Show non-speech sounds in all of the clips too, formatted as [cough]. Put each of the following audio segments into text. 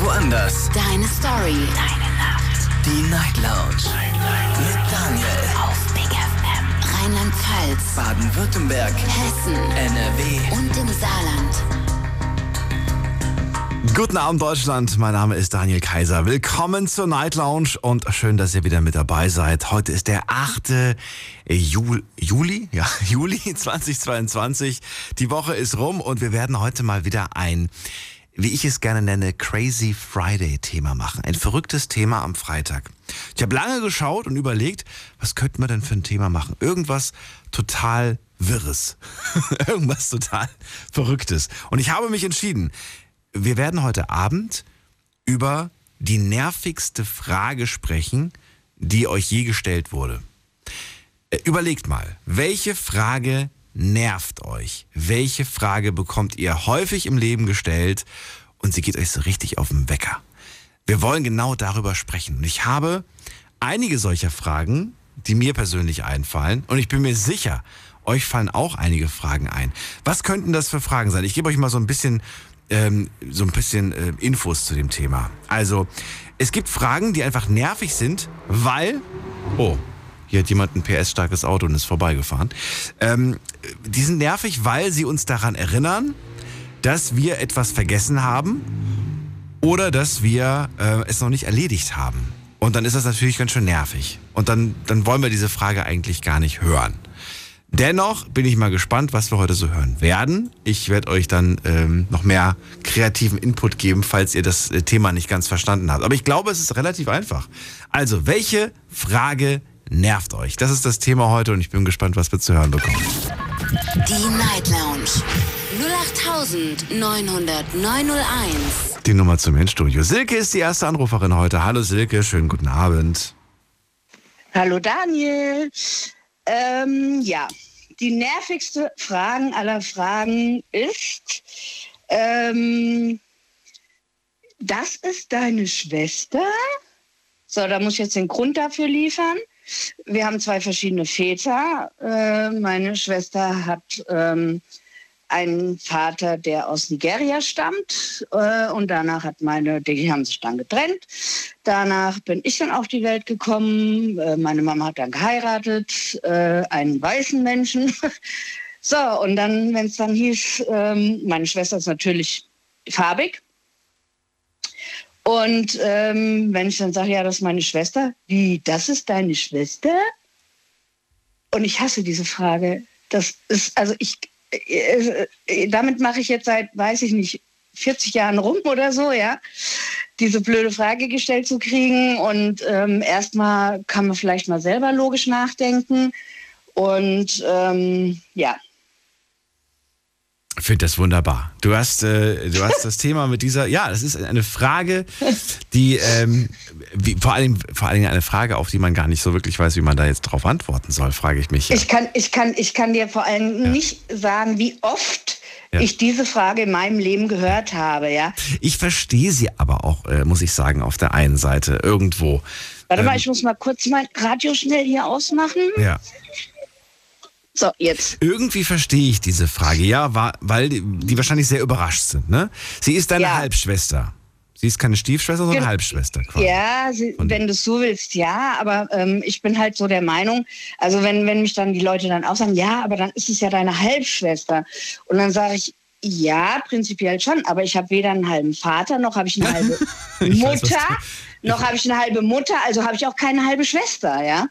woanders. Deine Story. Deine Nacht. Die Night Lounge. Night, Night. Mit Daniel. Auf Big FM. Rheinland-Pfalz. Baden-Württemberg. Hessen. NRW. Und im Saarland. Guten Abend Deutschland, mein Name ist Daniel Kaiser. Willkommen zur Night Lounge und schön, dass ihr wieder mit dabei seid. Heute ist der 8. Jul Juli, ja, [laughs] Juli [laughs] 2022. Die Woche ist rum und wir werden heute mal wieder ein, wie ich es gerne nenne, Crazy Friday Thema machen. Ein verrücktes Thema am Freitag. Ich habe lange geschaut und überlegt, was könnten wir denn für ein Thema machen? Irgendwas total Wirres. [laughs] Irgendwas total Verrücktes. Und ich habe mich entschieden, wir werden heute Abend über die nervigste Frage sprechen, die euch je gestellt wurde. Äh, Überlegt mal, welche Frage nervt euch? Welche Frage bekommt ihr häufig im Leben gestellt und sie geht euch so richtig auf den Wecker? Wir wollen genau darüber sprechen. Und ich habe einige solcher Fragen, die mir persönlich einfallen. Und ich bin mir sicher, euch fallen auch einige Fragen ein. Was könnten das für Fragen sein? Ich gebe euch mal so ein bisschen ähm, so ein bisschen äh, Infos zu dem Thema. Also, es gibt Fragen, die einfach nervig sind, weil. Oh, hier hat jemand ein PS-starkes Auto und ist vorbeigefahren. Ähm, die sind nervig, weil sie uns daran erinnern, dass wir etwas vergessen haben oder dass wir äh, es noch nicht erledigt haben. Und dann ist das natürlich ganz schön nervig. Und dann, dann wollen wir diese Frage eigentlich gar nicht hören. Dennoch bin ich mal gespannt, was wir heute so hören werden. Ich werde euch dann ähm, noch mehr kreativen Input geben, falls ihr das äh, Thema nicht ganz verstanden habt. Aber ich glaube, es ist relativ einfach. Also, welche Frage nervt euch? Das ist das Thema heute und ich bin gespannt, was wir zu hören bekommen. Die Night Lounge. 0890901. Die Nummer zum Hinstudio. Silke ist die erste Anruferin heute. Hallo Silke, schönen guten Abend. Hallo Daniel. Ähm, ja, die nervigste Fragen aller Fragen ist, ähm, das ist deine Schwester? So, da muss ich jetzt den Grund dafür liefern. Wir haben zwei verschiedene Väter. Äh, meine Schwester hat ähm, einen Vater, der aus Nigeria stammt. Äh, und danach hat meine, die haben sich dann getrennt. Danach bin ich dann auf die Welt gekommen. Äh, meine Mama hat dann geheiratet, einen weißen Menschen. [laughs] so, und dann, wenn es dann hieß, ähm, meine Schwester ist natürlich farbig. Und ähm, wenn ich dann sage, ja, das ist meine Schwester, wie, das ist deine Schwester? Und ich hasse diese Frage. Das ist, also ich, äh, äh, damit mache ich jetzt seit, weiß ich nicht, 40 Jahren rum oder so, ja, diese blöde Frage gestellt zu kriegen. Und ähm, erstmal kann man vielleicht mal selber logisch nachdenken. Und ähm, ja, Ich finde das wunderbar. Du hast, äh, du hast das Thema mit dieser, ja, das ist eine Frage, die ähm, wie, vor allem vor allen Dingen eine Frage, auf die man gar nicht so wirklich weiß, wie man da jetzt drauf antworten soll, frage ich mich. Ja. ich kann, ich kann, ich kann dir vor allem Ja. nicht sagen, wie oft Ja. ich diese Frage in meinem Leben gehört habe, ja. Ich verstehe sie aber auch, äh, muss ich sagen, auf der einen Seite irgendwo. Warte mal, Ähm. ich muss mal kurz mein Radio schnell hier ausmachen. Ja. So, jetzt. Irgendwie verstehe ich diese Frage, ja, weil die, wahrscheinlich sehr überrascht sind, ne? Sie ist deine Ja. Halbschwester. Sie ist keine Stiefschwester, sondern Gen- Halbschwester quasi. Ja, sie, wenn du es so willst, ja, aber ähm, ich bin halt so der Meinung, also wenn, wenn mich dann die Leute dann auch sagen, ja, aber dann ist es ja deine Halbschwester. Und dann sage ich, ja, prinzipiell schon, aber ich habe weder einen halben Vater, noch habe ich eine halbe [laughs] weiß, Mutter, du- noch habe ich eine halbe Mutter, also habe ich auch keine halbe Schwester, ja.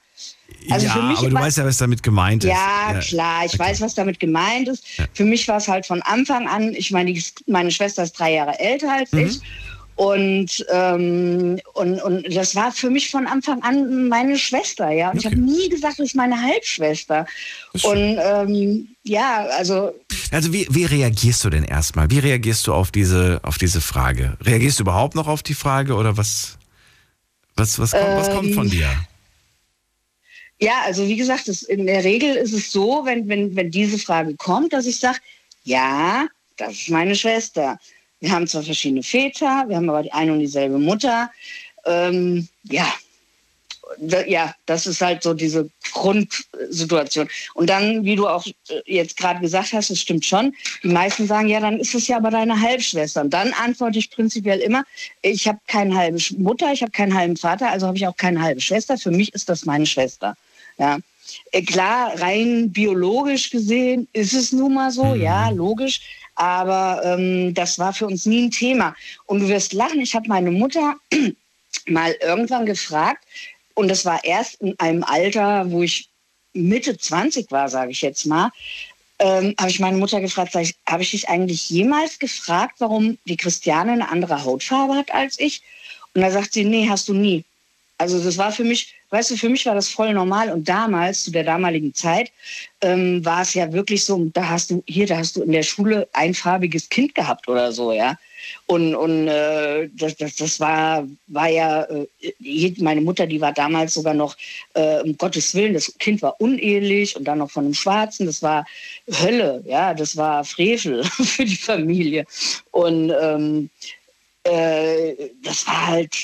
Also ja, aber du weißt ja, was damit gemeint ist. Ja, klar, ich okay. weiß, was damit gemeint ist. Für mich war es halt von Anfang an, ich meine, die, meine Schwester ist drei Jahre älter als Mhm. ich. Und, ähm, und, und das war für mich von Anfang an meine Schwester, ja. Und ich Okay. habe nie gesagt, das ist meine Halbschwester. Ist. Und ähm, ja, also Also wie, wie reagierst du denn erstmal? Wie reagierst du auf diese, auf diese Frage? Reagierst du überhaupt noch auf die Frage oder was, was, was, kommt, was kommt von Ähm, dir? Ja, also wie gesagt, es, in der Regel ist es so, wenn, wenn, wenn diese Frage kommt, dass ich sage, ja, das ist meine Schwester. Wir haben zwar verschiedene Väter, wir haben aber die eine und dieselbe Mutter. Ähm, ja, ja, das ist halt so diese Grundsituation. Und dann, wie du auch äh, jetzt gerade gesagt hast, es stimmt schon, die meisten sagen, ja, dann ist es ja aber deine Halbschwester. Und dann antworte ich prinzipiell immer, ich habe keine halbe Mutter, ich habe keinen halben Vater, also habe ich auch keine halbe Schwester. Für mich ist das meine Schwester. Ja. Äh, klar, rein biologisch gesehen ist es nun mal so, mhm. ja, logisch. Aber ähm, das war für uns nie ein Thema. Und du wirst lachen, ich habe meine Mutter [clears throat] mal irgendwann gefragt, und das war erst in einem Alter, wo ich Mitte 20 war, sage ich jetzt mal, ähm, habe ich meine Mutter gefragt, habe ich dich eigentlich jemals gefragt, warum die Christiane eine andere Hautfarbe hat als ich? Und da sagt sie, nee, hast du nie. Also das war für mich, weißt du, für mich war das voll normal. Und damals, zu der damaligen Zeit, ähm, war es ja wirklich so, da hast du, hier, da hast du in der Schule ein farbiges Kind gehabt oder so, ja. Und, und äh, das, das, das war, war ja, äh, meine Mutter, die war damals sogar noch, äh, um Gottes Willen, das Kind war unehelich und dann noch von einem Schwarzen. Das war Hölle, ja, das war Frevel [laughs] für die Familie. Und ähm, äh, das war halt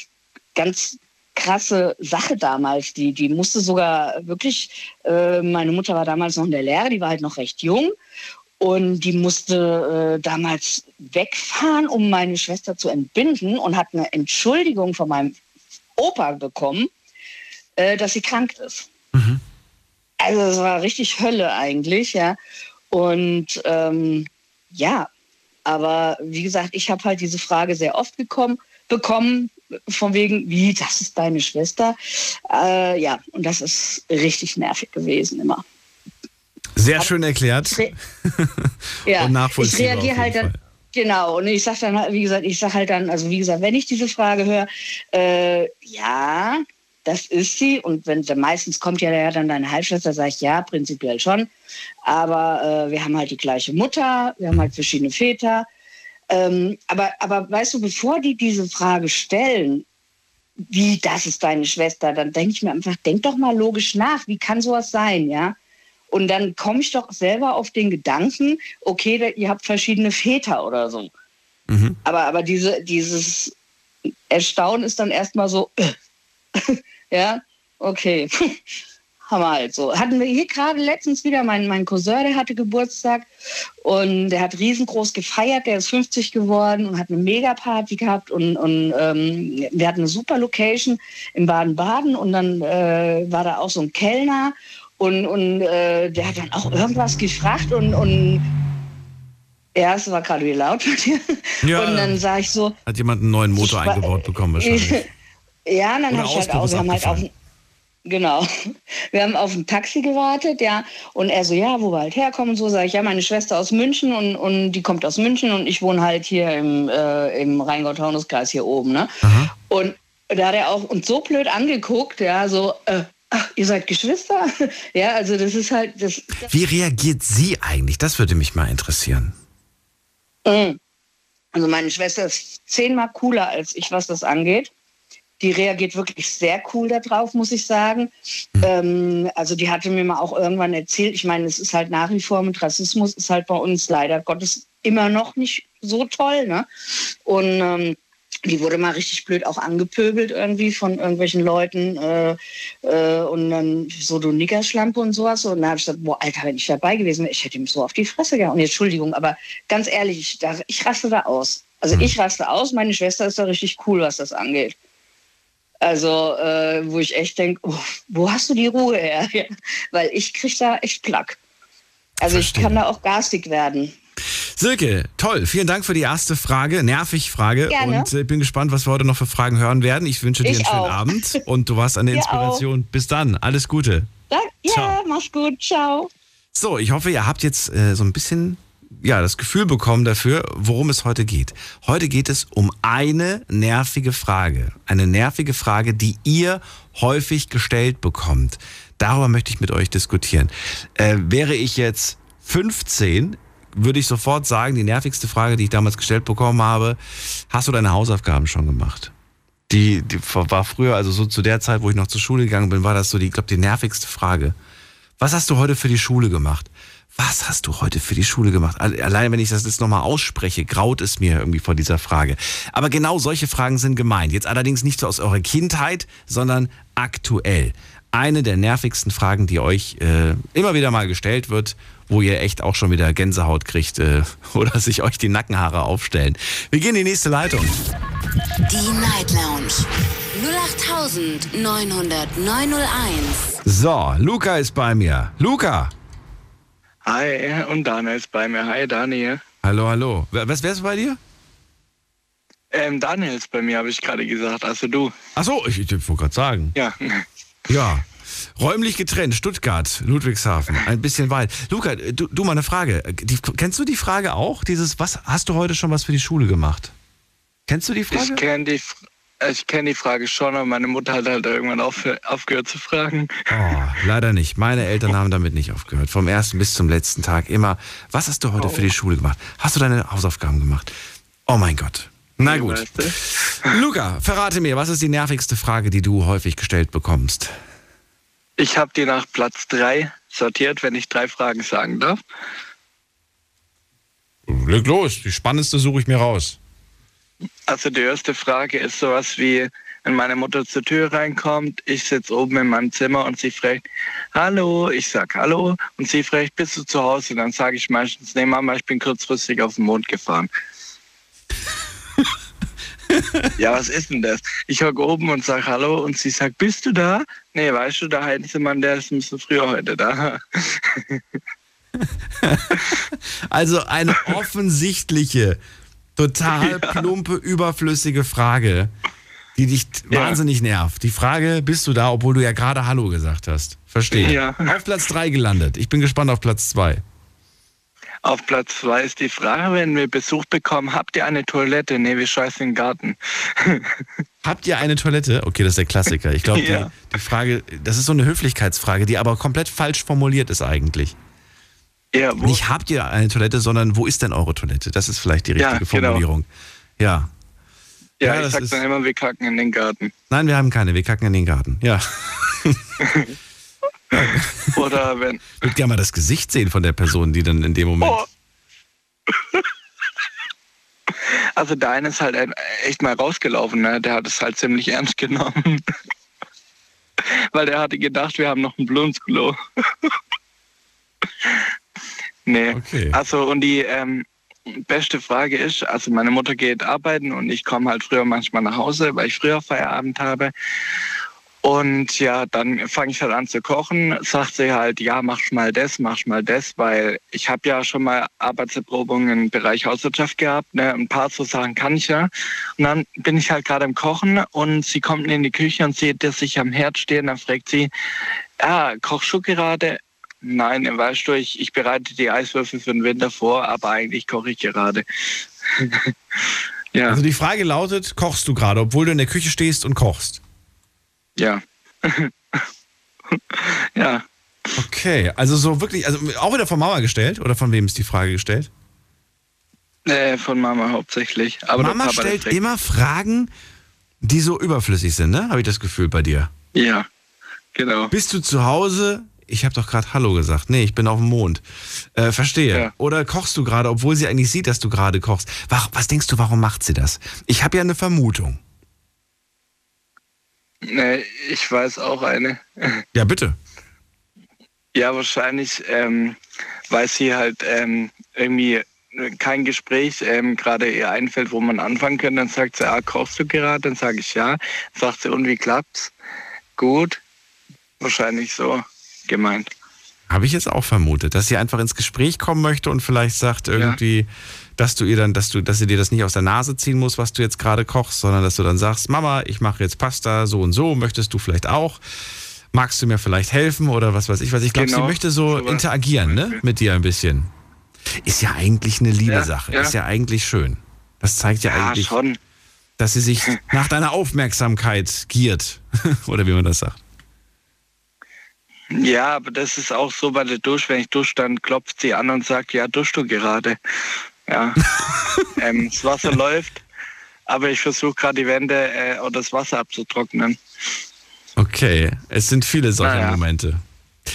ganz krasse Sache damals. Die, die musste sogar wirklich, äh, meine Mutter war damals noch in der Lehre, die war halt noch recht jung. Und die musste äh, damals wegfahren, um meine Schwester zu entbinden und hat eine Entschuldigung von meinem Opa bekommen, äh, dass sie krank ist. Mhm. Also es war richtig Hölle eigentlich, ja. Und ähm, ja, aber wie gesagt, ich habe halt diese Frage sehr oft gekommen, bekommen, von wegen, wie, das ist deine Schwester. Äh, ja, und das ist richtig nervig gewesen immer. Sehr schön erklärt. [laughs] ja, und nachvollziehbar. Ich reagiere halt dann. Genau, und ich sage dann, wie gesagt, ich sage halt dann, also wie gesagt, wenn ich diese Frage höre, äh, ja, das ist sie. Und wenn meistens kommt ja dann deine Halbschwester, sage ich ja, prinzipiell schon. Aber äh, wir haben halt die gleiche Mutter, wir haben halt verschiedene Väter. Ähm, aber, aber weißt du, bevor die diese Frage stellen, wie das ist deine Schwester, dann denke ich mir einfach, denk doch mal logisch nach, wie kann sowas sein, ja? Und dann komme ich doch selber auf den Gedanken, okay, ihr habt verschiedene Väter oder so. Mhm. Aber, aber diese, dieses Erstaunen ist dann erstmal so, [laughs] ja, okay. [laughs] Haben wir halt so. Hatten wir hier gerade letztens wieder, mein, mein Cousin, der hatte Geburtstag und der hat riesengroß gefeiert, der ist 50 geworden und hat eine Mega-Party gehabt und, und ähm, wir hatten eine super Location in Baden-Baden und dann äh, war da auch so ein Kellner und, und äh, der hat dann auch irgendwas gefragt und, und ja, es war gerade wie laut bei dir. Ja, und dann sah ich so. Hat jemand einen neuen Motor eingebaut bekommen wahrscheinlich. [laughs] ja, und dann habe ich halt auch, wir haben halt auf, Genau. Wir haben auf ein Taxi gewartet, ja. Und er so, ja, wo wir halt herkommen, so sage ich, ja, meine Schwester aus München und, und die kommt aus München und ich wohne halt hier im, äh, im Rheingau-Taunus-Kreis hier oben, ne? Aha. Und da hat er auch uns so blöd angeguckt, ja, so, äh, ach, ihr seid Geschwister? [laughs] ja, also das ist halt. Das, das Wie reagiert sie eigentlich? Das würde mich mal interessieren. Mhm. Also meine Schwester ist zehnmal cooler als ich, was das angeht. Die reagiert wirklich sehr cool darauf, muss ich sagen. Mhm. Ähm, also die hatte mir mal auch irgendwann erzählt, ich meine, es ist halt nach wie vor mit Rassismus, ist halt bei uns leider Gottes immer noch nicht so toll. Ne? Und ähm, die wurde mal richtig blöd auch angepöbelt irgendwie von irgendwelchen Leuten äh, äh, und dann so du Nickerschlampe und sowas. Und dann habe ich gesagt, boah, Alter, wenn ich dabei gewesen wäre, ich hätte ihm so auf die Fresse gehauen. Und Entschuldigung, aber ganz ehrlich, ich, da, ich raste da aus. Also ich raste aus, meine Schwester ist da richtig cool, was das angeht. Also, äh, wo ich echt denke, oh, wo hast du die Ruhe her? [laughs] Weil ich kriege da echt Plack. Also Verstehen. ich kann da auch garstig werden. Silke, toll. Vielen Dank für die erste Frage. Nervig Frage. Gerne. Und ich äh, bin gespannt, was wir heute noch für Fragen hören werden. Ich wünsche dir ich einen schönen auch. Abend [laughs] und du warst eine Inspiration. Bis dann. Alles Gute. Ja, Ciao. mach's gut. Ciao. So, ich hoffe, ihr habt jetzt äh, so ein bisschen ja, das Gefühl bekommen dafür, worum es heute geht. Heute geht es um eine nervige Frage. Eine nervige Frage, die ihr häufig gestellt bekommt. Darüber möchte ich mit euch diskutieren. Äh, wäre ich jetzt 15, würde ich sofort sagen, die nervigste Frage, die ich damals gestellt bekommen habe, hast du deine Hausaufgaben schon gemacht? Die, die war früher, also so zu der Zeit, wo ich noch zur Schule gegangen bin, war das so, die, ich glaube, die nervigste Frage. Was hast du heute für die Schule gemacht? Was hast du heute für die Schule gemacht? Allein wenn ich das jetzt nochmal ausspreche, graut es mir irgendwie vor dieser Frage. Aber genau solche Fragen sind gemeint. Jetzt allerdings nicht so aus eurer Kindheit, sondern aktuell. Eine der nervigsten Fragen, die euch äh, immer wieder mal gestellt wird, wo ihr echt auch schon wieder Gänsehaut kriegt äh, [laughs] oder sich euch die Nackenhaare aufstellen. Wir gehen in die nächste Leitung. Die Night Lounge 0890901. So, Luca ist bei mir. Luca. Hi, und Daniel ist bei mir. Hi, Daniel. Hallo, hallo. Was wär's bei dir? Ähm, Daniel ist bei mir, habe ich gerade gesagt. Also du. Ach so, ich, ich wollte gerade sagen. Ja. Ja. Räumlich getrennt, Stuttgart, Ludwigshafen, ein bisschen weit. Luca, du, du mal eine Frage. Die, kennst du die Frage auch? Dieses, was hast du heute schon was für die Schule gemacht? Kennst du die Frage? Ich kenne die, ich kenn die Frage schon, aber meine Mutter hat halt irgendwann auf, aufgehört zu fragen. Oh, leider nicht. Meine Eltern haben damit nicht aufgehört. Vom ersten bis zum letzten Tag immer. Was hast du heute für die Schule gemacht? Hast du deine Hausaufgaben gemacht? Oh mein Gott. Na gut. [laughs] Luca, verrate mir, was ist die nervigste Frage, die du häufig gestellt bekommst? Ich habe die nach Platz 3 sortiert, wenn ich drei Fragen sagen darf. Leg los, die spannendste suche ich mir raus. Also die erste Frage ist sowas wie, wenn meine Mutter zur Tür reinkommt, ich sitze oben in meinem Zimmer und sie fragt, hallo, ich sag hallo und sie fragt, bist du zu Hause? Dann sage ich meistens, nee Mama, ich bin kurzfristig auf den Mond gefahren. [laughs] ja, was ist denn das? Ich hocke oben und sag hallo und sie sagt, bist du da? Nee, weißt du, der Heidenmann, der ist ein bisschen früher heute da. [laughs] Also eine [laughs] offensichtliche, total [laughs] plumpe, überflüssige Frage, die dich Ja. wahnsinnig nervt. Die Frage, bist du da, obwohl du ja gerade Hallo gesagt hast. Verstehe. Ja. Auf Platz 3 gelandet. Ich bin gespannt auf Platz 2. Auf Platz zwei ist die Frage, wenn wir Besuch bekommen, habt ihr eine Toilette? Nee, wir scheißen in den Garten. [laughs] Habt ihr eine Toilette? Okay, das ist der Klassiker. Ich glaube, Ja. die, die Frage, das ist so eine Höflichkeitsfrage, die aber komplett falsch formuliert ist eigentlich. Ja, Nicht habt ihr eine Toilette, sondern wo ist denn eure Toilette? Das ist vielleicht die Ja, richtige genau. Formulierung. Ja. ja, ja, das ich sag ist- dann immer, wir kacken in den Garten. Nein, wir haben keine. Wir kacken in den Garten. Ja. [laughs] Oder wenn, Ich würde gerne mal das Gesicht sehen von der Person, die dann in dem Moment. Oh. [laughs] Also der eine ist halt echt mal rausgelaufen, ne? Der hat es halt ziemlich ernst genommen. [laughs] Weil der hatte gedacht, wir haben noch ein Blumsklo. Nee. Okay. Also und die ähm, beste Frage ist, also meine Mutter geht arbeiten und ich komme halt früher manchmal nach Hause, weil ich früher Feierabend habe. Und ja, dann fange ich halt an zu kochen. Sagt sie halt, ja, mach mal das, mach mal das, weil ich habe ja schon mal Arbeitserprobungen im Bereich Hauswirtschaft gehabt. Ne? Ein paar so Sachen kann ich ja. Und dann bin ich halt gerade am Kochen und sie kommt in die Küche und sieht, dass ich am Herd stehe. Und dann fragt sie, ja, kochst du gerade? Nein, weißt du, ich, ich bereite die Eiswürfel für den Winter vor, aber eigentlich koche ich gerade. [laughs] ja, Also die Frage lautet, kochst du gerade, obwohl du in der Küche stehst und kochst? ja. [laughs] ja. Okay, also so wirklich, also auch wieder von Mama gestellt oder von wem ist die Frage gestellt? Äh, von Mama hauptsächlich. Aber Mama stellt immer Fragen, die so überflüssig sind, ne? Habe ich das Gefühl bei dir. Ja, genau. Bist du zu Hause? Ich habe doch gerade Hallo gesagt. Nee, ich bin auf dem Mond. Äh, verstehe. Ja. Oder kochst du gerade, obwohl sie eigentlich sieht, dass du gerade kochst. Wa- Was denkst du, warum macht sie das? Ich habe ja eine Vermutung. Nee, ich weiß auch eine. [laughs] Ja, bitte. Ja, wahrscheinlich, ähm, weil sie halt ähm, irgendwie kein Gespräch ähm, gerade ihr einfällt, wo man anfangen könnte. Dann sagt sie, ah, kochst du gerade? Dann sage ich ja. Sagt sie, und wie klappt's? Gut. Wahrscheinlich so gemeint. Habe ich jetzt auch vermutet, dass sie einfach ins Gespräch kommen möchte und vielleicht sagt irgendwie, dass du ihr dann, dass du, dass sie dir das nicht aus der Nase ziehen muss, was du jetzt gerade kochst, sondern dass du dann sagst, Mama, ich mache jetzt Pasta so und so, möchtest du vielleicht auch? Magst du mir vielleicht helfen oder was weiß ich was? Ich glaube, sie Genau, möchte so sowas interagieren, ne? Mit dir ein bisschen. Ist ja eigentlich eine liebe Ja, Sache. ja. Ist ja eigentlich schön. Das zeigt ja, Ja, eigentlich, schon. dass sie sich [laughs] nach deiner Aufmerksamkeit giert. [laughs] oder wie man das sagt. Ja, aber das ist auch so bei der Dusche. Wenn ich dusche, dann klopft sie an und sagt, ja, duschst du gerade. Ja. [laughs] ähm, das Wasser läuft, aber ich versuche gerade die Wände äh, oder das Wasser abzutrocknen. Okay, es sind viele solcher Naja. Momente.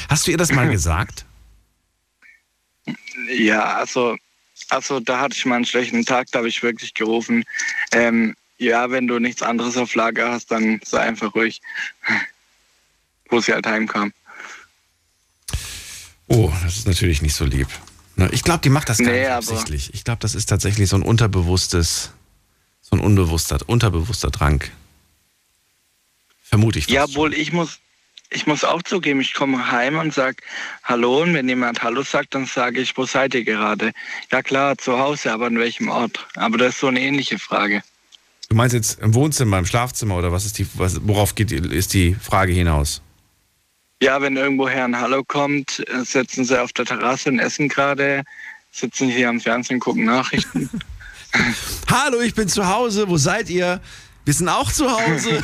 Hast du ihr das mal [clears throat] gesagt? Ja, also, also da hatte ich mal einen schlechten Tag, da habe ich wirklich gerufen. Ähm, ja, wenn du nichts anderes auf Lager hast, dann sei einfach ruhig. Wo sie halt heimkam. Oh, das ist natürlich nicht so lieb. Ich glaube, die macht das gar Nee, nicht absichtlich. Ich glaube, das ist tatsächlich so ein unterbewusstes, so ein unbewusster, unterbewusster Drang. Vermute ich. Ja, obwohl ich muss, ich muss auch zugeben, ich komme heim und sag Hallo und wenn jemand Hallo sagt, dann sage ich, wo seid ihr gerade? Ja klar, zu Hause, aber an welchem Ort? Aber das ist so eine ähnliche Frage. Du meinst jetzt im Wohnzimmer, im Schlafzimmer oder was ist die, was, worauf geht, ist die Frage hinaus? Ja, wenn irgendwoher ein Hallo kommt, äh, sitzen sie auf der Terrasse und essen gerade, sitzen hier am Fernsehen, gucken Nachrichten. [laughs] Hallo, ich bin zu Hause, wo seid ihr? Wir sind auch zu Hause.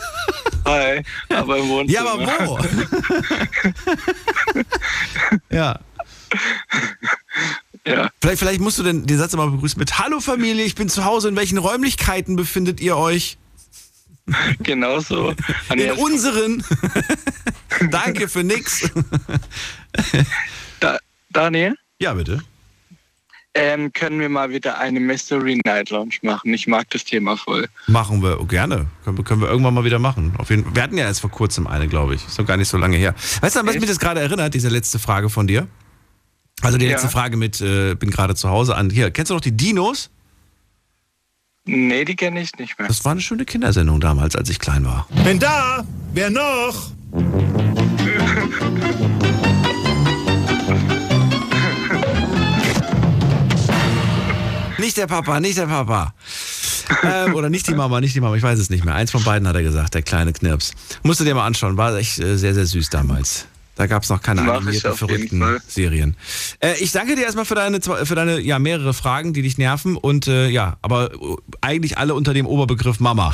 [laughs] Hi, aber im Wohnzimmer. ja, aber wo? [laughs] ja. Ja. Vielleicht, vielleicht musst du den, den Satz mal begrüßen mit Hallo Familie, ich bin zu Hause. In welchen Räumlichkeiten befindet ihr euch? Genau so. In unseren. Danke für nix. da, Daniel, Ja, bitte. ähm, können wir mal wieder eine Mystery Night Lounge machen? Ich mag das Thema voll. Machen wir gerne. Können wir, können wir irgendwann mal wieder machen. Auf jeden, wir hatten ja erst vor kurzem eine, glaube ich. Ist noch gar nicht so lange her. Weißt du, an was Echt? mich das gerade erinnert, diese letzte Frage von dir? Also die Ja. letzte Frage mit, äh, bin gerade zu Hause an. Hier, kennst du noch die Dinos? Nee, die kenne ich nicht mehr. Das war eine schöne Kindersendung damals, als ich klein war. Bin da! Wer noch? Nicht der Papa, nicht der Papa. ähm, oder nicht die Mama, nicht die Mama, ich weiß es nicht mehr. Eins von beiden hat er gesagt, der kleine Knirps. Musst du dir mal anschauen, war echt äh, sehr, sehr süß damals. Da gab es noch keine Mach animierten, verrückten. Serien. Äh, ich danke dir erstmal für deine, für deine ja, mehrere Fragen, die dich nerven. Und äh, ja, aber äh, eigentlich alle unter dem Oberbegriff Mama.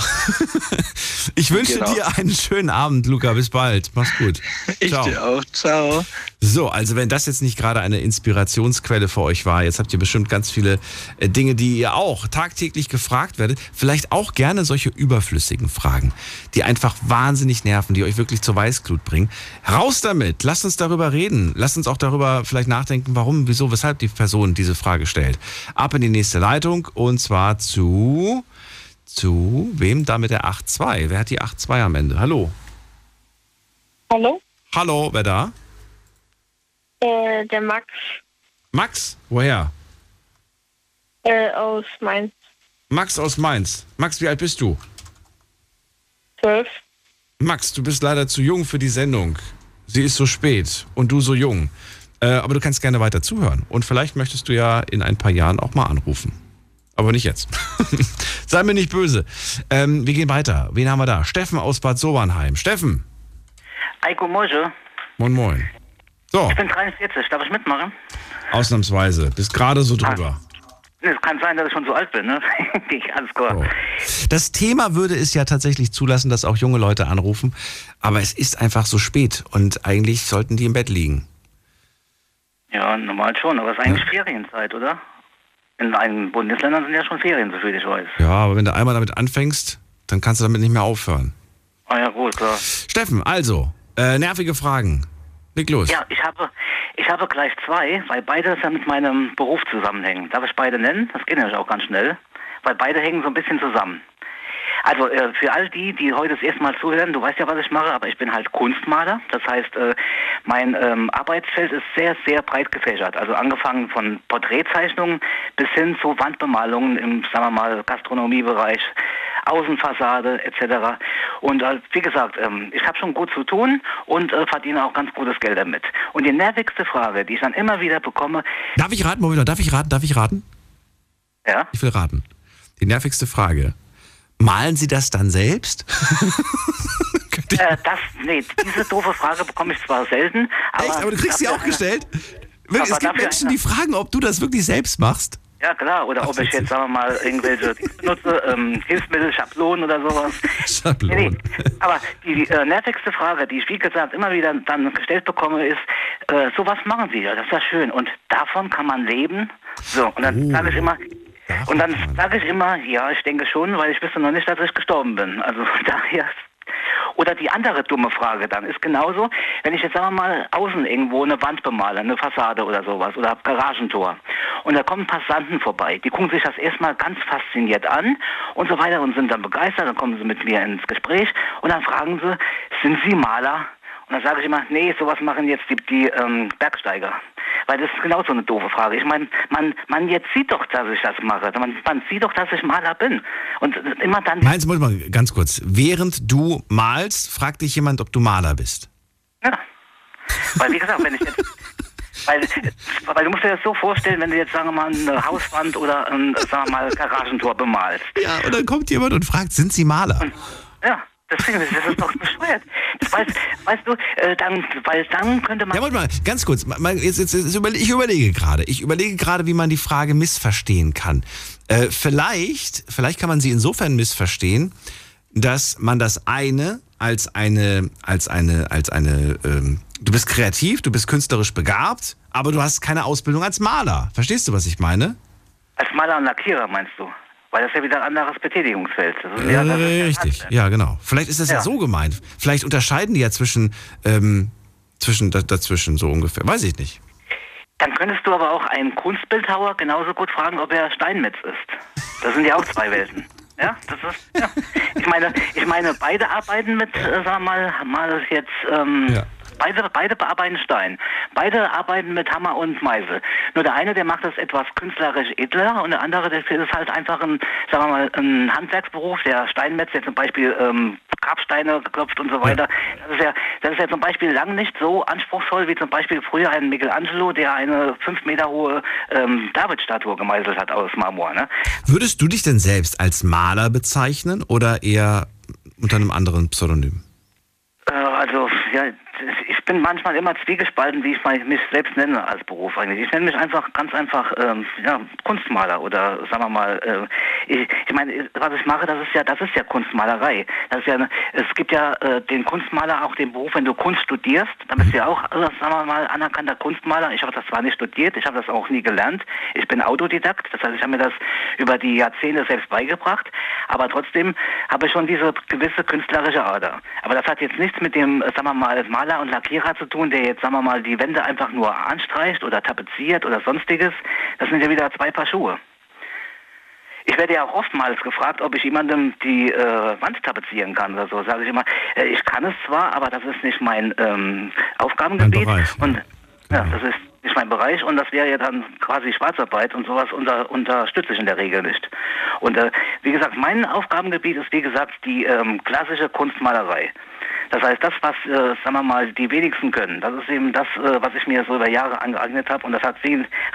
[laughs] ich wünsche Genau. dir einen schönen Abend, Luca. Bis bald. Mach's gut. [laughs] Ich Ciao. dir auch. Ciao. So, also wenn das jetzt nicht gerade eine Inspirationsquelle für euch war, jetzt habt ihr bestimmt ganz viele äh, Dinge, die ihr auch tagtäglich gefragt werdet. Vielleicht auch gerne solche überflüssigen Fragen, die einfach wahnsinnig nerven, die euch wirklich zur Weißglut bringen. Raus damit, lasst uns darüber reden. Lasst uns auch darüber vielleicht nachdenken, warum, wieso, weshalb die Person diese Frage stellt. Ab in die nächste Leitung und zwar zu, zu wem da mit der 8.2? Wer hat die 8.2 am Ende? Hallo. Hallo, Hallo, wer da? äh, der Max Max? Woher? äh, aus Mainz Max aus Mainz. Max, wie alt bist du? 12. Max, du bist leider zu jung für die Sendung. Sie ist so spät und du so jung. Äh, aber du kannst gerne weiter zuhören. Und vielleicht möchtest du ja in ein paar Jahren auch mal anrufen. Aber nicht jetzt. [laughs] Sei mir nicht böse. Ähm, wir gehen weiter. Wen haben wir da? Steffen aus Bad Sobernheim. Steffen. Eiko Moje, Moin, moin. So, ich bin 43, darf ich mitmachen? ausnahmsweise. Bist gerade so drüber. Es kann sein, dass ich schon so alt bin, ne? [laughs] Alles klar. So. Das Thema würde es ja tatsächlich zulassen, dass auch junge Leute anrufen. Aber es ist einfach so spät und eigentlich sollten die im Bett liegen. Ja, normal schon, aber es ist eigentlich Ferienzeit, oder? In einigen Bundesländern sind ja schon Ferien, soviel ich weiß. Ja, aber wenn du einmal damit anfängst, dann kannst du damit nicht mehr aufhören. Ah ja, gut, klar. Steffen, also, äh, nervige Fragen. Leg los. Ja, ich habe, ich habe gleich zwei, weil beide ja mit meinem Beruf zusammenhängen. Darf ich beide nennen? Das geht nämlich auch ganz schnell, weil beide hängen so ein bisschen zusammen. Also äh, für all die, die heute das erste Mal zuhören, du weißt ja, was ich mache, aber ich bin halt Kunstmaler. Das heißt, äh, mein ähm, Arbeitsfeld ist sehr, sehr breit gefächert. Also angefangen von Porträtzeichnungen bis hin zu Wandbemalungen im, sagen wir mal, Gastronomiebereich, Außenfassade etc. Und äh, wie gesagt, ähm, ich habe schon gut zu tun und äh, verdiene auch ganz gutes Geld damit. Und die nervigste Frage, die ich dann immer wieder bekomme, Darf ich raten, Moment, darf ich raten, darf ich raten? ja, Ich will raten. Die nervigste Frage. Malen Sie das dann selbst? [laughs] Äh, das, nee, diese doofe Frage bekomme ich zwar selten, aber... Echt? Aber du kriegst sie auch gestellt? Es gibt Menschen, die fragen, ob du das wirklich selbst machst. Ja klar, oder Ach, ob ich jetzt, sagen wir mal, irgendwelche [laughs] benutze, ähm, Hilfsmittel, Schablonen oder sowas. Schablonen. Nee, nee. Aber die äh, nervigste Frage, die ich wie gesagt immer wieder dann gestellt bekomme, ist, äh, so was machen Sie ja, das ist ja schön. Und davon kann man leben? So, und dann Oh. sage ich immer, und dann sage ich immer, ja, ich denke schon, weil ich wüsste noch nicht, dass ich gestorben bin. Also [laughs] daher. Oder die andere dumme Frage dann ist genauso, wenn ich jetzt sagen wir mal außen irgendwo eine Wand bemale, eine Fassade oder sowas oder Garagentor und da kommen Passanten vorbei, die gucken sich das erstmal ganz fasziniert an und so weiter und sind dann begeistert, dann kommen sie mit mir ins Gespräch und dann fragen sie, sind Sie Maler? Und dann sage ich immer, nee, sowas machen jetzt die, die ähm, Bergsteiger. Weil das ist genau so eine doofe Frage. Ich meine, man, man jetzt sieht doch, dass ich das mache. Man, man sieht doch, dass ich Maler bin. Und immer dann... Meins, muss mal ganz kurz. Während du malst, fragt dich jemand, ob du Maler bist. Ja. Weil, wie gesagt, wenn ich jetzt... Weil, weil du musst dir das so vorstellen, wenn du jetzt, sagen wir mal, eine Hauswand oder ein, sagen wir mal, Garagentor bemalst. Ja, und dann kommt jemand und fragt, sind Sie Maler? Und, ja. Deswegen, das ist doch bescheuert. Weißt, weißt du, äh, dann, weil dann könnte man. Ja, warte mal, ganz kurz. Mal, jetzt, jetzt, jetzt überle ich überlege gerade. Ich überlege gerade, wie man die Frage missverstehen kann. Äh, vielleicht, vielleicht kann man sie insofern missverstehen, dass man das eine als eine, als eine, als eine, ähm, du bist kreativ, du bist künstlerisch begabt, aber du hast keine Ausbildung als Maler. Verstehst du, was ich meine? Als Maler und Lackierer meinst du? Weil das ist ja wieder ein anderes Betätigungsfeld. Äh, ja, richtig, ja, genau. Vielleicht ist das ja. ja. so gemeint. Vielleicht unterscheiden die ja zwischen, ähm, zwischen dazwischen so ungefähr. Weiß ich nicht. Dann könntest du aber auch einen Kunstbildhauer genauso gut fragen, ob er Steinmetz ist. Das sind ja auch zwei Welten. Ja, das ist, ja. Ich meine, ich meine, beide arbeiten mit, äh, sag mal, mal jetzt, ähm, ja. Beide, beide bearbeiten Stein. Beide arbeiten mit Hammer und Meisel. Nur der eine, der macht das etwas künstlerisch edler und der andere, der ist halt einfach ein, sagen wir mal, ein Handwerksberuf, der Steinmetz, der zum Beispiel ähm, Grabsteine geklopft und so weiter. Das ist ja, das ist ja zum Beispiel lang nicht so anspruchsvoll wie zum Beispiel früher ein Michelangelo, der eine fünf Meter hohe ähm, David-Statue gemeißelt hat aus Marmor. Ne? Würdest du dich denn selbst als Maler bezeichnen oder eher unter einem anderen Pseudonym? Äh, also, ja, bin manchmal immer zwiegespalten, wie ich mich selbst nenne als Beruf eigentlich. Ich nenne mich einfach ganz einfach ähm, ja, Kunstmaler oder sagen wir mal, äh, ich, ich meine, was ich mache, das ist ja, das ist ja Kunstmalerei. Das ist ja, es gibt ja äh, den Kunstmaler auch den Beruf, wenn du Kunst studierst, dann bist du ja auch, äh, sagen wir mal, anerkannter Kunstmaler. Ich habe das zwar nicht studiert, ich habe das auch nie gelernt. Ich bin Autodidakt, das heißt, ich habe mir das über die Jahrzehnte selbst beigebracht, aber trotzdem habe ich schon diese gewisse künstlerische Ader. Aber das hat jetzt nichts mit dem, äh, sagen wir mal, Maler und Lackierer zu tun, der jetzt, sagen wir mal, die Wände einfach nur anstreicht oder tapeziert oder sonstiges. Das sind ja wieder zwei Paar Schuhe. Ich werde ja auch oftmals gefragt, ob ich jemandem die äh, Wand tapezieren kann oder so. Sage ich immer, äh, ich kann es zwar, aber das ist nicht mein ähm, Aufgabengebiet. Bereich, und ja, das ist nicht mein Bereich und das wäre ja dann quasi Schwarzarbeit und sowas unter, unterstütze ich in der Regel nicht. Und äh, wie gesagt, mein Aufgabengebiet ist wie gesagt die ähm, klassische Kunstmalerei. Das heißt, das, was, äh, sagen wir mal, die wenigsten können, das ist eben das, äh, was ich mir so über Jahre angeeignet habe und das hat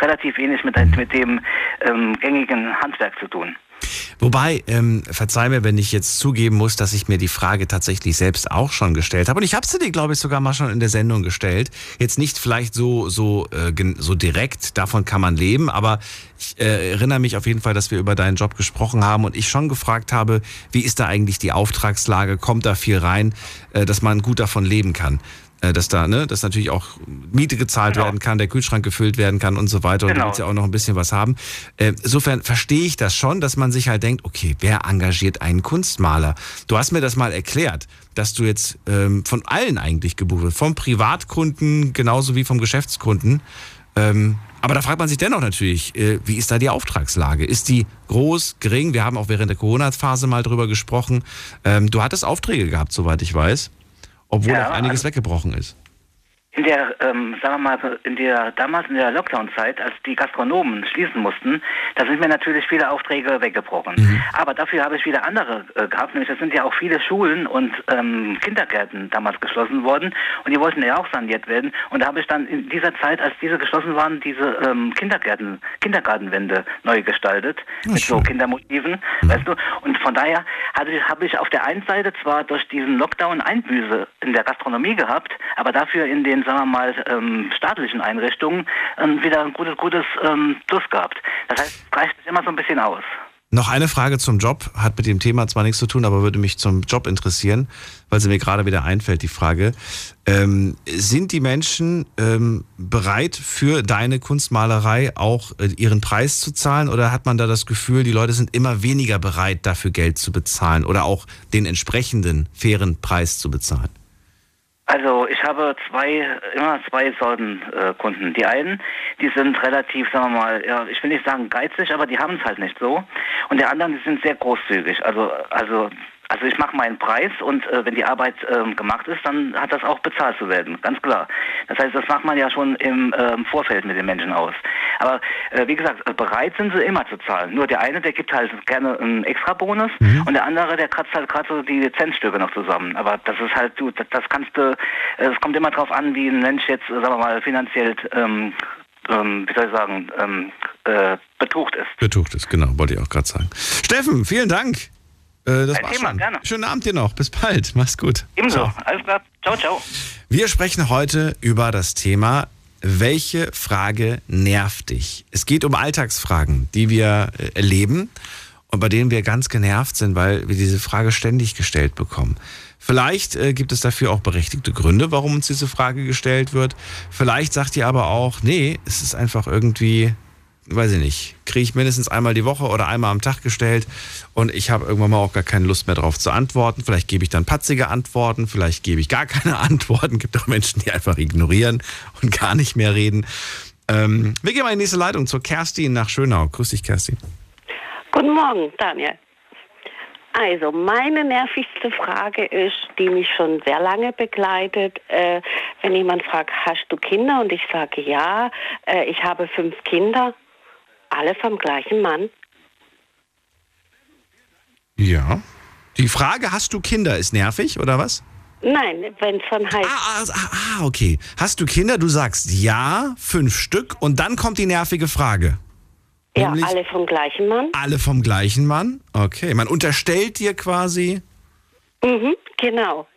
relativ wenig mit, mit dem ähm, gängigen Handwerk zu tun. Wobei, ähm, verzeih mir, wenn ich jetzt zugeben muss, dass ich mir die Frage tatsächlich selbst auch schon gestellt habe. Und ich habe sie dir, glaube ich, sogar mal schon in der Sendung gestellt. Jetzt nicht vielleicht so, so, äh, so direkt, davon kann man leben, aber ich äh, erinnere mich auf jeden Fall, dass wir über deinen Job gesprochen haben und ich schon gefragt habe, wie ist da eigentlich die Auftragslage? Kommt da viel rein, äh, dass man gut davon leben kann? Äh, dass da, ne, dass natürlich auch Miete gezahlt genau. werden kann, der Kühlschrank gefüllt werden kann und so weiter. Und genau. du willst ja auch noch ein bisschen was haben. Äh, insofern verstehe ich das schon, dass man sich halt denkt, okay, wer engagiert einen Kunstmaler? Du hast mir das mal erklärt, dass du jetzt ähm, von allen eigentlich gebucht wirst, vom Privatkunden genauso wie vom Geschäftskunden. Ähm, aber da fragt man sich dennoch natürlich, äh, wie ist da die Auftragslage? Ist die groß, gering? Wir haben auch während der Corona-Phase mal drüber gesprochen. Ähm, du hattest Aufträge gehabt, soweit ich weiß obwohl ja, auch einiges also weggebrochen ist. In der, ähm, sagen wir mal, in der damals in der Lockdown-Zeit, als die Gastronomen schließen mussten, da sind mir natürlich viele Aufträge weggebrochen. Mhm. Aber dafür habe ich wieder andere äh, gehabt, nämlich es sind ja auch viele Schulen und ähm, Kindergärten damals geschlossen worden und die wollten ja auch saniert werden. Und da habe ich dann in dieser Zeit, als diese geschlossen waren, diese ähm, Kindergärten, Kindergartenwände neu gestaltet ja, mit schön. so Kindermotiven, mhm. weißt du. Und von daher habe ich, habe ich auf der einen Seite zwar durch diesen Lockdown Einbüße in der Gastronomie gehabt, aber dafür in den sagen wir mal, ähm, staatlichen Einrichtungen ähm, wieder ein gutes, gutes ähm, Plus gehabt. Das heißt, es sich immer so ein bisschen aus. Noch eine Frage zum Job, hat mit dem Thema zwar nichts zu tun, aber würde mich zum Job interessieren, weil sie mir gerade wieder einfällt, die Frage. Ähm, sind die Menschen ähm, bereit für deine Kunstmalerei auch äh, ihren Preis zu zahlen oder hat man da das Gefühl, die Leute sind immer weniger bereit, dafür Geld zu bezahlen oder auch den entsprechenden fairen Preis zu bezahlen? Also ich habe zwei, immer zwei Sorten äh, Kunden. Die einen, die sind relativ, sagen wir mal, ja, ich will nicht sagen geizig, aber die haben es halt nicht so. Und die anderen, die sind sehr großzügig. Also, also also ich mache meinen Preis und äh, wenn die Arbeit ähm, gemacht ist, dann hat das auch bezahlt zu werden, ganz klar. Das heißt, das macht man ja schon im ähm, Vorfeld mit den Menschen aus. Aber äh, wie gesagt, äh, bereit sind sie immer zu zahlen. Nur der eine, der gibt halt gerne einen extra Bonus mhm. und der andere, der kratzt halt gerade so die Lizenzstücke noch zusammen. Aber das ist halt, du, das, das kannst du, äh, es kommt immer drauf an, wie ein Mensch jetzt, sagen wir mal, finanziell ähm, ähm, wie soll ich sagen, ähm, äh, betucht ist. Betucht ist, genau, wollte ich auch gerade sagen. Steffen, vielen Dank. Äh, das war's Thema, schon. gerne. Schönen Abend dir noch. Bis bald. Mach's gut. Ebenso. Ciao. Alles klar. Ciao, ciao. Wir sprechen heute über das Thema, welche Frage nervt dich? Es geht um Alltagsfragen, die wir äh, erleben und bei denen wir ganz genervt sind, weil wir diese Frage ständig gestellt bekommen. Vielleicht äh, gibt es dafür auch berechtigte Gründe, warum uns diese Frage gestellt wird. Vielleicht sagt ihr aber auch, nee, es ist einfach irgendwie, weiß ich nicht, kriege ich mindestens einmal die Woche oder einmal am Tag gestellt und ich habe irgendwann mal auch gar keine Lust mehr drauf zu antworten. Vielleicht gebe ich dann patzige Antworten, vielleicht gebe ich gar keine [laughs] Antworten. Gibt auch Menschen, die einfach ignorieren und gar nicht mehr reden. Ähm, wir gehen mal in die nächste Leitung zur Kerstin nach Schönau. Grüß dich, Kerstin. Guten Morgen, Daniel. Also, meine nervigste Frage ist, die mich schon sehr lange begleitet, äh, wenn jemand fragt, hast du Kinder? Und ich sage ja, äh, ich habe fünf Kinder, alle vom gleichen Mann. Ja. Die Frage, hast du Kinder, ist nervig oder was? Nein, wenn es dann heißt, Ah, ah, ah, okay. Hast du Kinder? Du sagst ja, fünf Stück und dann kommt die nervige Frage. ja, nämlich- alle vom gleichen Mann. Alle vom gleichen Mann? Okay. Man unterstellt dir quasi, Mhm, genau.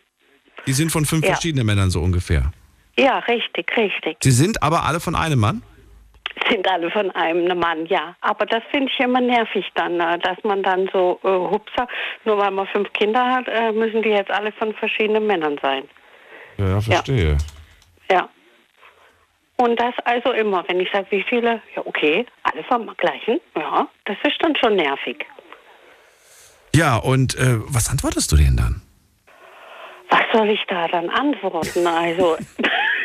die sind von fünf Ja. verschiedenen Männern so ungefähr. Ja, richtig, richtig. Sie sind aber alle von einem Mann? Sind alle von einem Mann, ja. Aber das finde ich immer nervig dann, äh, dass man dann so, äh, hupsa, nur weil man fünf Kinder hat, äh, müssen die jetzt alle von verschiedenen Männern sein. Ja, verstehe. Ja. Und das also immer, wenn ich sage, wie viele, ja okay, alle vom gleichen, ja, das ist dann schon nervig. Ja, und äh, was antwortest du denen dann? Was soll ich da dann antworten? Also [laughs]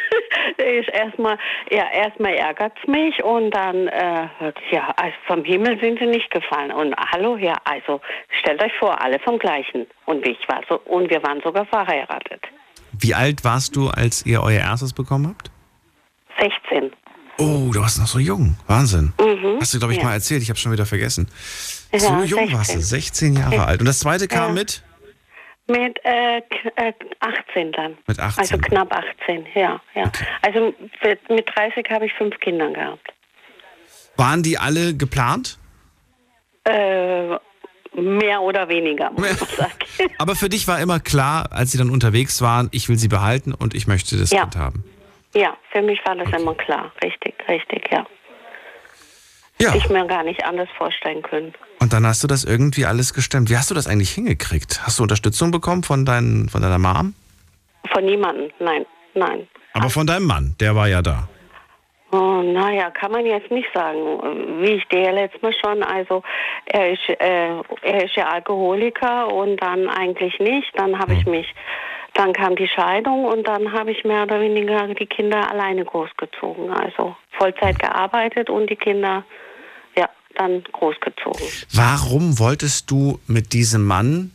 ist erstmal, ja, erstmal ärgert es mich und dann, äh, ja, also vom Himmel sind sie nicht gefallen. Und hallo, ja, also stellt euch vor, alle vom gleichen. Und ich war so, und wir waren sogar verheiratet. Wie alt warst du, als ihr euer erstes bekommen habt? 16. Oh, du warst noch so jung. Wahnsinn. Mhm, Hast du, glaube ich, ja. mal erzählt. Ich habe schon wieder vergessen. Ja, so jung warst du, 16. 16 Jahre Ja. alt. Und das zweite kam Ja. mit? Mit äh, k- äh, 18 dann. Mit 18. Also knapp 18, ja, ja. Also mit, mit 30 habe ich fünf Kinder gehabt. Waren die alle geplant? Äh, mehr oder weniger, muss man sagen. [laughs] Aber für dich war immer klar, als sie dann unterwegs waren, ich will sie behalten und ich möchte das Ja. Kind haben. Ja, für mich war das immer klar. Richtig, richtig, ja. Ja. Ich mir gar nicht anders vorstellen können. Und dann hast du das irgendwie alles gestemmt. Wie hast du das eigentlich hingekriegt? Hast du Unterstützung bekommen von, dein, von deiner Mom? Von niemandem, nein, nein. Aber von deinem Mann, der war ja da. Oh, naja, kann man jetzt nicht sagen. Wie ich dir letztes Mal schon, also er ist, äh, er ist ja Alkoholiker und dann eigentlich nicht. Dann habe ich mich, dann kam die Scheidung und dann habe ich mehr oder weniger die Kinder alleine großgezogen. Also Vollzeit gearbeitet und die Kinder, dann großgezogen. Warum wolltest du mit diesem Mann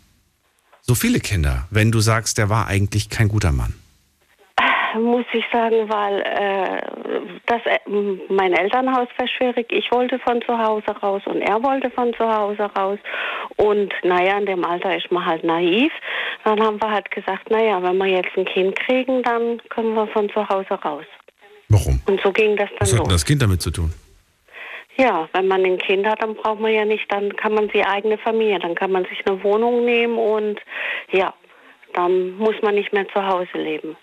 so viele Kinder, wenn du sagst, der war eigentlich kein guter Mann? Muss ich sagen, weil äh, das, äh, mein Elternhaus war schwierig. Ich wollte von zu Hause raus und er wollte von zu Hause raus. Und naja, in dem Alter ist man halt naiv. Dann haben wir halt gesagt, naja, wenn wir jetzt ein Kind kriegen, dann können wir von zu Hause raus. Warum? Und so ging das Was dann hat denn los. das Kind damit zu tun? Ja, wenn man ein Kind hat, dann braucht man ja nicht, dann kann man die eigene Familie, dann kann man sich eine Wohnung nehmen und ja, dann muss man nicht mehr zu Hause leben.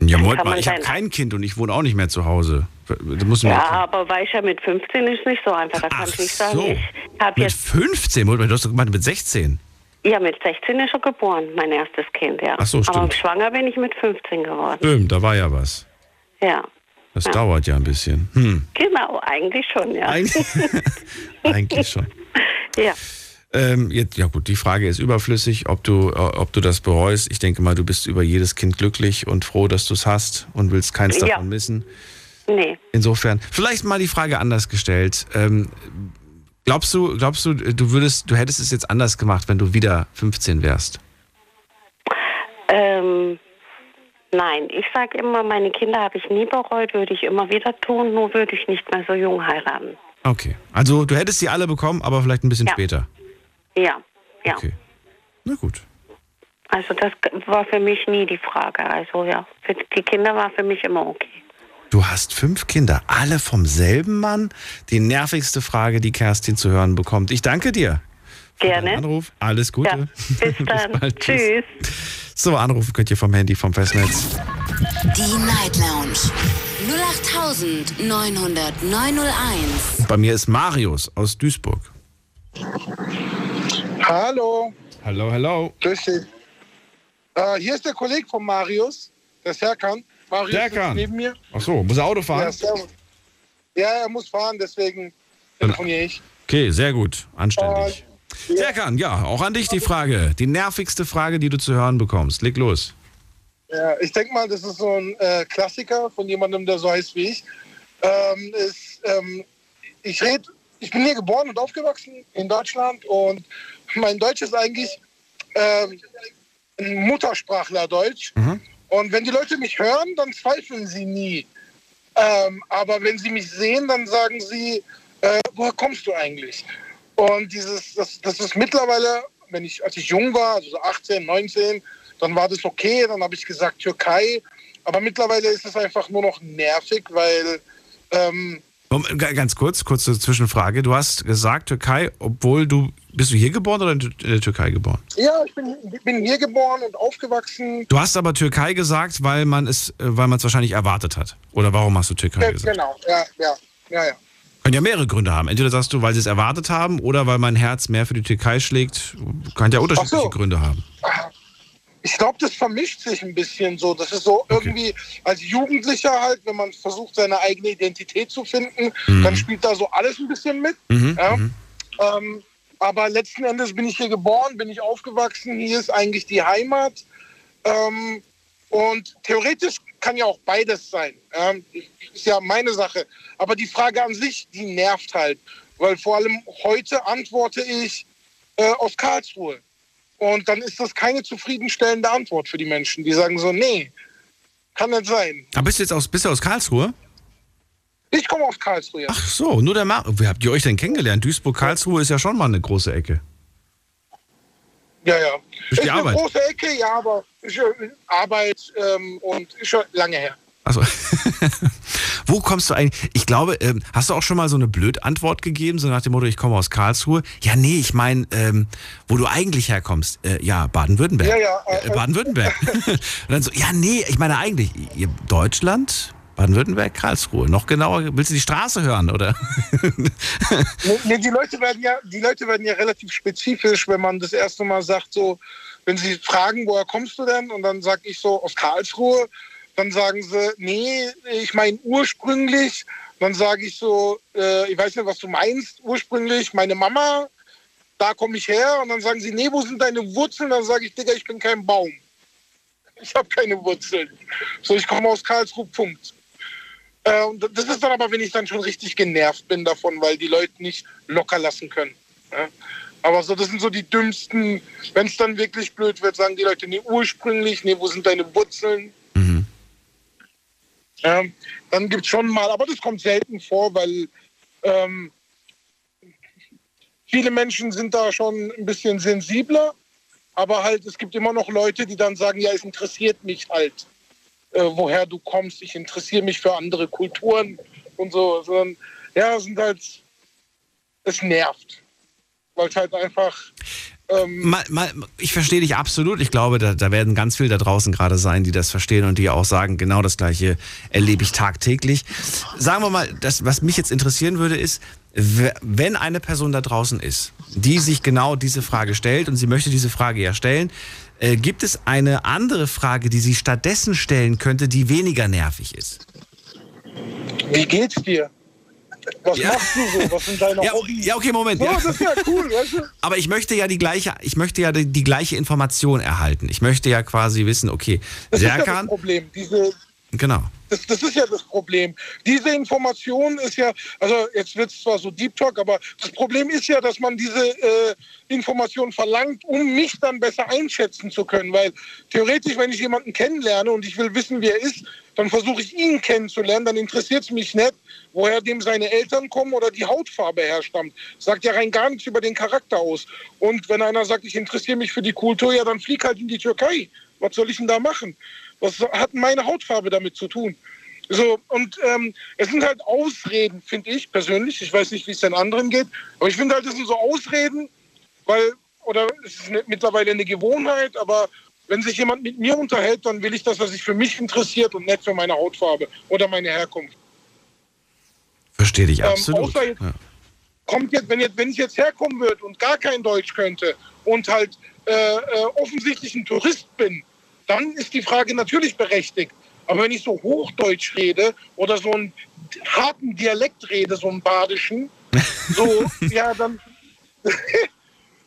Ja, Moment mal, ich habe kein Kind und ich wohne auch nicht mehr zu Hause. Ja, aber weiß ja, mit 15 ist nicht so einfach. Da kann ich nicht sagen, so. ich Mit jetzt, 15? Moment mal, Du hast doch gemeint mit 16. ja, mit 16 ist er geboren, mein erstes Kind, ja. Ach so, aber stimmt. schwanger bin ich mit 15 geworden. Stimmt, da war ja was. Ja. Das Ja. dauert ja ein bisschen. Hm. Genau, eigentlich schon, ja. Eigentlich, [laughs] eigentlich schon. ja. Ähm, jetzt, ja gut, die Frage ist überflüssig, ob du, äh, ob du das bereust. Ich denke mal, du bist über jedes Kind glücklich und froh, dass du es hast und willst keins Ja. davon missen. Nee. Insofern, vielleicht mal die Frage anders gestellt. Ähm, glaubst du, glaubst du, du würdest, du hättest es jetzt anders gemacht, wenn du wieder 15 wärst? Ähm, nein, ich sage immer, meine Kinder habe ich nie bereut, würde ich immer wieder tun, nur würde ich nicht mehr so jung heiraten. Okay. Also du hättest sie alle bekommen, aber vielleicht ein bisschen Ja. später. Ja, ja. Okay. Na gut. Also das war für mich nie die Frage. Also ja, für die Kinder war für mich immer okay. Du hast fünf Kinder, alle vom selben Mann? Die nervigste Frage, die Kerstin zu hören bekommt. Ich danke dir. Gerne. Anruf. Alles Gute. Ja, bis [laughs] dann. bald. Tschüss. So, anrufen könnt ihr vom Handy, vom Festnetz. Die Night Lounge 0890901. Bei mir ist Marius aus Duisburg. Hallo. Hallo, hallo. Grüß dich. Äh, hier ist der Kollege von Marius, der Serkan. Marius Serkan. neben mir. Ach so, muss er Auto Ja, fahren? servus. ja, er muss fahren, deswegen telefoniere ich. Okay, sehr gut. Anständig. Und, Serkan, ja, auch an dich die Frage. Die nervigste Frage, die du zu hören bekommst. Leg los. ja, ich denke mal, das ist so ein äh, Klassiker von jemandem, der so heißt wie ich. Ähm, ist, ähm, ich red, ich bin hier geboren und aufgewachsen in Deutschland und mein Deutsch ist eigentlich ähm, ein Muttersprachler Deutsch. Und wenn die Leute mich hören, dann zweifeln sie nie. Ähm, aber wenn sie mich sehen, dann sagen sie, äh, woher kommst du eigentlich? Und dieses, das, das ist mittlerweile, wenn ich, als ich jung war, also so 18, 19, dann war das okay, dann habe ich gesagt Türkei. Aber mittlerweile ist es einfach nur noch nervig, weil ähm, Ganz kurz, kurze Zwischenfrage. Du hast gesagt Türkei, obwohl du, bist du hier geboren oder in der Türkei geboren? ja, ich bin, bin hier geboren und aufgewachsen. Du hast aber Türkei gesagt, weil man es, äh, weil man es wahrscheinlich erwartet hat. Oder warum hast du Türkei Äh, gesagt? genau, ja, ja, ja, ja. Können ja mehrere Gründe haben. Entweder sagst du, weil sie es erwartet haben, oder weil mein Herz mehr für die Türkei schlägt. Kann ja unterschiedliche so. Gründe haben. Ich glaube, das vermischt sich ein bisschen so. Das ist so irgendwie als Jugendlicher halt, wenn man versucht, seine eigene Identität zu finden, dann spielt da so alles ein bisschen mit. Mhm, Ja? Ähm, aber letzten Endes bin ich hier geboren, bin ich aufgewachsen. Hier ist eigentlich die Heimat. Ähm, und theoretisch kann ja auch beides sein. Ähm, ist ja meine Sache. Aber die Frage an sich, die nervt halt. Weil vor allem heute antworte ich äh, aus Karlsruhe. Und dann ist das keine zufriedenstellende Antwort für die Menschen. Die sagen so, nee, kann nicht sein. Aber bist du jetzt aus, bist du aus Karlsruhe? Ich komme aus Karlsruhe. Ja. Ach so, nur der Mar Wie habt ihr euch denn kennengelernt? Duisburg-Karlsruhe ist ja schon mal eine große Ecke. Ja, ja. Die ist eine Arbeit. große Ecke, ja, aber ist ja Arbeit ähm, und ist schon lange her. Also, [laughs] wo kommst du eigentlich? Ich glaube, ähm, hast du auch schon mal so eine Blödantwort gegeben, so nach dem Motto, ich komme aus Karlsruhe? Ja, nee, ich meine, ähm, wo du eigentlich herkommst. Äh, ja, Baden-Württemberg. Ja, ja, äh, Äh, Baden-Württemberg. [laughs] Und dann so, ja, nee, ich meine eigentlich, Deutschland, Baden-Württemberg, Karlsruhe. Noch genauer, willst du die Straße hören, oder? [laughs] Nee, die, Leute werden ja, die Leute werden ja relativ spezifisch, wenn man das erste Mal sagt, so, wenn sie fragen, woher kommst du denn? Und dann sage ich so, aus Karlsruhe. Dann sagen sie, nee, ich meine ursprünglich. Dann sage ich so, äh, ich weiß nicht, was du meinst, ursprünglich, meine Mama, da komme ich her. Und dann sagen sie, nee, wo sind deine Wurzeln? Dann sage ich, Digga, ich bin kein Baum. Ich habe keine Wurzeln. So, ich komme aus Karlsruhe, Punkt. Äh, und das ist dann aber, wenn ich dann schon richtig genervt bin davon, weil die Leute nicht locker lassen können. Aber so, das sind so die dümmsten, wenn es dann wirklich blöd wird, sagen die Leute, nee, ursprünglich, nee, wo sind deine Wurzeln? Ja, dann gibt es schon mal, aber das kommt selten vor, weil ähm, viele Menschen sind da schon ein bisschen sensibler, aber halt, es gibt immer noch Leute, die dann sagen, ja, es interessiert mich halt, äh, woher du kommst, ich interessiere mich für andere Kulturen und so, sondern ja, sind halt, es nervt, weil es halt einfach, Ähm, mal, mal, ich verstehe dich absolut. Ich glaube, da, da werden ganz viele da draußen gerade sein, die das verstehen und die auch sagen, genau das Gleiche erlebe ich tagtäglich. Sagen wir mal, das, was mich jetzt interessieren würde, ist, wenn eine Person da draußen ist, die sich genau diese Frage stellt und sie möchte diese Frage ja stellen, äh, gibt es eine andere Frage, die sie stattdessen stellen könnte, die weniger nervig ist? Wie geht's dir? Was Ja. machst du so? Was sind deine [laughs] Ja, Hobbys? ja, okay, Moment. Ja. das ist ja cool, weißt du? [laughs] Aber ich möchte ja die gleiche, ich möchte ja die, die gleiche Information erhalten. Ich möchte ja quasi wissen, okay, Das ist ja das Serkan, Problem. Diese, genau. Das, das ist ja das Problem. Diese Information ist ja, also jetzt wird es zwar so Deep Talk, aber das Problem ist ja, dass man diese äh, Information verlangt, um mich dann besser einschätzen zu können. Weil theoretisch, wenn ich jemanden kennenlerne und ich will wissen, wer er ist, dann versuche ich ihn kennenzulernen, dann interessiert es mich nicht, woher dem seine Eltern kommen oder die Hautfarbe herstammt. Sagt ja rein gar nichts über den Charakter aus. Und wenn einer sagt, ich interessiere mich für die Kultur, ja, dann flieg halt in die Türkei. Was soll ich denn da machen? Was hat meine Hautfarbe damit zu tun? So, und ähm, es sind halt Ausreden, finde ich persönlich. Ich weiß nicht, wie es den anderen geht, aber ich finde halt, das sind so Ausreden, weil, oder es ist ne, mittlerweile eine Gewohnheit, aber wenn sich jemand mit mir unterhält, dann will ich, dass er sich für mich interessiert und nicht für meine Hautfarbe oder meine Herkunft. Verstehe dich Ähm, absolut. außer jetzt- ja. Kommt jetzt, wenn, jetzt, wenn ich jetzt herkommen würde und gar kein Deutsch könnte und halt äh, äh, offensichtlich ein Tourist bin, dann ist die Frage natürlich berechtigt. Aber wenn ich so Hochdeutsch rede oder so einen harten Dialekt rede, so einen badischen, [laughs] so, ja, dann, [laughs]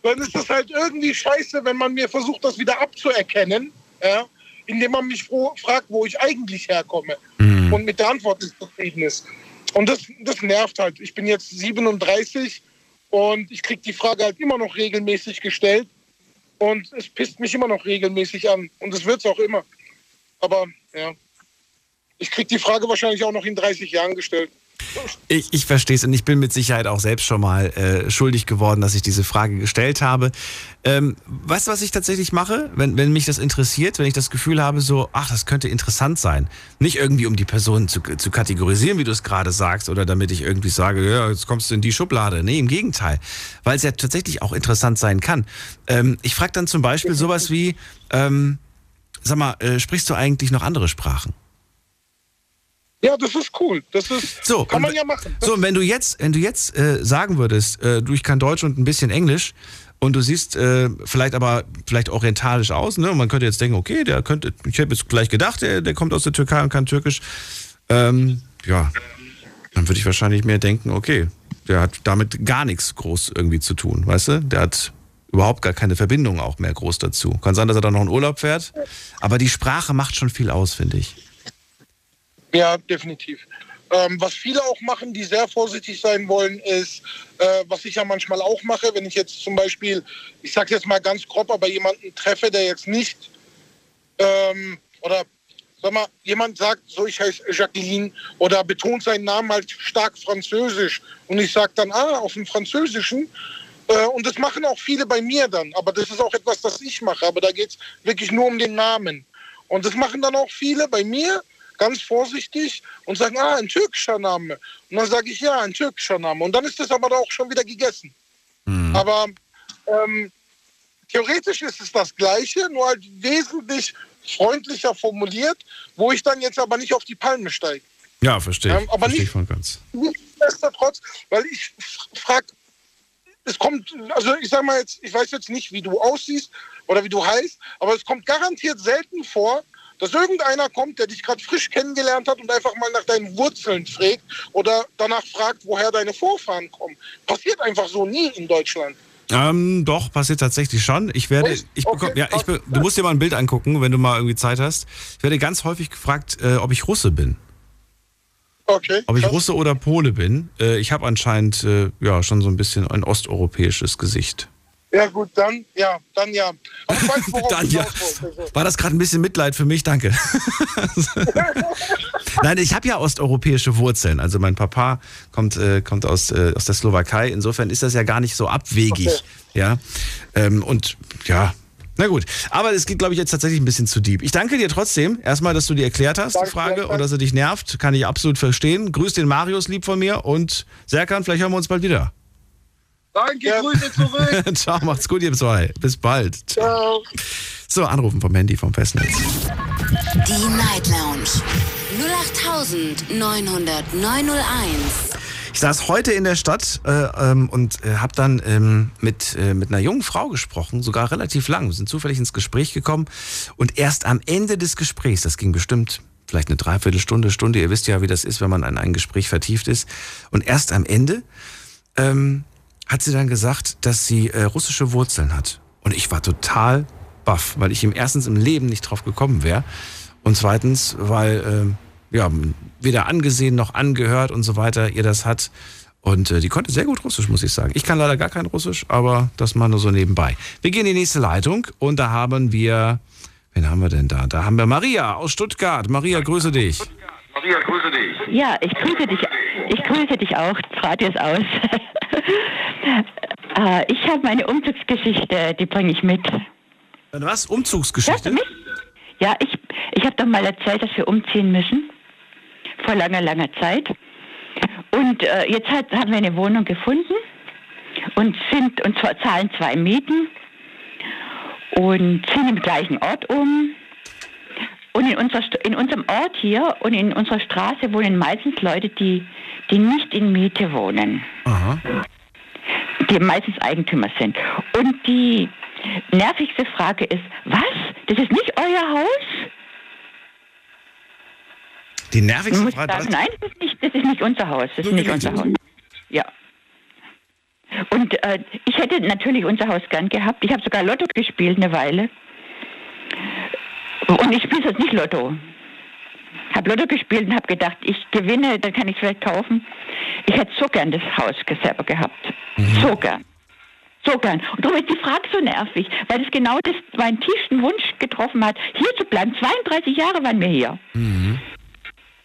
dann ist das halt irgendwie scheiße, wenn man mir versucht, das wieder abzuerkennen, ja, indem man mich fragt, wo ich eigentlich herkomme und mit der Antwort nicht zufrieden ist. Und das, das nervt halt. Ich bin jetzt 37 und ich kriege die Frage halt immer noch regelmäßig gestellt und es pisst mich immer noch regelmäßig an und es wird es auch immer. Aber ja, ich kriege die Frage wahrscheinlich auch noch in 30 Jahren gestellt. Ich, ich verstehe es und ich bin mit Sicherheit auch selbst schon mal äh, schuldig geworden, dass ich diese Frage gestellt habe. Ähm, weißt du, was ich tatsächlich mache, wenn, wenn mich das interessiert, wenn ich das Gefühl habe, so, ach, das könnte interessant sein. Nicht irgendwie, um die Person zu, zu kategorisieren, wie du es gerade sagst, oder damit ich irgendwie sage, ja, jetzt kommst du in die Schublade. Nee, im Gegenteil. Weil es ja tatsächlich auch interessant sein kann. Ähm, ich frage dann zum Beispiel sowas wie, ähm, sag mal, äh, sprichst du eigentlich noch andere Sprachen? Ja, das ist cool. Das ist, So, kann man ja machen. So, und wenn du jetzt, wenn du jetzt äh, sagen würdest, äh, du, ich kann Deutsch und ein bisschen Englisch und du siehst äh, vielleicht aber vielleicht orientalisch aus, ne? Und man könnte jetzt denken, okay, der könnte, ich hätte jetzt gleich gedacht, der, der kommt aus der Türkei und kann Türkisch. Ähm, ja, dann würde ich wahrscheinlich mehr denken, okay, der hat damit gar nichts groß irgendwie zu tun, weißt du? Der hat überhaupt gar keine Verbindung auch mehr groß dazu. Kann sein, dass er dann noch in Urlaub fährt, aber die Sprache macht schon viel aus, finde ich. Ja, definitiv. Ähm, was viele auch machen, die sehr vorsichtig sein wollen, ist, äh, was ich ja manchmal auch mache, wenn ich jetzt zum Beispiel, ich sage jetzt mal ganz grob, aber jemanden treffe, der jetzt nicht, ähm, oder sag mal, jemand sagt, so ich heiße Jacqueline, oder betont seinen Namen halt stark französisch und ich sage dann, ah, auf dem Französischen. Äh, und das machen auch viele bei mir dann, aber das ist auch etwas, das ich mache, aber da geht es wirklich nur um den Namen. Und das machen dann auch viele bei mir, ganz vorsichtig und sagen, ah, ein türkischer Name. Und dann sage ich, ja, ein türkischer Name. Und dann ist das aber auch schon wieder gegessen. Aber ähm, theoretisch ist es das Gleiche, nur halt wesentlich freundlicher formuliert, wo ich dann jetzt aber nicht auf die Palme steige. Ja, verstehe. Ähm, aber verstehe nicht- ich voll ganz. Nichtsdestotrotz, weil ich frage, es kommt, also ich sag mal jetzt, ich weiß jetzt nicht, wie du aussiehst oder wie du heißt, aber es kommt garantiert selten vor, dass irgendeiner kommt, der dich gerade frisch kennengelernt hat und einfach mal nach deinen Wurzeln fragt oder danach fragt, woher deine Vorfahren kommen. Passiert einfach so nie in Deutschland. Ähm, doch, passiert tatsächlich schon. Ich werde, ich bekomme, Okay, ja, ich be, du musst dir mal ein Bild angucken, wenn du mal irgendwie Zeit hast. Ich werde ganz häufig gefragt, äh, ob ich Russe bin. Okay. Ob ich. Russe oder Pole bin. Äh, ich habe anscheinend äh, ja schon so ein bisschen ein osteuropäisches Gesicht. Ja gut, dann ja, dann ja. [laughs] Dann ja. Also, War das gerade ein bisschen Mitleid für mich? Danke. [laughs] Nein, ich habe ja osteuropäische Wurzeln. Also mein Papa kommt, äh, kommt aus, äh, aus der Slowakei. Insofern ist das ja gar nicht so abwegig. Okay. Ja. Ähm, und ja. Na gut, aber es geht, glaube ich, jetzt tatsächlich ein bisschen zu deep. Ich danke dir trotzdem erstmal, dass du dir erklärt hast, Danke, die Frage, danke. und dass er dich nervt. Kann ich absolut verstehen. Grüß den Marius lieb von mir und Serkan, vielleicht hören wir uns bald wieder. Danke, Grüße zurück. [laughs] Ciao, macht's gut, ihr zwei. Bis bald. Ciao. So, anrufen vom Handy vom Festnetz. Die Night Lounge 0890901. Ich saß heute in der Stadt äh, ähm, und äh, habe dann ähm, mit, äh, mit einer jungen Frau gesprochen, sogar relativ lang. Wir sind zufällig ins Gespräch gekommen und erst am Ende des Gesprächs, das ging bestimmt vielleicht eine Dreiviertelstunde, Stunde, ihr wisst ja, wie das ist, wenn man an ein Gespräch vertieft ist. Und erst am Ende ähm, hat sie dann gesagt, dass sie äh, russische Wurzeln hat. Und ich war total baff, weil ich ihm erstens im Leben nicht drauf gekommen wäre und zweitens, weil äh, ja weder angesehen noch angehört und so weiter ihr das hat. Und äh, die konnte sehr gut Russisch, muss ich sagen. Ich kann leider gar kein Russisch, aber das mal nur so nebenbei. Wir gehen in die nächste Leitung und da haben wir, wen haben wir denn da? Da haben wir Maria aus Stuttgart. Maria, grüße dich. Maria, grüße dich. Ja, ich grüße dich. Ich grüße dich auch. Das Radio ist aus. [laughs] Äh, ich habe meine Umzugsgeschichte, die bringe ich mit. Was? Umzugsgeschichte? Ja, ich, ich habe doch mal erzählt, dass wir umziehen müssen. Vor langer, langer Zeit. Und äh, jetzt hat, haben wir eine Wohnung gefunden und sind und zwar zahlen zwei Mieten und ziehen im gleichen Ort um. Und in, unserer, in unserem Ort hier und in unserer Straße wohnen meistens Leute, die, die nicht in Miete wohnen. Aha. Die meistens Eigentümer sind. Und die nervigste Frage ist, was? Das ist nicht euer Haus? Die nervigste Frage. sagen, nein, das ist, nicht, das ist nicht unser Haus. Das ist nicht unser Haus. Ja. Und äh, ich hätte natürlich unser Haus gern gehabt. Ich habe sogar Lotto gespielt eine Weile. Und ich spiele jetzt nicht Lotto. Habe Lotto gespielt und habe gedacht, ich gewinne, dann kann ich vielleicht kaufen. Ich hätte so gern das Haus selber gehabt. So gern. So gern. Und darum ist die Frage so nervig, weil es genau das, meinen tiefsten Wunsch getroffen hat, hier zu bleiben. 32 Jahre waren wir hier.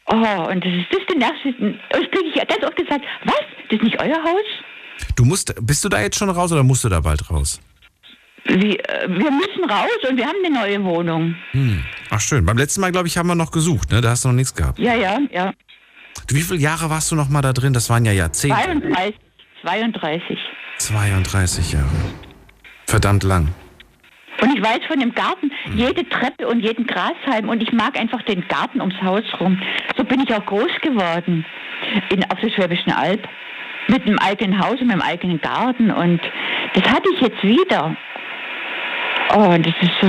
Oh, und das ist das ist die nervigste. Das kriege ich ganz oft gesagt, was? Das ist nicht euer Haus? Du musst, bist du da jetzt schon raus oder musst du da bald raus? Wie, äh, wir müssen raus und wir haben eine neue Wohnung. Hm. Ach schön. Beim letzten Mal, glaube ich, haben wir noch gesucht, ne? Da hast du noch nichts gehabt. Ja, ja, ja. Du, wie viele Jahre warst du noch mal da drin? Das waren ja Jahrzehnte. 32. 32. 32 Jahre. Verdammt lang. Und ich weiß von dem Garten, jede Treppe und jeden Grashalm und ich mag einfach den Garten ums Haus rum. So bin ich auch groß geworden in, auf der Schwäbischen Alb. Mit einem eigenen Haus und mit einem eigenen Garten und das hatte ich jetzt wieder. Oh, das ist so,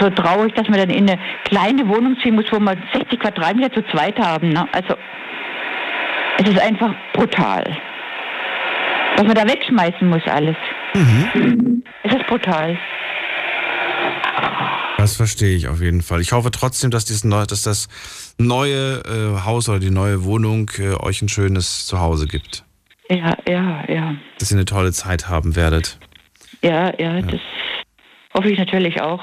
so traurig, dass man dann in eine kleine Wohnung ziehen muss, wo wir 60 Quadratmeter zu zweit haben. Ne? Also, es ist einfach brutal. Was man da wegschmeißen muss, alles. Es ist brutal. Das verstehe ich auf jeden Fall. Ich hoffe trotzdem, dass, dieses neu, dass das neue äh, Haus oder die neue Wohnung äh, euch ein schönes Zuhause gibt. Ja, ja, ja. Dass ihr eine tolle Zeit haben werdet. Ja, ja, das hoffe ich natürlich auch.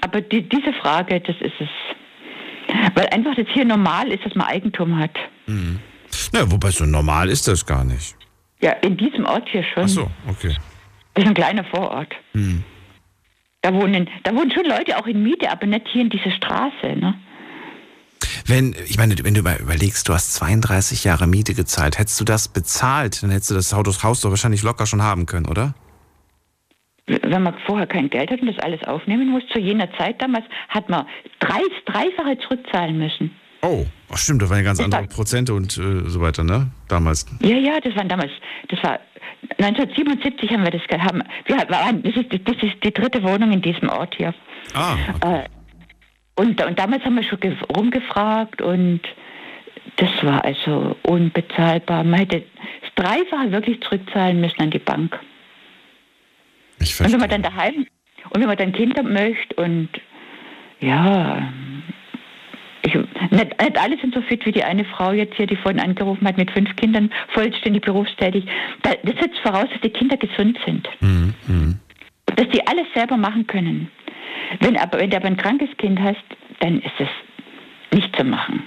Aber die, diese Frage, das ist es. Weil einfach das hier normal ist, dass man Eigentum hat. Mhm. Na, wobei so normal ist das gar nicht. Ja, in diesem Ort hier schon. Ach so, okay. Das ist ein kleiner Vorort. Hm. Da wohnen, da wohnen schon Leute auch in Miete, aber nicht hier in dieser Straße, ne? Wenn, ich meine, wenn du mal überlegst, du hast 32 Jahre Miete gezahlt, hättest du das bezahlt, dann hättest du das Haus Haus doch wahrscheinlich locker schon haben können, oder? Wenn man vorher kein Geld hat und das alles aufnehmen muss, zu jener Zeit damals, hat man drei, dreifache zurückzahlen müssen. Oh, ach stimmt, da waren ja ganz andere Prozente und äh, so weiter, ne? Damals. Ja, ja, das waren damals, das war 1977 haben wir das gehabt. Haben, wir waren, das, ist, das ist die dritte Wohnung in diesem Ort hier. Ah. Äh, und, und damals haben wir schon ge- rumgefragt und das war also unbezahlbar. Man hätte das Dreifache wirklich zurückzahlen müssen an die Bank. Ich und wenn man dann daheim und wenn man dann Kinder möchte und ja, ich, nicht, nicht alle sind so fit wie die eine Frau jetzt hier, die vorhin angerufen hat, mit fünf Kindern, vollständig berufstätig. Da, das setzt voraus, dass die Kinder gesund sind. Mhm. Mhm. Dass die alles selber machen können. Wenn, aber, wenn du aber ein krankes Kind hast, dann ist es nicht zu machen.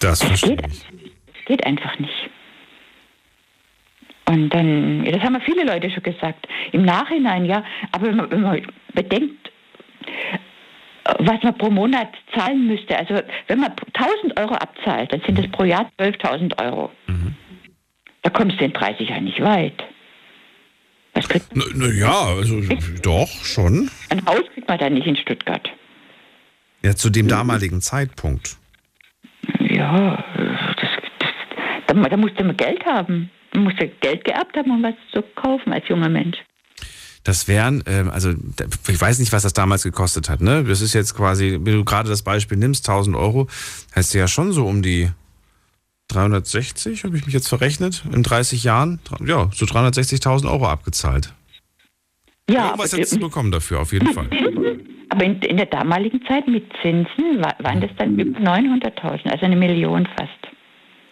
Das verstehe ich. Es geht einfach nicht. Und dann, ja, das haben ja viele Leute schon gesagt. Im Nachhinein, ja, aber wenn man, wenn man bedenkt, was man pro Monat zahlen müsste, also wenn man 1000 Euro abzahlt, dann sind das pro Jahr 12.000 Euro. Da kommst du in 30 Jahren nicht weit. Was kriegt Na, na ja, also doch, schon. Ein Haus kriegt man da nicht in Stuttgart. Ja, zu dem damaligen Zeitpunkt. Ja, das, das, da, da musste man Geld haben. Musste Geld geerbt haben, um was zu kaufen als junger Mensch. Das wären, ähm, also ich weiß nicht, was das damals gekostet hat. Ne? Das ist jetzt quasi, wenn du gerade das Beispiel nimmst, 1000 Euro, heißt ja schon so um die 360, habe ich mich jetzt verrechnet, in 30 Jahren, ja, so 360.000 Euro abgezahlt. Ja, Irgendwas aber, hättest du bekommen dafür, auf jeden Fall. aber in, in der damaligen Zeit mit Zinsen wa- waren das dann über 900.000, also eine Million fast.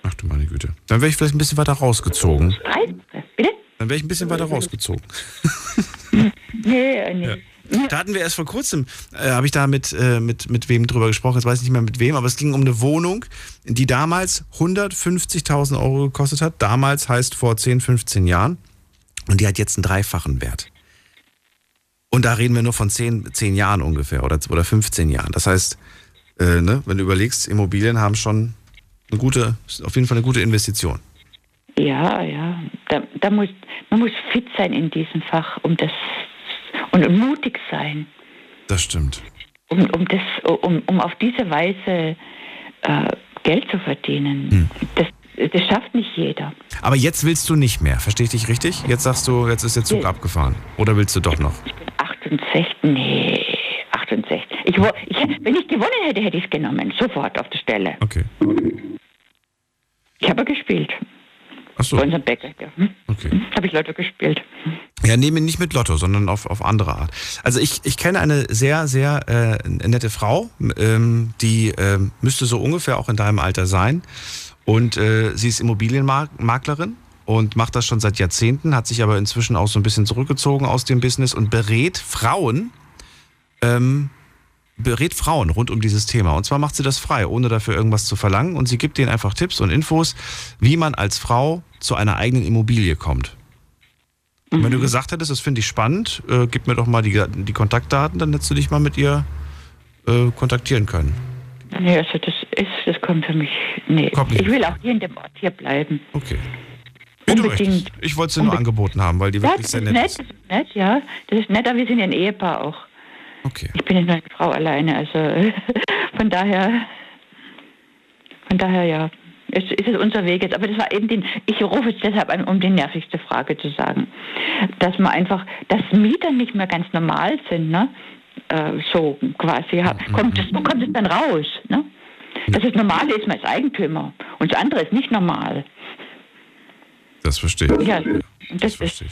Ach du meine Güte. Dann wäre ich vielleicht ein bisschen weiter rausgezogen. Bitte? Dann wäre ich ein bisschen weiter rausgezogen. [laughs] Nee, äh, nee. Da hatten wir erst vor kurzem, äh, habe ich da mit, äh, mit, mit wem drüber gesprochen, jetzt weiß ich nicht mehr mit wem, aber es ging um eine Wohnung, die damals 150.000 Euro gekostet hat. Damals heißt vor 10, 15 Jahren. Und die hat jetzt einen dreifachen Wert. Und da reden wir nur von 10, 10 Jahren ungefähr oder, oder 15 Jahren. Das heißt, äh, ne, wenn du überlegst, Immobilien haben schon eine gute, auf jeden Fall eine gute Investition. Ja, ja. Da, da muss, man muss fit sein in diesem Fach, um das und mutig sein, Das stimmt. um, um, das, um, um auf diese Weise äh, Geld zu verdienen. Das, das schafft nicht jeder. Aber jetzt willst du nicht mehr, verstehe ich dich richtig? Jetzt sagst du, jetzt ist der Zug abgefahren. Oder willst du doch noch? 68, nee, 68. Ich, ich, wenn ich gewonnen hätte, hätte ich es genommen, sofort auf der Stelle. Okay. Ich habe gespielt. Ach so. Bei unserem Bäcker. Ja. Hm? Okay. Habe ich Leute gespielt. Ja, nehme nicht mit Lotto, sondern auf, auf andere Art. Also ich, ich kenne eine sehr, sehr äh, nette Frau, ähm, die ähm, müsste so ungefähr auch in deinem Alter sein. Und äh, sie ist Immobilienmaklerin und macht das schon seit Jahrzehnten, hat sich aber inzwischen auch so ein bisschen zurückgezogen aus dem Business und berät Frauen, ähm, berät Frauen rund um dieses Thema. Und zwar macht sie das frei, ohne dafür irgendwas zu verlangen. Und sie gibt denen einfach Tipps und Infos, wie man als Frau zu einer eigenen Immobilie kommt. Und wenn du gesagt hättest, das finde ich spannend, äh, gib mir doch mal die, die Kontaktdaten, dann hättest du dich mal mit ihr äh, kontaktieren können. Nee, also das ist, das kommt für mich. Nee. Ich will auch hier in dem Ort hier bleiben. Okay. Möchtest. Ich wollte sie nur angeboten haben, weil die Ja, wirklich das sehr nett nett, ist nett, ja. Das ist nett, aber wir sind ja ein Ehepaar auch. Okay. Ich bin jetzt nur eine Frau alleine, also [laughs] von daher, von daher ja. Es ist es unser Weg jetzt, aber das war eben den, ich rufe es deshalb an, um die nervigste Frage zu sagen. Dass man einfach, dass Mieter nicht mehr ganz normal sind, ne? Äh, so quasi. Ja. Kommt, das, wo kommt es dann raus, ne? Dass das Normale ist, man ist Eigentümer. Und das andere ist nicht normal. Das verstehe ich. Ja, und das, ist,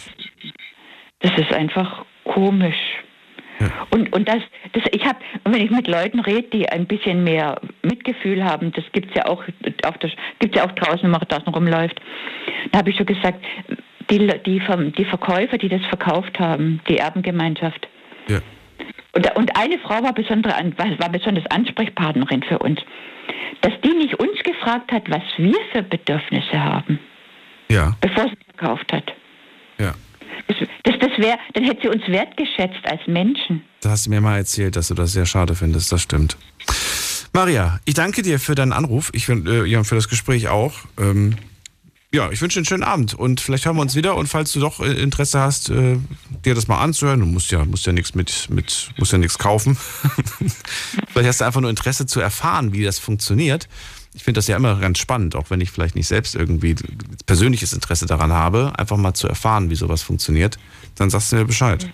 das ist einfach komisch. Und, und das, das ich habe, wenn ich mit Leuten rede, die ein bisschen mehr Mitgefühl haben, das gibt's ja auch auf der, gibt's ja auch draußen, wenn man draußen rumläuft, da habe ich schon gesagt, die, die, die Verkäufer, die das verkauft haben, die Erbengemeinschaft. Ja. Und, und eine Frau war, besondere, war besonders Ansprechpartnerin für uns, dass die nicht uns gefragt hat, was wir für Bedürfnisse haben, Ja, bevor sie verkauft hat. ja. Das, das, das wär, dann hätte sie uns wertgeschätzt als Menschen. Da hast du mir mal erzählt, dass du das sehr schade findest. Das stimmt. Maria, ich danke dir für deinen Anruf. Ich find, äh, für das Gespräch auch. Ähm, ja, ich wünsche dir einen schönen Abend und vielleicht hören wir uns wieder. Und falls du doch äh, Interesse hast, äh, dir das mal anzuhören, du musst ja, musst ja nichts mit, mit, musst ja nichts kaufen. [laughs] vielleicht hast du einfach nur Interesse zu erfahren, wie das funktioniert. Ich finde das ja immer ganz spannend, auch wenn ich vielleicht nicht selbst irgendwie persönliches Interesse daran habe, einfach mal zu erfahren, wie sowas funktioniert. Dann sagst du mir Bescheid.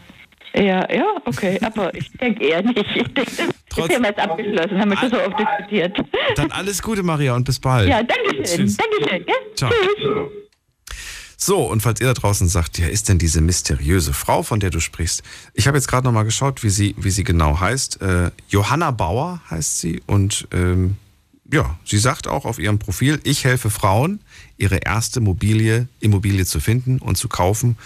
Ja, ja, okay, aber ich denke eher nicht. Ich denke, das Thema ist abgeschlossen, haben wir schon so oft diskutiert. Dann alles Gute, Maria, und bis bald. Ja, danke schön. Tschüss. Danke schön. Gell? Ciao. Tschüss. So, und falls ihr da draußen sagt, ja, ist denn diese mysteriöse Frau, von der du sprichst? Ich habe jetzt gerade nochmal geschaut, wie sie, wie sie genau heißt. Äh, Johanna Bauer heißt sie und ähm, ja, sie sagt auch auf ihrem Profil, ich helfe Frauen, ihre erste Immobilie, Immobilie zu finden und zu kaufen,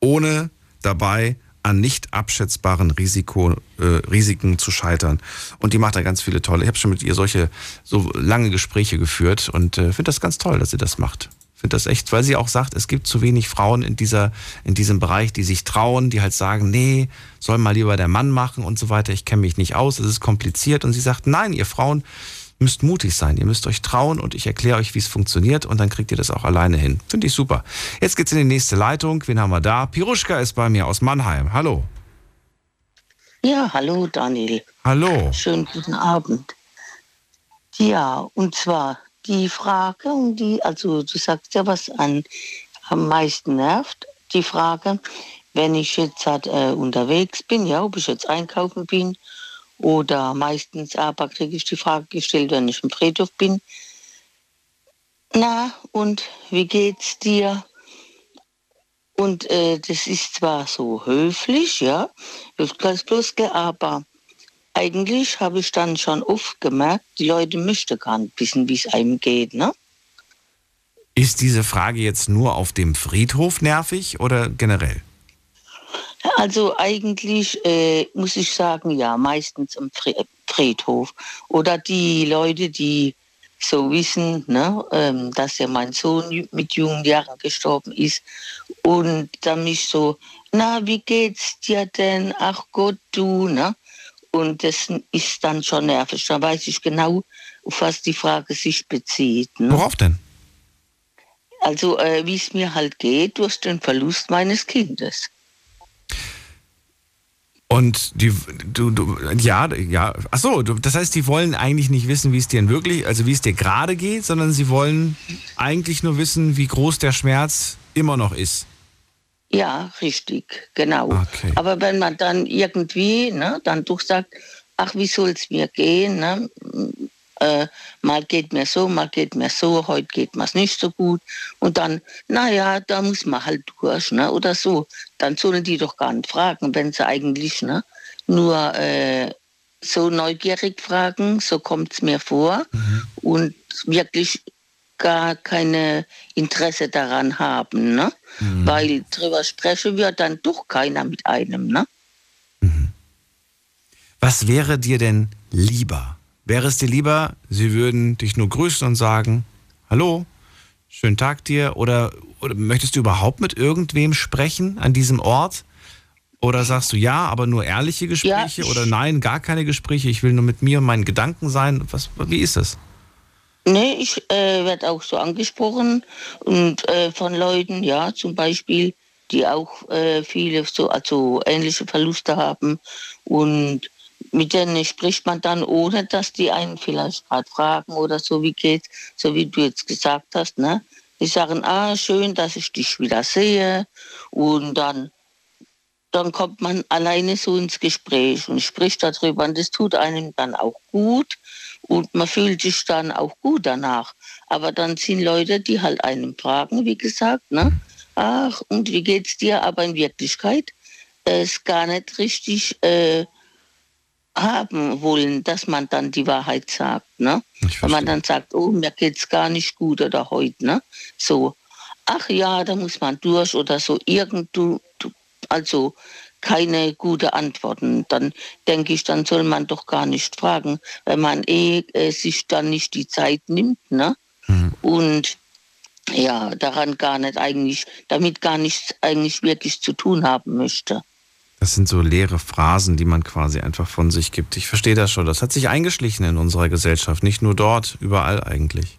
ohne dabei an nicht abschätzbaren Risiko, äh, Risiken zu scheitern. Und die macht da ganz viele tolle. Ich habe schon mit ihr solche so lange Gespräche geführt und äh, finde das ganz toll, dass sie das macht. Finde das echt, weil sie auch sagt, es gibt zu wenig Frauen in dieser in diesem Bereich, die sich trauen, die halt sagen, nee, soll mal lieber der Mann machen und so weiter. Ich kenne mich nicht aus, es ist kompliziert. Und sie sagt, nein, ihr Frauen müsst mutig sein, ihr müsst euch trauen und ich erkläre euch, wie es funktioniert und dann kriegt ihr das auch alleine hin. Finde ich super. Jetzt geht's in die nächste Leitung. Wen haben wir da? Piruschka ist bei mir aus Mannheim. Hallo. Ja, hallo Daniel. Hallo. Schönen guten Abend. Ja, und zwar die Frage, um die, also du sagst ja, was an, am meisten nervt, die Frage, wenn ich jetzt halt, äh, unterwegs bin, ja, ob ich jetzt einkaufen bin oder meistens aber kriege ich die Frage gestellt, wenn ich im Friedhof bin. Na, und wie geht's dir? Und äh, das ist zwar so höflich, ja, das bloß, aber eigentlich habe ich dann schon oft gemerkt, die Leute möchten gar nicht wissen, wie es einem geht, ne? Ist diese Frage jetzt nur auf dem Friedhof nervig oder generell? Also eigentlich äh, muss ich sagen, ja, meistens im Friedhof. Oder die Leute, die so wissen, ne, ähm, dass ja mein Sohn mit jungen Jahren gestorben ist und dann mich so, na, wie geht's dir denn? Ach Gott, du, ne? Und das ist dann schon nervig. Da weiß ich genau, auf was die Frage sich bezieht. Ne? Worauf denn? Also, äh, wie es mir halt geht durch den Verlust meines Kindes. Und die, du, du, ja, ja, ach so, du, das heißt, die wollen eigentlich nicht wissen, wie es dir wirklich, also wie es dir gerade geht, sondern sie wollen eigentlich nur wissen, wie groß der Schmerz immer noch ist. Ja, richtig, genau. Okay. Aber wenn man dann irgendwie, ne, dann doch sagt, ach, wie soll es mir gehen, ne? Äh, mal geht mir so, mal geht mir so, heute geht mir es nicht so gut. Und dann, naja, da muss man halt durch, ne? oder so. Dann sollen die doch gar nicht fragen, wenn sie eigentlich ne? nur äh, so neugierig fragen, so kommt es mir vor. Mhm. Und wirklich gar keine Interesse daran haben, ne? Mhm. Weil drüber sprechen wir dann doch keiner mit einem, ne? Mhm. Was wäre dir denn lieber? Wäre es dir lieber, sie würden dich nur grüßen und sagen, hallo, schönen Tag dir, oder, oder möchtest du überhaupt mit irgendwem sprechen an diesem Ort? Oder sagst du ja, aber nur ehrliche Gespräche? Ja, oder nein, gar keine Gespräche, ich will nur mit mir und meinen Gedanken sein? Was, wie ist das? Nee, ich äh, werde auch so angesprochen und äh, von Leuten, ja, zum Beispiel, die auch äh, viele so, also ähnliche Verluste haben und mit denen spricht man dann, ohne dass die einen vielleicht gerade fragen oder so, wie geht's, so wie du jetzt gesagt hast, ne? Die sagen, ah, schön, dass ich dich wieder sehe. Und dann, dann kommt man alleine so ins Gespräch und spricht darüber. Und das tut einem dann auch gut. Und man fühlt sich dann auch gut danach. Aber dann sind Leute, die halt einen fragen, wie gesagt, ne? Ach, und wie geht's dir? Aber in Wirklichkeit äh, ist gar nicht richtig äh, haben wollen, dass man dann die Wahrheit sagt. Ne? Wenn man dann sagt, oh, mir geht's gar nicht gut oder heute. Ne? So, ach ja, da muss man durch oder so. Irgend, also keine gute Antworten. Dann denke ich, dann soll man doch gar nicht fragen, wenn man eh äh, sich dann nicht die Zeit nimmt. Ne? Mhm. Und ja, daran gar nicht eigentlich, damit gar nichts eigentlich wirklich zu tun haben möchte. Das sind so leere Phrasen, die man quasi einfach von sich gibt. Ich verstehe das schon. Das hat sich eingeschlichen in unserer Gesellschaft. Nicht nur dort, überall eigentlich.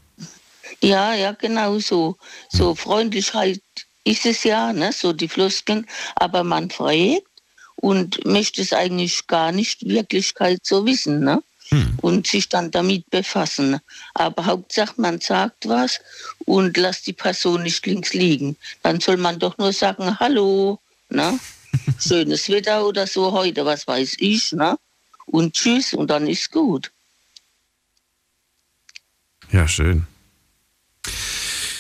Ja, ja, genau so. So hm. Freundlichkeit ist es ja, ne? so die Floskeln. Aber man fragt und möchte es eigentlich gar nicht Wirklichkeit so wissen. Ne? Hm. Und sich dann damit befassen. Aber Hauptsache, man sagt was und lässt die Person nicht links liegen. Dann soll man doch nur sagen, hallo. Ne? [laughs] schönes Wetter oder so heute, was weiß ich, ne? Und tschüss und dann ist gut. Ja, schön.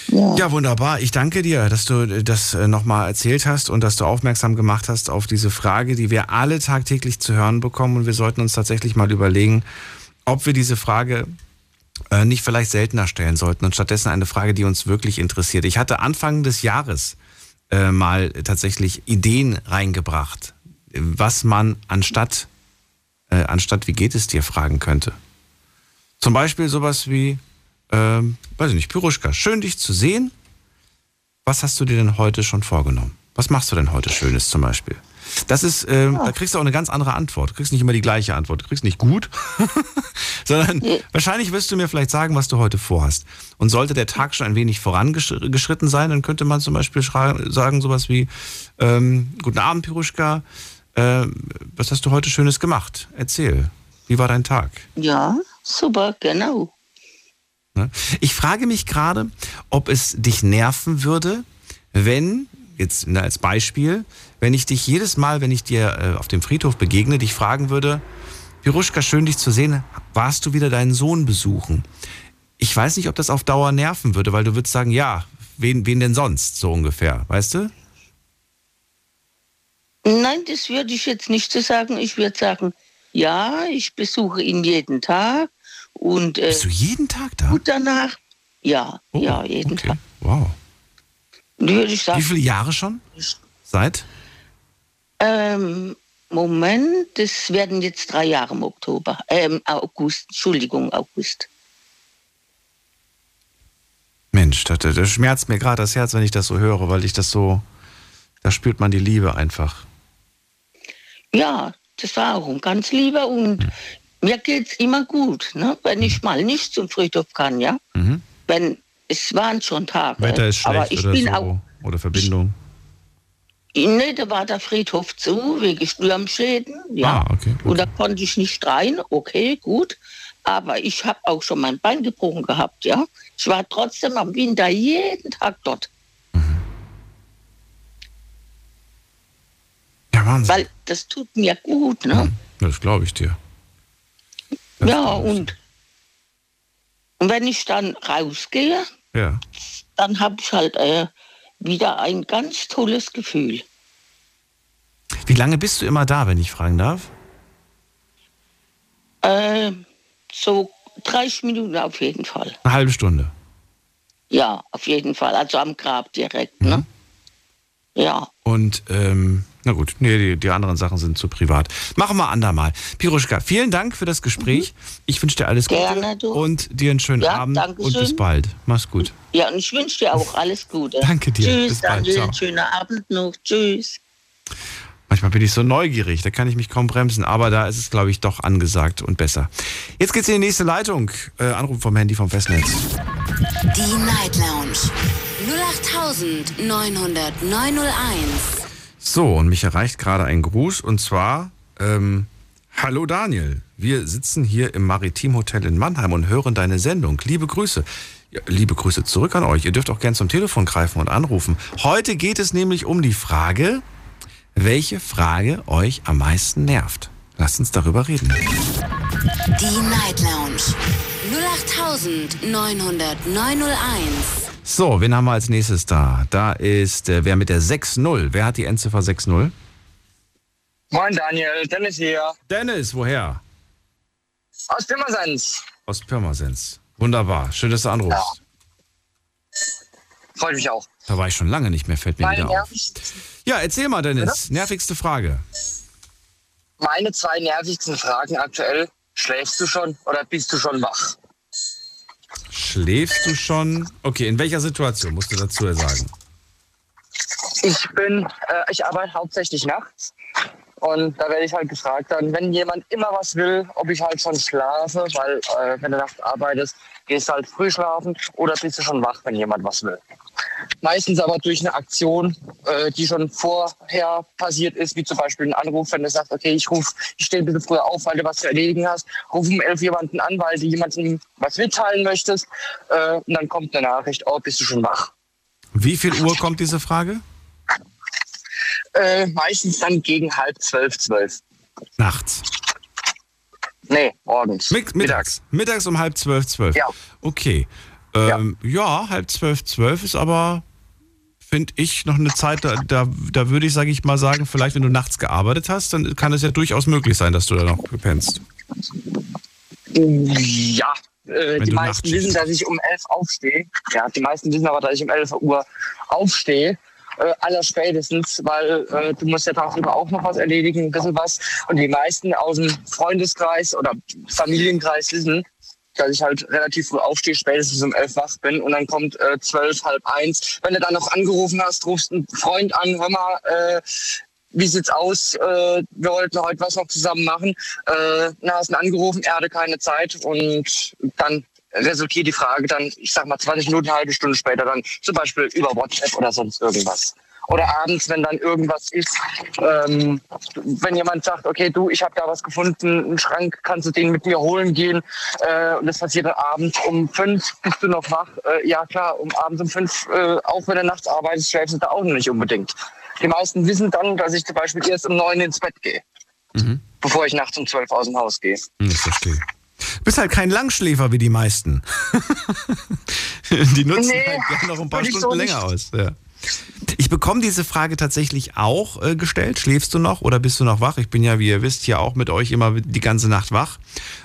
Ja. ja. wunderbar. Ich danke dir, dass du das äh, nochmal erzählt hast und dass du aufmerksam gemacht hast auf diese Frage, die wir alle tagtäglich zu hören bekommen. Und wir sollten uns tatsächlich mal überlegen, ob wir diese Frage äh, nicht vielleicht seltener stellen sollten und stattdessen eine Frage, die uns wirklich interessiert. Ich hatte Anfang des Jahres äh, mal tatsächlich Ideen reingebracht, was man anstatt, äh, anstatt wie geht es dir fragen könnte. Zum Beispiel sowas wie, äh, weiß ich nicht, Pyruschka, schön dich zu sehen. Was hast du dir denn heute schon vorgenommen? Was machst du denn heute Schönes zum Beispiel? Das ist, ähm, da kriegst du auch eine ganz andere Antwort. Du kriegst nicht immer die gleiche Antwort. Du kriegst nicht gut, [laughs] sondern wahrscheinlich wirst du mir vielleicht sagen, was du heute vorhast. Und sollte der Tag schon ein wenig vorangeschritten sein, dann könnte man zum Beispiel sagen sowas wie, ähm, guten Abend, Piruschka, äh, was hast du heute Schönes gemacht? Erzähl, wie war dein Tag? Ja, super, genau. Ne? Ich frage mich gerade, ob es dich nerven würde, wenn, jetzt als Beispiel, wenn ich dich jedes Mal, wenn ich dir äh, auf dem Friedhof begegne, dich fragen würde, Piruschka, schön dich zu sehen, warst du wieder deinen Sohn besuchen? Ich weiß nicht, ob das auf Dauer nerven würde, weil du würdest sagen, ja, wen, wen denn sonst, so ungefähr, weißt du? Nein, das würde ich jetzt nicht so sagen. Ich würde sagen, ja, ich besuche ihn jeden Tag und. Äh, Bist du jeden Tag da? Gut danach. Ja, oh, ja, jeden okay. Tag. Wow. Würde ich sagen. Wie viele Jahre schon? Seit? Ähm, Moment, das werden jetzt drei Jahre im Oktober. Ähm, August, Entschuldigung, August. Mensch, das, das schmerzt mir gerade das Herz, wenn ich das so höre, weil ich das so, da spürt man die Liebe einfach. Ja, das war auch ganz lieber und mhm. mir geht's immer gut, ne? wenn ich mal nicht zum Friedhof kann, ja. Mhm. Wenn es waren schon Tage. Wetter ist schlecht aber ich oder bin so auch. oder Verbindung. Nee, da war der Friedhof zu, wegen Sturmschäden. Ja. Ah, okay, Und da konnte ich nicht rein. Okay, gut. Aber ich habe auch schon mein Bein gebrochen gehabt, ja. Ich war trotzdem am Winter jeden Tag dort. Ja, Wahnsinn. Weil das tut mir gut, ne? Das glaube ich dir. ja, und, und wenn ich dann rausgehe, Ja. dann habe ich halt äh, wieder ein ganz tolles Gefühl. Wie lange bist du immer da, wenn ich fragen darf? Äh, so 30 Minuten auf jeden Fall. Eine halbe Stunde. Ja, auf jeden Fall. Also am Grab direkt, ne? Ja. Und, ähm, na gut, nee, die, die anderen Sachen sind zu privat. Machen wir andermal. Piruschka, vielen Dank für das Gespräch. Ich wünsche dir alles Gute Gerne, du. und dir einen schönen Ja, Abend danke und bis bald. Mach's gut. Ja, und ich wünsche dir auch alles Gute. [laughs] Danke dir. Tschüss, Bis. Daniel. Schönen Abend noch. Tschüss. Manchmal bin ich so neugierig, da kann ich mich kaum bremsen, aber da ist es, glaube ich, doch angesagt und besser. Jetzt geht's in die nächste Leitung. Äh, Anruf vom Handy vom Festnetz. Die Night Lounge 0890901. So, und mich erreicht gerade ein Gruß und zwar, ähm, hallo Daniel, wir sitzen hier im Maritimhotel in Mannheim und hören deine Sendung. Liebe Grüße. Ja, liebe Grüße zurück an euch. Ihr dürft auch gern zum Telefon greifen und anrufen. Heute geht es nämlich um die Frage, welche Frage euch am meisten nervt. Lasst uns darüber reden. Die Night Lounge 0890901. So, wen haben wir als nächstes da? Da ist äh, wer mit der 6-0. Wer hat die Endziffer 6-0? Moin Daniel, Dennis hier. Dennis, woher? Aus Pirmasens. Aus Pirmasens. Wunderbar. Schön, dass du anrufst. Freut mich auch. Da war ich schon lange nicht mehr, fällt mir Meine, wieder auf. Ja, erzähl mal, Dennis. Nervigste Frage. meine zwei nervigsten Fragen aktuell. Schläfst du schon oder bist du schon wach? Schläfst du schon? Okay, in welcher Situation musst du dazu sagen? Ich bin, äh, ich arbeite hauptsächlich nachts. Und da werde ich halt gefragt dann, wenn jemand immer was will, ob ich halt schon schlafe, weil äh, wenn du nachts arbeitest, gehst du halt früh schlafen oder bist du schon wach, wenn jemand was will. Meistens aber durch eine Aktion, äh, die schon vorher passiert ist, wie zum Beispiel ein Anruf, wenn du sagst, okay, ich ruf, ich stehe ein bisschen früher auf, weil du was zu erledigen hast, ruf um elf jemanden an, weil du jemandem was mitteilen möchtest, äh, und dann kommt eine Nachricht, oh, bist du schon wach. Wie viel Uhr kommt diese Frage? Äh, meistens dann gegen halb zwölf, zwölf. Nachts. Nee, morgens. Mit, mittags. Mittags um halb zwölf, zwölf. Ja. Okay. Ähm, ja. halb zwölf, zwölf ist aber, finde ich, noch eine Zeit, da, da, da würde ich, sage ich mal, sagen, vielleicht, wenn du nachts gearbeitet hast, dann kann es ja durchaus möglich sein, dass du da noch pennst. Ja, äh, die meisten wissen, dass ich um 11 aufstehe. Ja, die meisten wissen aber, dass ich um 11 Uhr aufstehe. Äh, allerspätestens, weil äh, du musst ja tagsüber auch noch was erledigen, ein bisschen was. Und die meisten aus dem Freundeskreis oder Familienkreis wissen, dass ich halt relativ früh aufstehe, spätestens um 11 wach bin. Und dann kommt äh, 12, halb eins. Wenn du dann noch angerufen hast, rufst einen Freund an, hör mal, äh, wie sieht's aus? Äh, wir wollten heute was noch zusammen machen. Äh, dann hast du angerufen, er hatte keine Zeit und dann resultiert die Frage dann, ich sag mal 20 Minuten, eine halbe Stunde später dann zum Beispiel über WhatsApp oder sonst irgendwas. Oder abends, wenn dann irgendwas ist, ähm, wenn jemand sagt, okay, du, ich habe da was gefunden, einen Schrank, kannst du den mit mir holen gehen? Äh, und das passiert dann abends um fünf, bist du noch wach? Äh, ja klar, um abends um fünf, äh, auch wenn du nachts arbeitest, schläfst du da auch noch nicht unbedingt. Die meisten wissen dann, dass ich zum Beispiel erst um neun ins Bett gehe, Mhm. bevor ich nachts um zwölf aus dem Haus gehe. Hm, Ich verstehe. Du bist halt kein Langschläfer wie die meisten. [laughs] die nutzen Nee, halt gerne noch ein paar Stunden so länger aus. Ja. Ich bekomme diese Frage tatsächlich auch äh, gestellt. Schläfst du noch oder bist du noch wach? Ich bin ja, wie ihr wisst, hier auch mit euch immer die ganze Nacht wach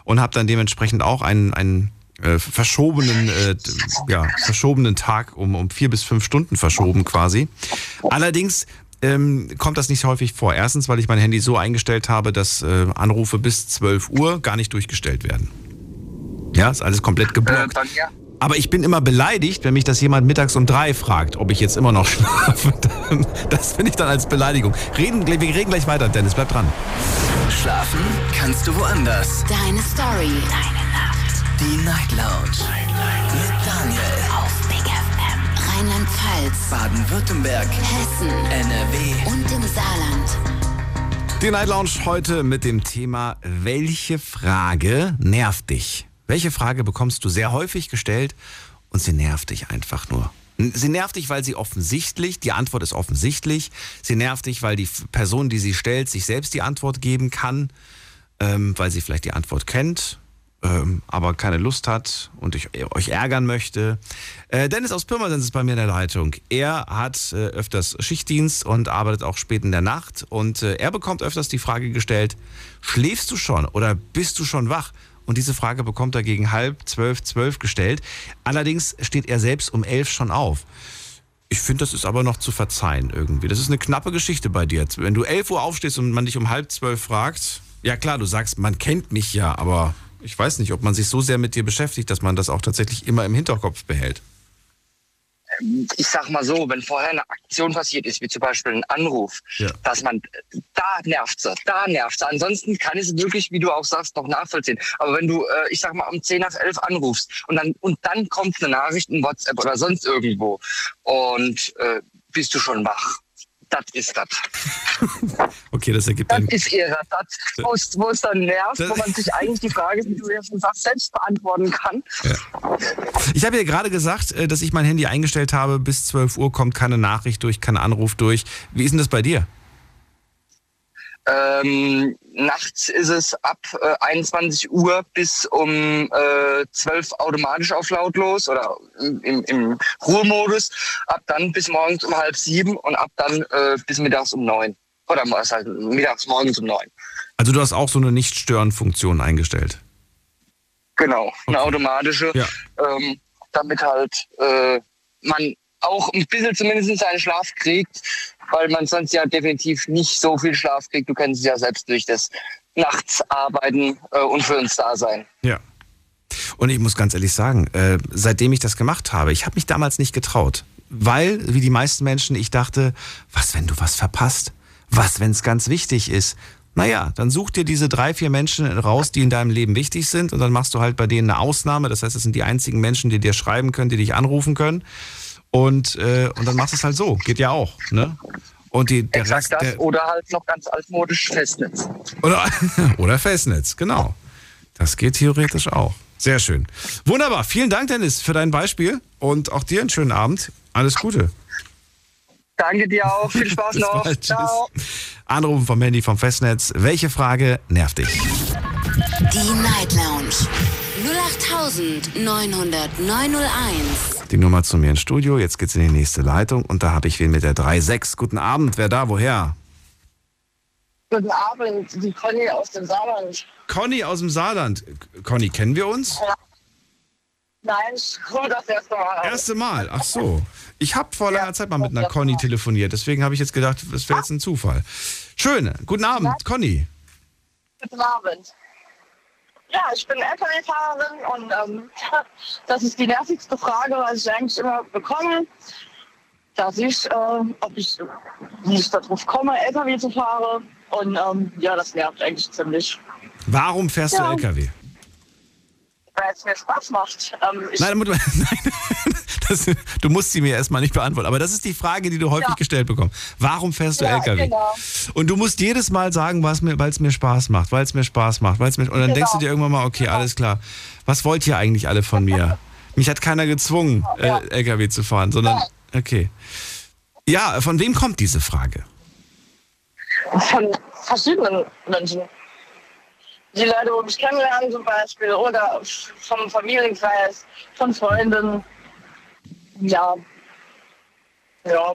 und habe dann dementsprechend auch einen, einen äh, verschobenen, äh, ja, verschobenen Tag um, um vier bis fünf Stunden verschoben quasi. Allerdings ähm, kommt das nicht häufig vor. Erstens, weil ich mein Handy so eingestellt habe, dass äh, Anrufe bis 12 Uhr gar nicht durchgestellt werden. Ja, ist alles komplett geblockt. dann, ja. Aber ich bin immer beleidigt, wenn mich das jemand mittags um drei fragt, ob ich jetzt immer noch [laughs] schlafe. Das finde ich dann als Beleidigung. Reden, wir reden gleich weiter, Dennis, bleib dran. Schlafen kannst du woanders. Deine Story. Deine Nacht. Die Night Lounge. Rheinland-Pfalz. Baden-Württemberg. Hessen. NRW. Und im Saarland. Die Night Lounge heute mit dem Thema, welche Frage nervt dich? Welche Frage bekommst du sehr häufig gestellt und sie nervt dich einfach nur? Sie nervt dich, weil sie offensichtlich, die Antwort ist offensichtlich. Sie nervt dich, weil die Person, die sie stellt, sich selbst die Antwort geben kann, ähm, weil sie vielleicht die Antwort kennt, ähm, aber keine Lust hat und ich, euch ärgern möchte. Äh, Dennis aus Pirmasens ist bei mir in der Leitung. Er hat äh, öfters Schichtdienst und arbeitet auch spät in der Nacht. Und äh, er bekommt öfters die Frage gestellt, schläfst du schon oder bist du schon wach? Und diese Frage bekommt er gegen halb zwölf, zwölf gestellt. Allerdings steht er selbst um elf schon auf. Ich finde, das ist aber noch zu verzeihen irgendwie. Das ist eine knappe Geschichte bei dir. Wenn du 11 Uhr aufstehst und man dich um halb zwölf fragt, ja klar, du sagst, man kennt mich ja, aber ich weiß nicht, ob man sich so sehr mit dir beschäftigt, dass man das auch tatsächlich immer im Hinterkopf behält. ich sag mal so, wenn vorher eine Aktion passiert ist, wie zum Beispiel ein Anruf, Ja. dass man, da nervt sie, da nervt sie. Ansonsten kann es wirklich, wie du auch sagst, noch nachvollziehen. Aber wenn du, äh, ich sag mal, um 10 nach 11 anrufst und dann, und dann kommt eine Nachricht in WhatsApp oder sonst irgendwo und äh, bist du schon wach. Das ist das. Okay, das ergibt Das ist ihre. Das, wo es- wo es dann nervt, Das- wo man sich eigentlich die Frage, wie du ja schon sagst, selbst beantworten kann. Ich habe ja gerade gesagt, äh, dass ich mein Handy eingestellt habe, bis 12 Uhr kommt keine Nachricht durch, kein Anruf durch. Wie ist denn das bei dir? Ähm, nachts ist es ab äh, 21 Uhr bis um äh, 12 automatisch auf lautlos oder im, im, Ruhemodus. Ab dann bis morgens um halb sieben und ab dann äh, bis mittags um neun. Oder halt, mittags morgens um neun. Also du hast auch so eine Nicht-Stören-Funktion eingestellt. Genau, eine automatische, Ja. ähm, damit halt äh, man auch ein bisschen zumindest seinen Schlaf kriegt, weil man sonst ja definitiv nicht so viel Schlaf kriegt. Du kennst es ja selbst durch das Nachtsarbeiten äh, und für uns da sein. Ja. Und ich muss ganz ehrlich sagen, äh, seitdem ich das gemacht habe, ich habe mich damals nicht getraut. Weil, wie die meisten Menschen, ich dachte, was, wenn du was verpasst? Was, wenn es ganz wichtig ist? Naja, dann such dir diese drei, vier Menschen raus, die in deinem Leben wichtig sind und dann machst du halt bei denen eine Ausnahme. Das heißt, es sind die einzigen Menschen, die dir schreiben können, die dich anrufen können. Und, äh, und dann machst du es halt so. Geht ja auch. Ne? Und die, der Exakt Rest, das der, oder halt noch ganz altmodisch Festnetz. oder, [laughs] oder Festnetz, genau. Das geht theoretisch auch. Sehr schön. Wunderbar. Vielen Dank, Dennis, für dein Beispiel und auch dir einen schönen Abend. Alles Gute. Danke dir auch. Viel [laughs] Spaß Bis noch. bald. Tschüss. Ciao. Anrufen vom Handy vom Festnetz. Welche Frage nervt dich? Die Night Lounge. 08900901. Die Nummer zu mir ins Studio. Jetzt geht's in die nächste Leitung und da habe ich wen mit der 3.6. Guten Abend. Wer da? Woher? Guten Abend, die Conny aus dem Saarland. Conny aus dem Saarland. Conny, kennen wir uns? Nein, ich komme das erste Mal. Erste Mal. Ach so. Ich habe vor langer Zeit mal mit einer Conny telefoniert. Deswegen habe ich jetzt gedacht, das wäre jetzt ein Zufall. Schön. Guten Abend, Conny. Guten Abend. Ja, ich bin dass ich, äh, ob ich nicht darauf komme, LKW zu fahren. Und ähm, ja, das nervt eigentlich ziemlich. Warum fährst Ja. du LKW? Weil es mir Spaß macht. Ähm, ich, Nein, [laughs] nein, das, du musst sie mir erstmal nicht beantworten. Aber das ist die Frage, die du häufig Ja. gestellt bekommst. Warum fährst du Ja, LKW? genau. Und du musst jedes Mal sagen, weil es mir Spaß macht, weil es mir Spaß macht, weil es mir. Und dann Genau. denkst du dir irgendwann mal, okay, alles klar. Was wollt ihr eigentlich alle von mir? [laughs] Mich hat keiner gezwungen, äh, LKW zu fahren, sondern okay. Ja, von wem kommt diese Frage? von verschiedenen Menschen. Die Leute, wo mich kennenlernen zum Beispiel, oder vom Familienkreis, von Freunden. Ja. Ja,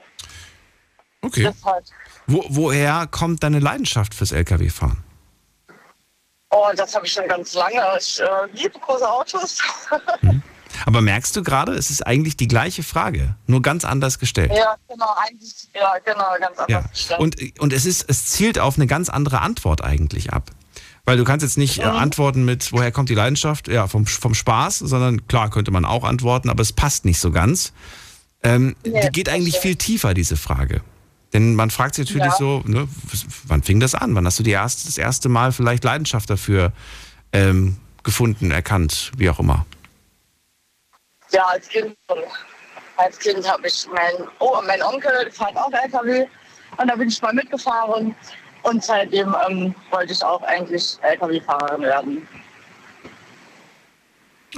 Okay. das halt. Wo, woher kommt deine Leidenschaft fürs LKW-Fahren? Oh, das habe ich schon ganz lange. Ich äh, liebe große Autos. [laughs] Aber merkst du gerade, es ist eigentlich die gleiche Frage, nur ganz anders gestellt. ja, genau, eigentlich, ja, genau, ganz anders. Ja. gestellt. Und, und es, ist, es zielt auf eine ganz andere Antwort eigentlich ab. Weil du kannst jetzt nicht äh, antworten mit, woher kommt die Leidenschaft? Ja, vom, vom Spaß, sondern klar könnte man auch antworten, aber es passt nicht so ganz. Ähm, Nee, die geht eigentlich viel tiefer, diese Frage. Denn man fragt sich natürlich Ja. so, ne, wann fing das an? Wann hast du die erste, das erste Mal vielleicht Leidenschaft dafür ähm, gefunden, erkannt, wie auch immer? Ja, als Kind, als Kind habe ich mein, oh, mein Onkel fährt auch LKW und da bin ich mal mitgefahren und seitdem ähm, wollte ich auch eigentlich LKW-Fahrerin werden.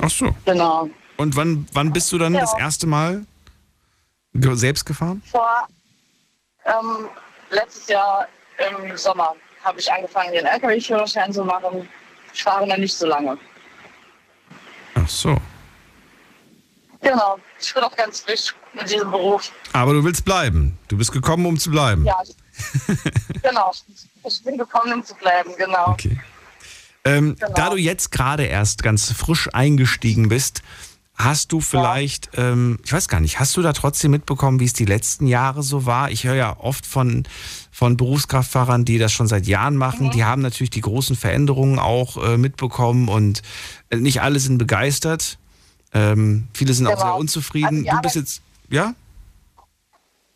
Ach so. Genau. Und wann, wann bist du dann Ja. das erste Mal selbst gefahren? Vor ähm, letztes Jahr im Sommer habe ich angefangen, den LKW-Führerschein zu machen. Ich fahre noch nicht so lange. Ach so. Genau. Ich bin auch ganz frisch in diesem Beruf. Aber du willst bleiben. Du bist gekommen, um zu bleiben. Ja, genau. Ich bin gekommen, um zu bleiben, genau. Okay. Ähm, Genau. Da du jetzt gerade erst ganz frisch eingestiegen bist, hast du vielleicht, ähm, ich weiß gar nicht, hast du da trotzdem mitbekommen, wie es die letzten Jahre so war? Ich höre ja oft von, von Berufskraftfahrern, die das schon seit Jahren machen. Mhm. Die haben natürlich die großen Veränderungen auch äh, mitbekommen und äh, nicht alle sind begeistert. Ähm, viele sind auch Genau. sehr unzufrieden. Also du bist jetzt, ja?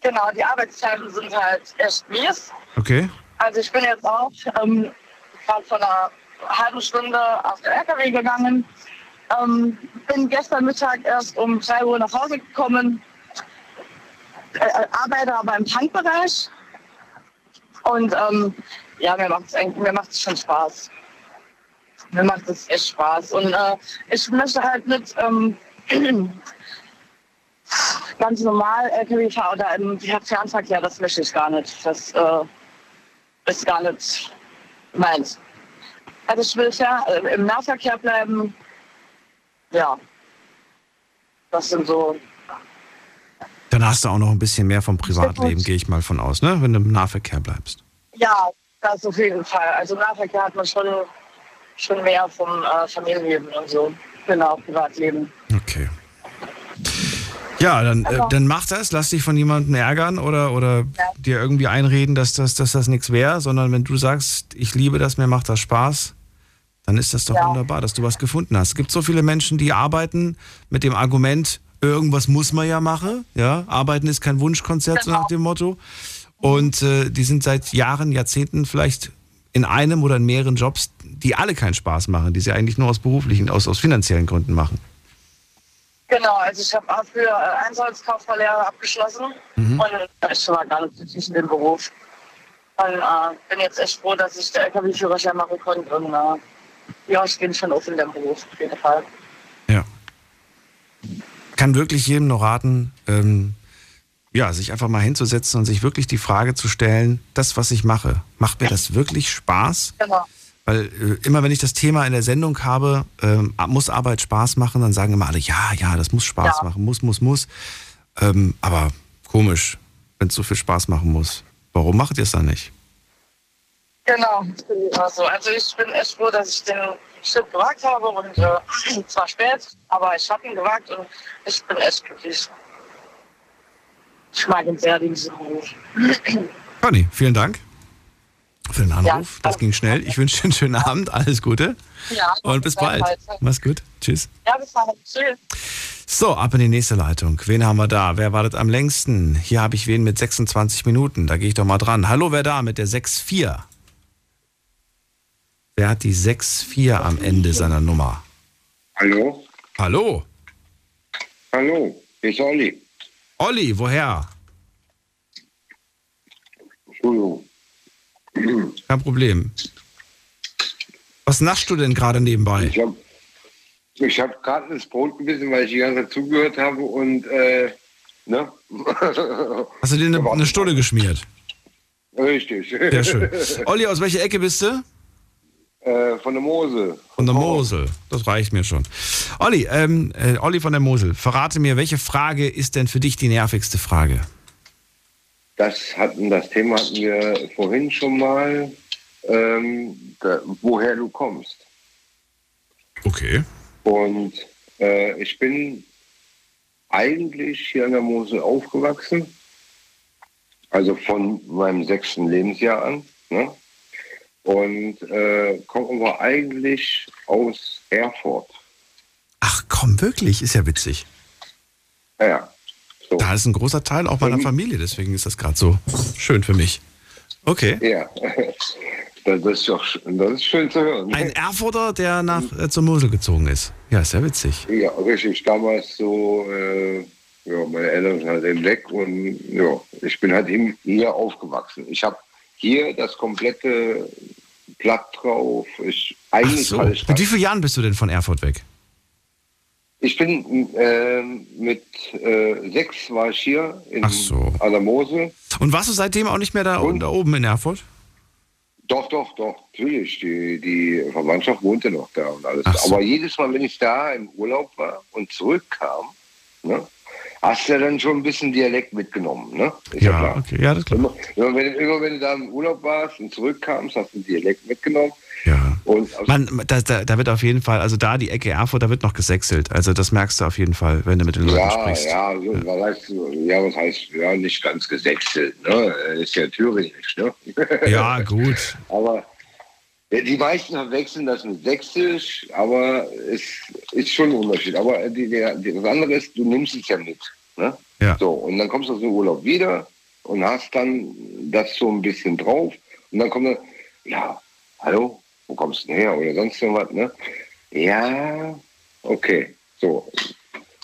Genau, die Arbeitszeiten sind halt echt mies. Okay. Also ich bin jetzt auch ähm, gerade vor einer halben Stunde auf der LKW gegangen. Ähm, bin gestern Mittag erst um 3 Uhr nach Hause gekommen. Äh, äh, arbeite aber im Tankbereich. Und ähm, ja, mir macht es mir macht's schon Spaß. Mir macht es echt Spaß. Und äh, ich möchte halt mit ähm, [clears throat] ganz normal LKW fahren oder im Fernverkehr, das möchte ich gar nicht. Das äh, ist gar nicht meins. Also ich will ja äh, im Nahverkehr bleiben. Ja. Das sind so. Dann hast du auch noch ein bisschen mehr vom Privatleben, gehe ich mal von aus, ne? wenn du im Nahverkehr bleibst. Ja, das auf jeden Fall. Also im Nahverkehr hat man schon, schon mehr vom äh, Familienleben und so. Genau, Privatleben. Okay. Ja, dann, äh, Also- dann mach das, lass dich von jemandem ärgern oder, oder dir irgendwie einreden, dass das, dass das nichts wäre, sondern wenn du sagst, ich liebe das, mir macht das Spaß, dann ist das doch wunderbar, dass du was gefunden hast. Es gibt so viele Menschen, die arbeiten mit dem Argument, irgendwas muss man ja machen. Ja? Arbeiten ist kein Wunschkonzert, so nach dem Motto. Und äh, die sind seit Jahren, Jahrzehnten vielleicht in einem oder in mehreren Jobs, die alle keinen Spaß machen, die sie eigentlich nur aus beruflichen, aus, aus finanziellen Gründen machen. Genau, also ich habe auch für äh, Einsatzkaufverlehre abgeschlossen Mhm. und ich war gar nicht glücklich in dem Beruf. Und äh, bin jetzt echt froh, dass ich den LKW-Führerschein machen konnte. Und äh, ja, ich bin schon offen in dem Beruf, auf jeden Fall. kann wirklich jedem nur raten, ähm, ja, sich einfach mal hinzusetzen und sich wirklich die Frage zu stellen, das, was ich mache, macht mir das wirklich Spaß? Genau. Weil äh, immer wenn ich das Thema in der Sendung habe, ähm, muss Arbeit Spaß machen, dann sagen immer alle, ja, ja, das muss Spaß machen, muss, muss, muss. Ähm, aber komisch, wenn es so viel Spaß machen muss. Warum macht ihr es dann nicht? Genau, ich bin immer so. Also ich bin echt froh, dass ich den Schritt gewagt habe und äh, [clears throat] zwar spät, aber ich habe ihn gewagt und ich bin echt glücklich. Ich mag ihn sehr, diesen Beruf. Conny, vielen Dank für den Ja. Anruf. Das ging schnell. Ich wünsche dir einen schönen Abend. Alles Gute. Ja, Und bis bald. gleichfalls. Mach's gut. Tschüss. Ja, bis bald. Tschüss. So, ab in die nächste Leitung. Wen haben wir da? Wer wartet am längsten? Hier habe ich wen mit 26 Minuten. Da gehe ich doch mal dran. Hallo, wer da mit der 6-4? Wer hat die 6-4 am Ende seiner Nummer? Hallo? Hallo? Hallo, hier ist Olli. Olli, woher? Entschuldigung. Kein Problem. Was naschst du denn gerade nebenbei? Ich habe ich hab gerade ins Brot gebissen, weil ich die ganze Zeit zugehört habe und, äh, ne? [laughs] Hast du dir eine, eine Stulle geschmiert? Richtig. Sehr schön. [laughs] Olli, aus welcher Ecke bist du? Äh, von der Mosel. Von der Mosel. Das reicht mir schon. Olli, ähm, äh, Olli von der Mosel, verrate mir, welche Frage ist denn für dich die nervigste Frage? Das hatten, das Thema hatten wir vorhin schon mal, ähm, da, woher du kommst. Okay. Und äh, ich bin eigentlich hier an der Mosel aufgewachsen, also von meinem sechsten Lebensjahr an. Ne? Und äh, komme aber eigentlich aus Erfurt. Ach komm, wirklich? Ist ja witzig. Ja, ja. So. Da ist ein großer Teil auch meiner Familie, deswegen ist das gerade so schön für mich. Okay. Ja, das ist, doch, das ist schön zu hören. Ein Erfurter, der nach äh, zur Mosel gezogen ist. Ja, ist ja witzig. Ja, richtig. Damals so, äh, ja, meine Eltern sind halt eben weg und ja, ich bin halt eben hier aufgewachsen. Ich habe hier das komplette Blatt drauf. Ich, Ach eigentlich so. alles Mit wie vielen Jahren bist du denn von Erfurt weg? Ich bin äh, mit äh, sechs war ich hier in so. Mosel. Und warst du seitdem auch nicht mehr da, da oben in Erfurt? Doch, doch, doch, natürlich. Die, die Verwandtschaft wohnte noch da und alles. So. Aber jedes Mal, wenn ich da im Urlaub war und zurückkam, ne, hast du ja dann schon ein bisschen Dialekt mitgenommen. Ne? Ist Ja, klar. okay, ja, das ist klar. Immer, immer, wenn, immer wenn du da im Urlaub warst und zurückkamst, hast du Dialekt mitgenommen. Ja. Und Man, da, da, wird auf jeden Fall, also da die Ecke Erfurt, da wird noch gesächselt. Also das merkst du auf jeden Fall, wenn du mit den Leuten ja, sprichst. ja, so, was heißt, ja, was heißt, ja, nicht ganz gesächselt, ne? Ist ja thüringisch, ne? [laughs] Ja, gut. Aber ja, die meisten verwechseln das mit Sächsisch, aber es ist schon ein Unterschied. Aber die, der, das andere ist, du nimmst es ja mit. Ne? Ja. So, und dann kommst du aus dem Urlaub wieder und hast dann das so ein bisschen drauf. Und dann kommt dann, ja, hallo, wo kommst du denn her? Oder sonst irgendwas, ne? Ja, okay. So.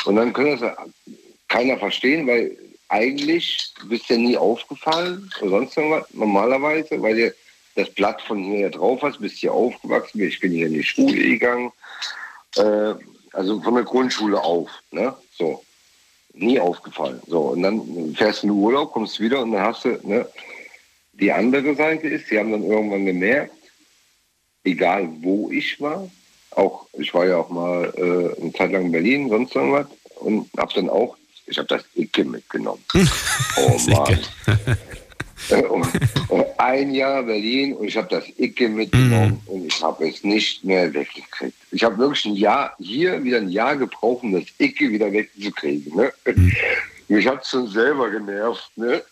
Und dann kann das keiner verstehen, weil eigentlich bist du ja nie aufgefallen oder sonst irgendwas, normalerweise, weil du das Blatt von hier drauf hast, bist hier aufgewachsen, ich bin hier in die Schule gegangen, äh, also von der Grundschule auf, ne? So. Nie aufgefallen. So, und dann fährst du in den Urlaub, kommst wieder und dann hast du, ne? Die andere Seite ist, sie haben dann irgendwann gemerkt, egal wo ich war, auch, ich war ja auch mal äh, eine Zeit lang in Berlin, sonst irgendwas, und hab dann auch, ich habe das Icke mitgenommen. [laughs] oh Mann. Äh, und, und ein Jahr Berlin und ich habe das Icke mitgenommen und ich habe es nicht mehr weggekriegt. Ich habe wirklich ein Jahr, hier wieder ein Jahr gebraucht, um das Icke wieder wegzukriegen. Ne? Mich hat es schon selber genervt. Ne?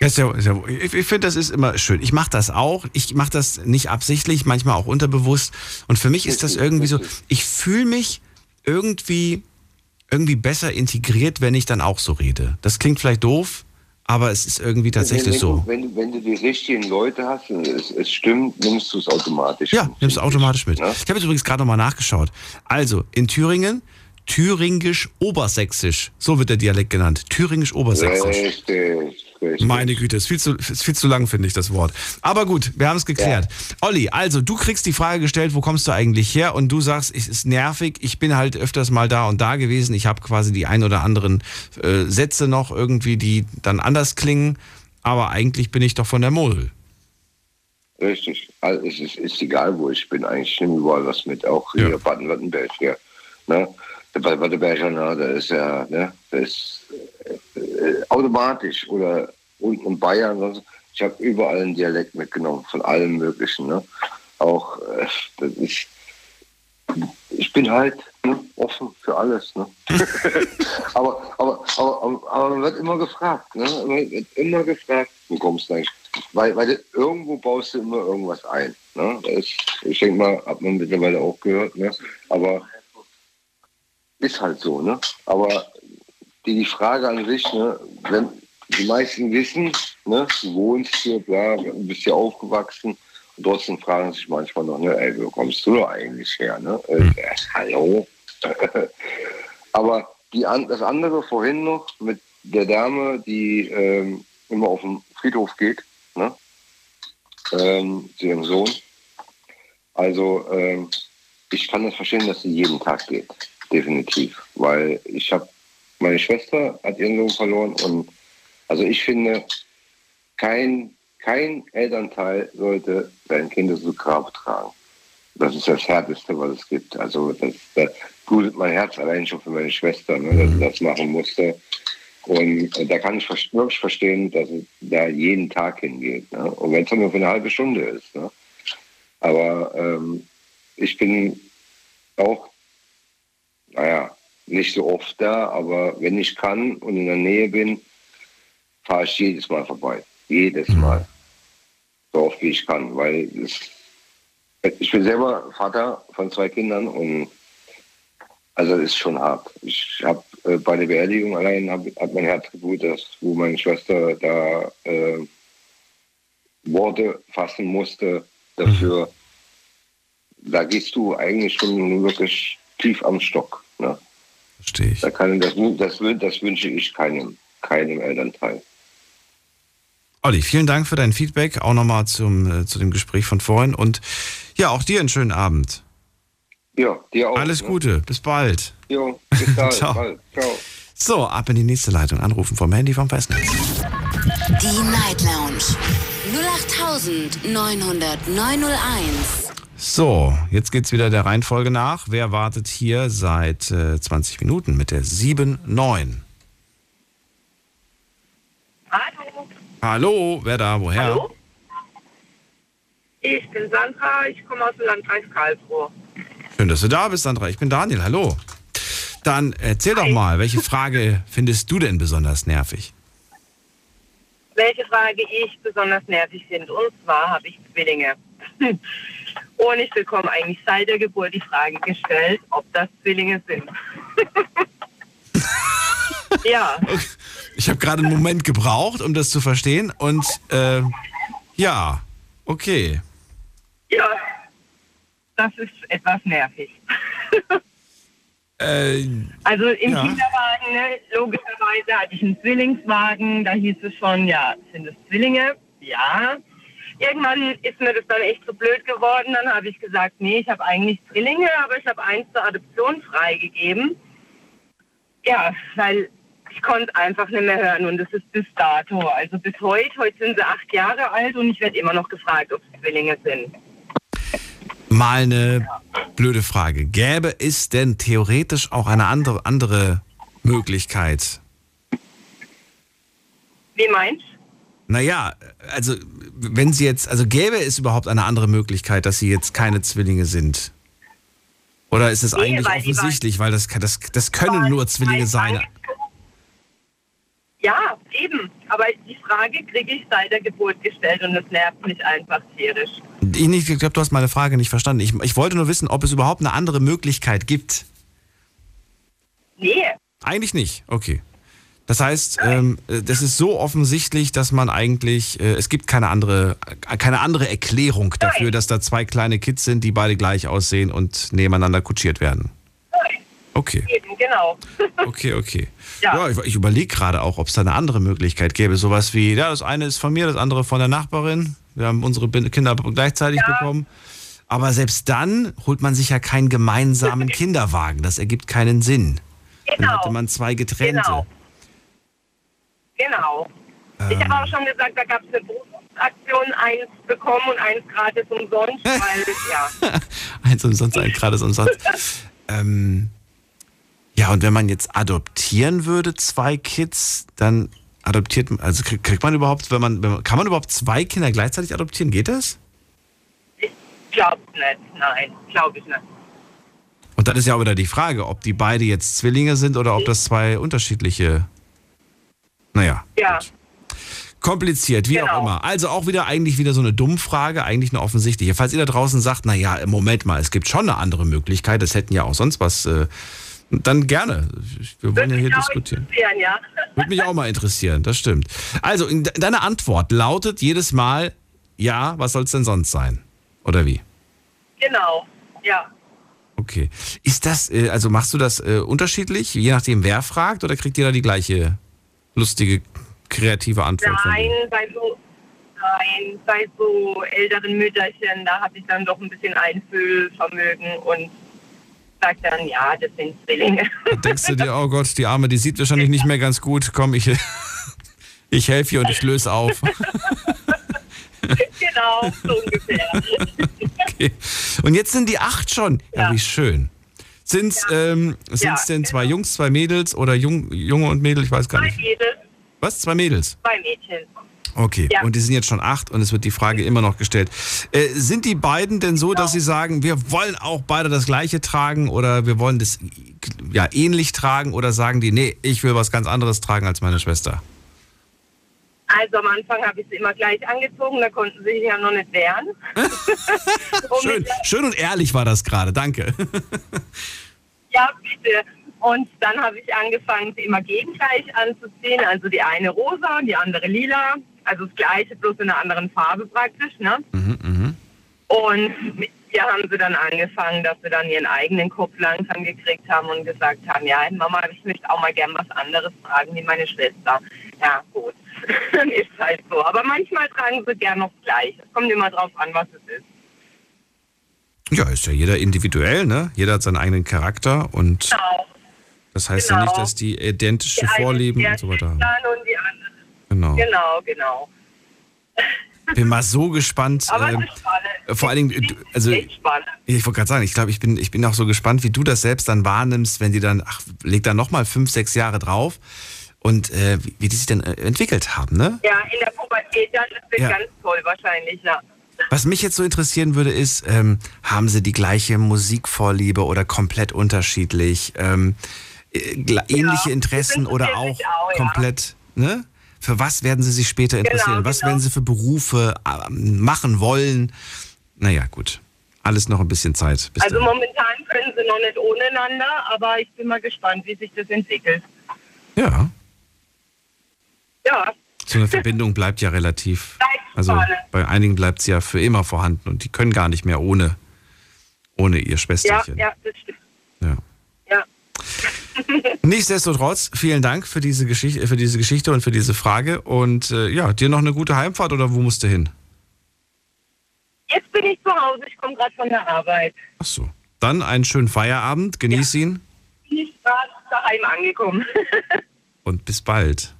Ja, ist ja, ich ich finde, das ist immer schön. Ich mache das auch. Ich mache das nicht absichtlich, manchmal auch unterbewusst. Und für mich ist das irgendwie so, ich fühle mich irgendwie, irgendwie besser integriert, wenn ich dann auch so rede. Das klingt vielleicht doof, aber es ist irgendwie tatsächlich wenn, so. Du, wenn, wenn du die richtigen Leute hast und es, es stimmt, nimmst du es automatisch. Ja, nimmst du automatisch mit. Ich habe jetzt übrigens gerade nochmal nachgeschaut. Also, in Thüringen, Thüringisch-Obersächsisch. So wird der Dialekt genannt. Thüringisch-Obersächsisch. Richtig, richtig. Meine Güte, ist viel zu, ist viel zu lang, finde ich, das Wort. Aber gut, wir haben es geklärt. Olli, also du kriegst die Frage gestellt, wo kommst du eigentlich her? Und du sagst, es ist nervig, ich bin halt öfters mal da und da gewesen. Ich habe quasi die ein oder anderen äh, Sätze noch irgendwie, die dann anders klingen. Aber eigentlich bin ich doch von der Mosel. Richtig. Also es ist, ist egal, wo ich bin. Eigentlich nehme überall was mit. Auch hier Baden-Württemberg. Hier, ne? Der Baden-Württemberger, ne? der ist ja, ne? der ist äh, automatisch. Oder unten in Bayern. Sonst. Ich habe überall einen Dialekt mitgenommen, von allem Möglichen. Ne? Auch, äh, das ist, ich bin halt ne, offen für alles. Ne? [laughs] aber, aber, aber, aber, man wird immer gefragt. Ne? Man wird immer gefragt, wo kommst du eigentlich? Weil, weil du, irgendwo baust du immer irgendwas ein. Ne? Das ist, ich denke mal, hat man mittlerweile auch gehört. Ne? Aber ist halt so, ne? Aber die, Frage an sich, ne, wenn die meisten wissen, ne, du wohnst hier, bla, du bist hier aufgewachsen und trotzdem fragen sich manchmal noch, ne, ey, wo kommst du da eigentlich her, ne? Äh, äh, hallo? [laughs] Aber die, an, das andere vorhin noch mit der Dame, die ähm, immer auf den Friedhof geht, ne? Ähm, zu ihrem Sohn. Also ähm, ich kann das verstehen, dass sie jeden Tag geht, definitiv. Weil ich habe, meine Schwester hat ihren Sohn verloren und also ich finde, kein, kein Elternteil sollte sein Kind zu Grab tragen. Das ist das Härteste, was es gibt. Also das, das blutet mein Herz allein schon für meine Schwester, ne, dass sie das machen musste. Und äh, da kann ich wirklich verstehen, dass es da jeden Tag hingeht. Ne? Und wenn es nur für eine halbe Stunde ist. Ne? Aber ähm, ich bin auch, naja, nicht so oft da, aber wenn ich kann und in der Nähe bin, fahre ich jedes Mal vorbei. Jedes Mal. So oft wie ich kann. Weil es, ich bin selber Vater von zwei Kindern und also es ist schon hart. Ich habe äh, bei der Beerdigung allein hab, hat mein Herz geblutet, wo meine Schwester da äh, Worte fassen musste dafür. Mhm. Da gehst du eigentlich schon wirklich tief am Stock. Ne? Verstehe ich. Da kann, das, das, das wünsche ich keinem, keinem Elternteil. Olli, vielen Dank für dein Feedback, auch nochmal zum, äh, zu dem Gespräch von vorhin und ja, auch dir einen schönen Abend. Ja, dir auch. Alles ne? Gute, bis bald. Jo, bis [laughs] bald. Ciao. bald. Ciao. So, ab in die nächste Leitung. Anrufen vom Handy vom Festnetz. Die Night Lounge 0890901. So, jetzt geht's wieder der Reihenfolge nach. Wer wartet hier seit äh, 20 Minuten mit der 7-9? Hallo. Hallo, wer da, woher? Hallo? Ich bin Sandra, ich komme aus dem Landkreis Karlsruhe. Schön, dass du da bist, Sandra. Ich bin Daniel, hallo. Dann erzähl Hi. doch mal, welche Frage findest du denn besonders nervig? Welche Frage ich besonders nervig finde. Und zwar habe ich Zwillinge. [laughs] Und ich bekomme eigentlich seit der Geburt die Frage gestellt, ob das Zwillinge sind. [laughs] ja. Ich habe gerade einen Moment gebraucht, um das zu verstehen. Und äh, ja, okay. Ja, das ist etwas nervig. äh, also im ja. Kinderwagen, ne, logischerweise hatte ich einen Zwillingswagen, da hieß es schon, ja, sind es Zwillinge? Ja. Irgendwann ist mir das dann echt so blöd geworden. Dann habe ich gesagt, nee, ich habe eigentlich Zwillinge, aber ich habe eins zur Adoption freigegeben. Ja, weil ich konnte einfach nicht mehr hören und das ist bis dato. Also bis heute, heute sind sie acht Jahre alt und ich werde immer noch gefragt, ob es Zwillinge sind. Mal eine blöde Frage. Gäbe es denn theoretisch auch eine andere, andere Möglichkeit? Wie meinst Naja, also wenn sie jetzt, also gäbe es überhaupt eine andere Möglichkeit, dass sie jetzt keine Zwillinge sind? Oder ist es nee, eigentlich weil offensichtlich, weil das, das, das können nur Zwillinge sein? Ja, eben. Aber die Frage kriege ich seit der Geburt gestellt und das nervt mich einfach tierisch. Ich, nicht, ich glaube, du hast meine Frage nicht verstanden. Ich, ich wollte nur wissen, ob es überhaupt eine andere Möglichkeit gibt. Nee. Eigentlich nicht. Okay. Das heißt, ähm, das ist so offensichtlich, dass man eigentlich, äh, es gibt keine andere, keine andere Erklärung dafür, dass da zwei kleine Kids sind, die beide gleich aussehen und nebeneinander kutschiert werden. Nein. Okay. Eben, genau. [laughs] okay, okay. Ja, ja ich, ich überlege gerade auch, ob es da eine andere Möglichkeit gäbe. Sowas wie, ja, das eine ist von mir, das andere von der Nachbarin. Wir haben unsere Kinder gleichzeitig ja. bekommen. Aber selbst dann holt man sich ja keinen gemeinsamen [laughs] Kinderwagen. Das ergibt keinen Sinn. Genau. Dann hätte man zwei getrennte. Genau. Genau. Ähm. Ich habe auch schon gesagt, da gab es eine Berufsaktion, eins bekommen und eins gratis umsonst, weil, ja. [laughs] eins umsonst, eins gratis umsonst. [laughs] ähm, ja, und wenn man jetzt adoptieren würde, zwei Kids, dann adoptiert man, also kriegt man überhaupt, wenn man, wenn man, kann man überhaupt zwei Kinder gleichzeitig adoptieren? Geht das? Ich glaube nicht, nein, glaube ich nicht. Und dann ist ja auch wieder die Frage, ob die beide jetzt Zwillinge sind oder ob das zwei unterschiedliche. Naja. Ja. Gut. Kompliziert, wie genau. auch immer. Also auch wieder eigentlich wieder so eine Dummfrage, eigentlich eine offensichtliche. Falls ihr da draußen sagt, naja, Moment mal, es gibt schon eine andere Möglichkeit, das hätten ja auch sonst was. Äh, Dann gerne. Wir wollen ja hier diskutieren. ja. [laughs] Würde mich auch mal interessieren, das stimmt. Also, in de- deine Antwort lautet jedes Mal, ja, was soll es denn sonst sein? Oder wie? Genau, ja. Okay. Ist das, äh, also machst du das äh, unterschiedlich, je nachdem wer fragt, oder kriegt jeder die gleiche lustige, kreative Antwort? Nein, bei so, nein, bei so älteren Mütterchen, da habe ich dann doch ein bisschen Einfühlvermögen und sage dann, ja, das sind Zwillinge. Da denkst du dir, oh Gott, die Arme, die sieht wahrscheinlich nicht mehr ganz gut. Komm, ich, [laughs] ich helfe ihr und ich löse auf. genau, so ungefähr. [laughs] Okay. Und jetzt sind die acht schon. Ja, wie schön. Sind es ähm, sind's Ja, denn zwei Jungs, zwei Mädels oder Jung, Junge und Mädel? Ich weiß gar Zwei nicht. Mädels, Was? Zwei Mädels? zwei Mädchen. Okay. Ja. Und die sind jetzt schon acht und es wird die Frage immer noch gestellt. Äh, sind die beiden denn so, dass sie sagen, wir wollen auch beide das Gleiche tragen oder wir wollen das ja, ähnlich tragen oder sagen die, nee, ich will was ganz anderes tragen als meine Schwester? Also am Anfang habe ich sie immer gleich angezogen, da konnten sie sich ja noch nicht wehren. [laughs] [laughs] Schön, schön und ehrlich war das gerade, danke. Ja, bitte. Und dann habe ich angefangen, sie immer gegengleich anzuziehen. Also die eine rosa und die andere lila. Also das gleiche, bloß in einer anderen Farbe praktisch. Ne? Mhm, Und mit ihr haben sie dann angefangen, dass sie dann ihren eigenen Kopf langsam gekriegt haben und gesagt haben, ja, Mama, ich möchte auch mal gern was anderes tragen wie meine Schwester. Ja, gut. dann [laughs] ist halt so. Aber manchmal tragen sie gern noch gleich. Es kommt immer drauf an, was es ist. Ja, ist ja jeder individuell, ne? Jeder hat seinen eigenen Charakter und Genau. das heißt ja Genau. nicht, dass die identische Die Vorlieben und so weiter haben. Und die. Genau. Genau, genau. Bin mal so gespannt. Aber es ist vor allen Dingen, also ich wollte gerade sagen, ich glaube, ich bin, ich bin auch so gespannt, wie du das selbst dann wahrnimmst, wenn die dann, ach, leg da nochmal fünf, sechs Jahre drauf und äh, wie, wie die sich dann äh, entwickelt haben, ne? Ja, in der Pubertät, das wird Ja. ganz toll wahrscheinlich, ja. Was mich jetzt so interessieren würde, ist, ähm, haben sie die gleiche Musikvorliebe oder komplett unterschiedlich? Ähm, äh, ähnliche Interessen oder auch, auch, ja. komplett, ne? Für was werden sie sich später interessieren? Genau, was genau. werden sie für Berufe ähm, machen wollen? Naja, gut. Alles noch ein bisschen Zeit. Also dahin. momentan können sie noch nicht ohneinander, aber ich bin mal gespannt, wie sich das entwickelt. Ja, Ja, so eine Verbindung bleibt ja relativ. Also bei einigen bleibt sie ja für immer vorhanden und die können gar nicht mehr ohne, ohne ihr ja, Schwesterchen. ja, das stimmt. Ja. Ja. [laughs] Nichtsdestotrotz, vielen Dank für diese, Geschichte, für diese Geschichte und für diese Frage. Und äh, ja, dir noch eine gute Heimfahrt oder wo musst du hin? Jetzt bin ich zu Hause, ich komme gerade von der Arbeit. Ach so. Dann einen schönen Feierabend, genieß ihn Bin ich gerade daheim angekommen. [laughs] und bis bald.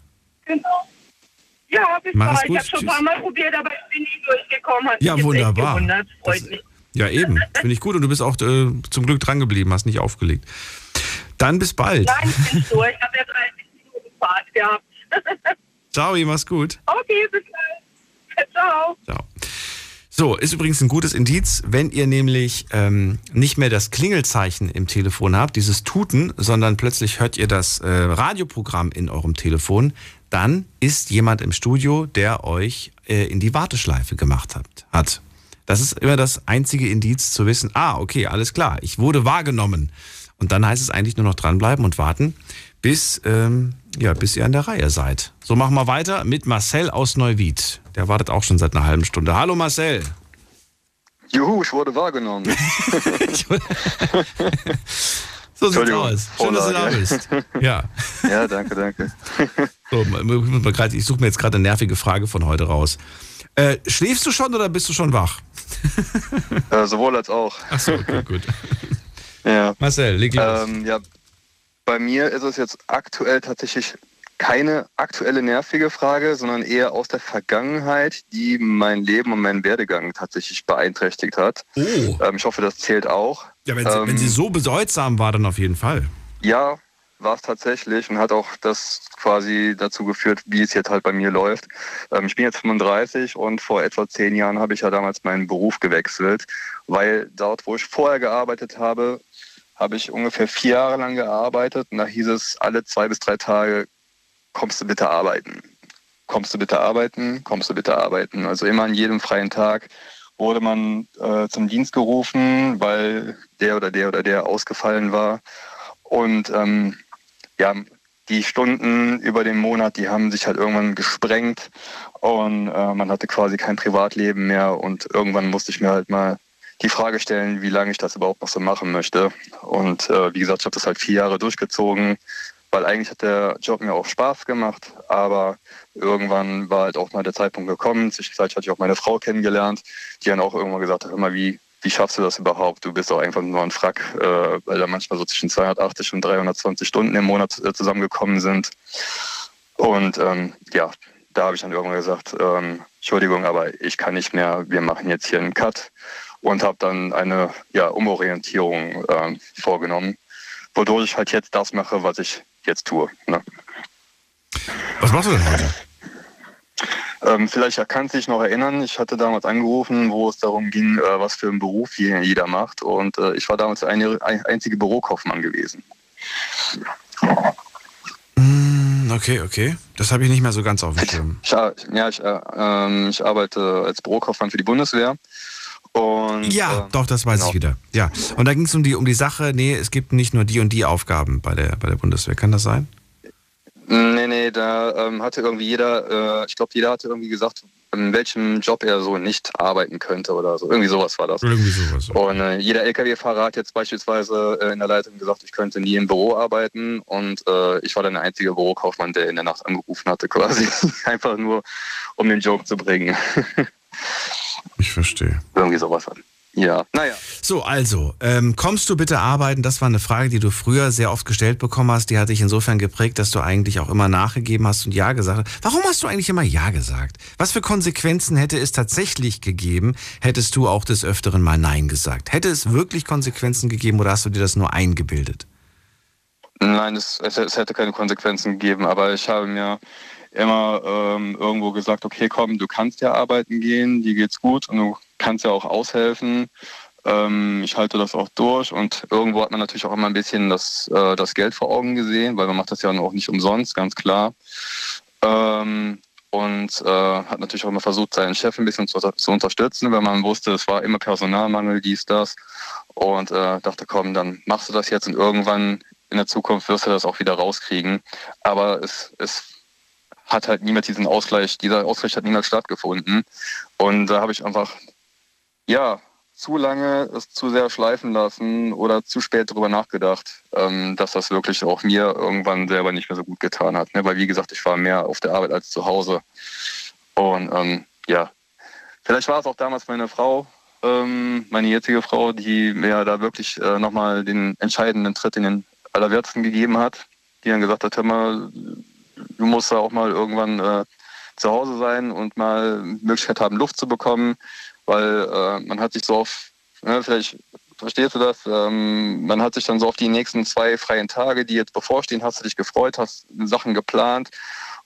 genau. Ja, bis Mach bald. Ich habe schon ein paar Mal probiert, aber ich bin nicht durchgekommen. Hat Ja, wunderbar. Mich. Ja, eben. Finde ich gut. Und du bist auch äh, zum Glück dran geblieben, hast nicht aufgelegt. Dann bis bald. Nein, ich bin durch. Ich habe ja 30 Minuten Fahrt gehabt. [laughs] Ciao, mach's gut. okay, bis bald. Ciao. Ciao. So, ist übrigens ein gutes Indiz, wenn ihr nämlich ähm, nicht mehr das Klingelzeichen im Telefon habt, dieses Tuten, sondern plötzlich hört ihr das äh, Radioprogramm in eurem Telefon, dann ist jemand im Studio, der euch äh, in die Warteschleife gemacht hat. hat. Das ist immer das einzige Indiz zu wissen, ah, okay, alles klar, ich wurde wahrgenommen. Und dann heißt es eigentlich nur noch dranbleiben und warten, bis, ähm, ja, bis ihr an der Reihe seid. So machen wir weiter mit Marcel aus Neuwied. Der wartet auch schon seit einer halben Stunde. Hallo Marcel. Juhu, ich wurde wahrgenommen. [laughs] So sieht's aus. Schön, dass du da bist. Ja. Ja, danke, danke. [laughs] So, ich suche mir jetzt gerade eine nervige Frage von heute raus. Äh, schläfst du schon oder bist du schon wach? [laughs] Äh, sowohl als auch. Achso, okay, gut. [laughs] Ja. Marcel, leg los. Ähm, ja, bei mir ist es jetzt aktuell tatsächlich keine aktuelle nervige Frage, sondern eher aus der Vergangenheit, die mein Leben und meinen Werdegang tatsächlich beeinträchtigt hat. Oh. Ähm, ich hoffe, das zählt auch. Ja, wenn sie, Ähm, wenn sie so bedeutsam war, dann auf jeden Fall. Ja, war es tatsächlich und hat auch das quasi dazu geführt, wie es jetzt halt bei mir läuft. Ähm, ich bin jetzt 35 und vor etwa zehn Jahren habe ich ja damals meinen Beruf gewechselt, weil dort, wo ich vorher gearbeitet habe, habe ich ungefähr vier Jahre lang gearbeitet und da hieß es alle zwei bis drei Tage, kommst du bitte arbeiten. Kommst du bitte arbeiten, kommst du bitte arbeiten. Also immer an jedem freien Tag wurde man äh, zum Dienst gerufen, weil der oder der oder der ausgefallen war. Und ähm, ja, die Stunden über den Monat, die haben sich halt irgendwann gesprengt und äh, man hatte quasi kein Privatleben mehr und irgendwann musste ich mir halt mal die Frage stellen, wie lange ich das überhaupt noch so machen möchte. Und äh, wie gesagt, ich habe das halt vier Jahre durchgezogen, weil eigentlich hat der Job mir auch Spaß gemacht, aber irgendwann war halt auch mal der Zeitpunkt gekommen. Zwischenzeitlich hatte ich auch meine Frau kennengelernt, die dann auch irgendwann gesagt hat, immer wie, wie schaffst du das überhaupt? Du bist doch einfach nur ein Frack, äh, weil da manchmal so zwischen 280 und 320 Stunden im Monat äh, zusammengekommen sind. Und ähm, ja, da habe ich dann irgendwann gesagt, ähm, Entschuldigung, aber ich kann nicht mehr, wir machen jetzt hier einen Cut und habe dann eine ja, Umorientierung äh, vorgenommen, wodurch ich halt jetzt das mache, was ich jetzt tue. Ne? Was machst du denn heute? Ähm, vielleicht kannst du dich noch erinnern, ich hatte damals angerufen, wo es darum ging, äh, was für einen Beruf jeder macht. Und äh, ich war damals der einzige Bürokaufmann gewesen. Mm, okay, okay. Das habe ich nicht mehr so ganz auf dem Schirm. Ich, ja, ich, äh, ähm, ich arbeite als Bürokaufmann für die Bundeswehr. Und, ja, äh, doch, das weiß genau. ich wieder. Ja. Und da ging es um die, um die Sache, nee, es gibt nicht nur die und die Aufgaben bei der, bei der Bundeswehr. Kann das sein? Nee, nee, da ähm, hatte irgendwie jeder, äh, ich glaube, jeder hatte irgendwie gesagt, in welchem Job er so nicht arbeiten könnte oder so. Irgendwie sowas war das. Irgendwie sowas. Und äh, jeder LKW-Fahrer hat jetzt beispielsweise äh, in der Leitung gesagt, ich könnte nie im Büro arbeiten. Und äh, ich war dann der einzige Bürokaufmann, der in der Nacht angerufen hatte, [laughs] quasi. Einfach nur, um den Joke zu bringen. [laughs] Ich verstehe. Irgendwie sowas. Ja, naja. So, also, ähm, kommst du bitte arbeiten? Das war eine Frage, die du früher sehr oft gestellt bekommen hast. Die hat dich insofern geprägt, dass du eigentlich auch immer nachgegeben hast und Ja gesagt hast. Warum hast du eigentlich immer Ja gesagt? Was für Konsequenzen hätte es tatsächlich gegeben, hättest du auch des Öfteren mal Nein gesagt? Hätte es wirklich Konsequenzen gegeben oder hast du dir das nur eingebildet? Nein, es, es, es hätte keine Konsequenzen gegeben, aber ich habe mir immer ähm, irgendwo gesagt, okay, komm, du kannst ja arbeiten gehen, dir geht's gut und du kannst ja auch aushelfen. Ähm, ich halte das auch durch und irgendwo hat man natürlich auch immer ein bisschen das, äh, das Geld vor Augen gesehen, weil man macht das ja auch nicht umsonst, ganz klar. Ähm, und äh, hat natürlich auch immer versucht, seinen Chef ein bisschen zu, zu, unterstützen, weil man wusste, es war immer Personalmangel, dies, das. Und äh, dachte, komm, dann machst du das jetzt und irgendwann in der Zukunft wirst du das auch wieder rauskriegen. Aber es, es hat halt niemals diesen Ausgleich, dieser Ausgleich hat niemals stattgefunden. Und da habe ich einfach, ja, zu lange es zu sehr schleifen lassen oder zu spät darüber nachgedacht, ähm, dass das wirklich auch mir irgendwann selber nicht mehr so gut getan hat. Ne? Weil wie gesagt, ich war mehr auf der Arbeit als zu Hause. Und ähm, ja, vielleicht war es auch damals meine Frau, ähm, meine jetzige Frau, die mir da wirklich äh, nochmal den entscheidenden Tritt in den Allerwertesten gegeben hat, die dann gesagt hat, hör mal, du musst da auch mal irgendwann äh, zu Hause sein und mal Möglichkeit haben, Luft zu bekommen, weil äh, man hat sich so auf, ne, vielleicht verstehst du das, ähm, man hat sich dann so auf die nächsten zwei freien Tage, die jetzt bevorstehen, hast du dich gefreut, hast Sachen geplant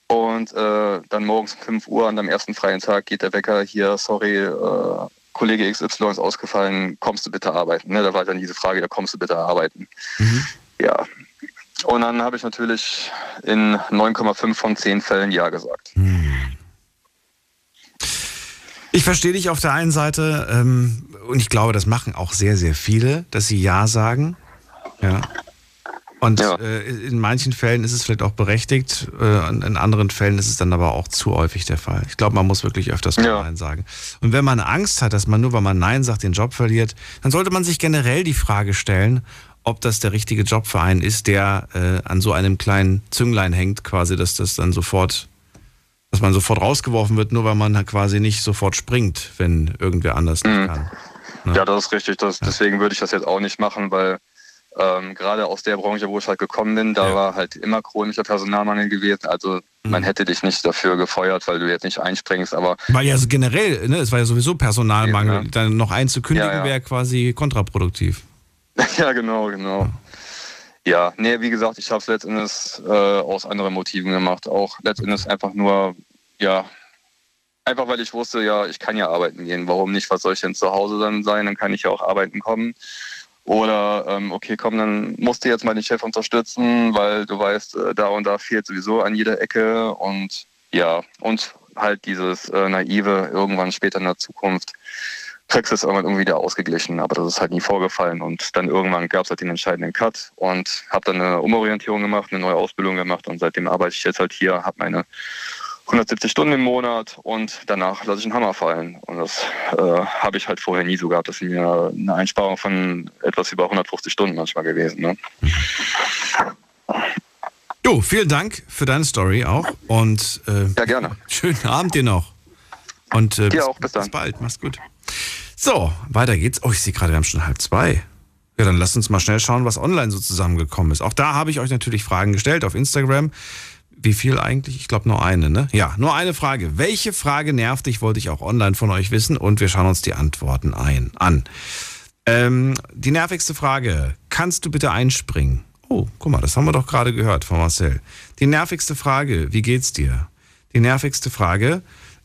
und äh, dann morgens um 5 Uhr an deinem ersten freien Tag geht der Wecker hier, sorry, äh, Kollege XY ist ausgefallen, kommst du bitte arbeiten? Ne, da war dann diese Frage, da kommst du bitte arbeiten. Mhm. Ja, und dann habe ich natürlich in 9,5 von 10 Fällen Ja gesagt. Ich verstehe dich auf der einen Seite ähm, und ich glaube, das machen auch sehr, sehr viele, dass sie Ja sagen. Ja. Und Äh, in manchen Fällen ist es vielleicht auch berechtigt, äh, in anderen Fällen ist es dann aber auch zu häufig der Fall. Ich glaube, man muss wirklich öfters mal Nein sagen. Und wenn man Angst hat, dass man nur, weil man Nein sagt, den Job verliert, dann sollte man sich generell die Frage stellen, ob das der richtige Job für einen ist, der äh, an so einem kleinen Zünglein hängt, quasi, dass das dann sofort, dass man sofort rausgeworfen wird, nur weil man halt quasi nicht sofort springt, wenn irgendwer anders nicht Mhm. kann. Ja, das ist richtig. Das, Deswegen würde ich das jetzt auch nicht machen, weil ähm, gerade aus der Branche, wo ich halt gekommen bin, da war halt immer chronischer Personalmangel gewesen. Also man hätte dich nicht dafür gefeuert, weil du jetzt nicht einspringst, aber Weil ja so generell, ne, es war ja sowieso Personalmangel, Eben, dann noch einen zu kündigen Ja, ja. wäre quasi kontraproduktiv. [laughs] ja, genau, genau. Ja, nee, wie gesagt, ich habe es letztendlich äh, aus anderen Motiven gemacht. Auch letztendlich einfach nur, ja, einfach weil ich wusste, ja, ich kann ja arbeiten gehen. Warum nicht? Was soll ich denn zu Hause dann sein? Dann kann ich ja auch arbeiten kommen. Oder, ähm, okay, komm, dann musst du jetzt mal den Chef unterstützen, weil du weißt, äh, da und da fehlt sowieso an jeder Ecke. Und ja, und halt dieses äh, naive irgendwann später in der Zukunft. Kriegst es irgendwann irgendwie wieder ausgeglichen. Aber das ist halt nie vorgefallen. Und dann irgendwann gab es halt den entscheidenden Cut und habe dann eine Umorientierung gemacht, eine neue Ausbildung gemacht und seitdem arbeite ich jetzt halt hier, habe meine 170 Stunden im Monat und danach lasse ich einen Hammer fallen. Und das äh, habe ich halt vorher nie so gehabt. Das ist mir eine Einsparung von etwas über 150 Stunden manchmal gewesen. Ne? Jo, vielen Dank für deine Story auch. Und äh, ja, gerne. Schönen Abend dir noch. Und äh, dir bis, auch, bis. Bis bald, mach's gut. So, weiter geht's. Oh, ich sehe gerade, wir haben schon halb zwei. Ja, dann lasst uns mal schnell schauen, was online so zusammengekommen ist. Auch da habe ich euch natürlich Fragen gestellt auf Instagram. Wie viel eigentlich? Ich glaube nur eine, ne? Ja, nur eine Frage. Welche Frage nervt dich, wollte ich auch online von euch wissen und wir schauen uns die Antworten ein, an. Ähm, die nervigste Frage. Kannst du bitte einspringen? Oh, guck mal, das haben wir doch gerade gehört von Marcel. Die nervigste Frage, wie geht's dir? Die nervigste Frage,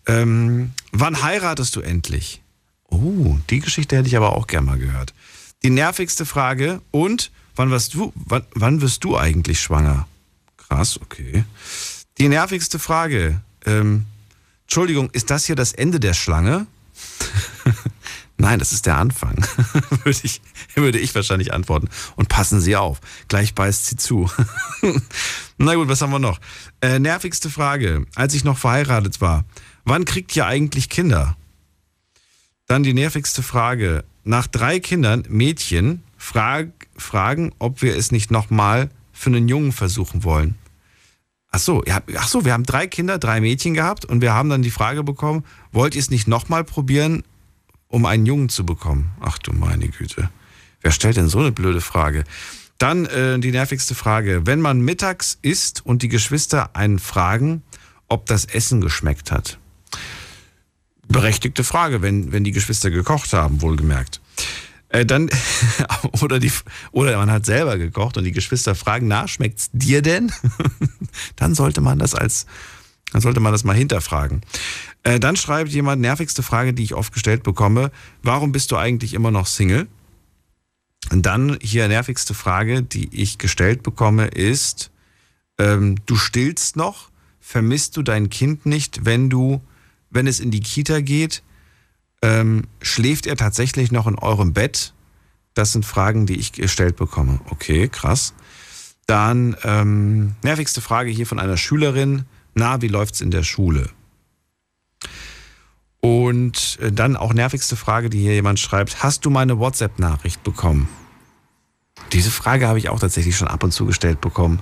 ähm, wann heiratest du endlich? Oh, die Geschichte hätte ich aber auch gern mal gehört. Die nervigste Frage, und wann wirst du, wann, wann wirst du eigentlich schwanger? Krass, okay. Die nervigste Frage, ähm, Entschuldigung, ist das hier das Ende der Schlange? [laughs] Nein, das ist der Anfang, [laughs] würde, ich, würde ich wahrscheinlich antworten. Und passen Sie auf, gleich beißt sie zu. [laughs] Na gut, was haben wir noch? Äh, nervigste Frage, als ich noch verheiratet war, wann kriegt ihr eigentlich Kinder? Dann die nervigste Frage, nach drei Kindern, Mädchen, frag, fragen, ob wir es nicht nochmal für einen Jungen versuchen wollen. Ach so, ja, ach so, wir haben drei Kinder, drei Mädchen gehabt und wir haben dann die Frage bekommen, wollt ihr es nicht nochmal probieren, um einen Jungen zu bekommen? Ach du meine Güte. Wer stellt denn so eine blöde Frage? Dann äh, die nervigste Frage. Wenn man mittags isst und die Geschwister einen fragen, ob das Essen geschmeckt hat. Berechtigte Frage, wenn, wenn die Geschwister gekocht haben, wohlgemerkt. Äh, dann, [laughs] oder, die, oder man hat selber gekocht und die Geschwister fragen, na, schmeckt's dir denn? [laughs] dann sollte man das als, dann sollte man das mal hinterfragen. Äh, dann schreibt jemand, nervigste Frage, die ich oft gestellt bekomme, warum bist du eigentlich immer noch Single? Und dann hier nervigste Frage, die ich gestellt bekomme, ist, ähm, du stillst noch, vermisst du dein Kind nicht, wenn du, wenn es in die Kita geht, ähm, schläft er tatsächlich noch in eurem Bett? Das sind Fragen, die ich gestellt bekomme. Okay, krass. Dann ähm, nervigste Frage hier von einer Schülerin. Na, wie läuft's in der Schule? Und äh, dann auch nervigste Frage, die hier jemand schreibt. Hast du meine WhatsApp-Nachricht bekommen? Diese Frage habe ich auch tatsächlich schon ab und zu gestellt bekommen.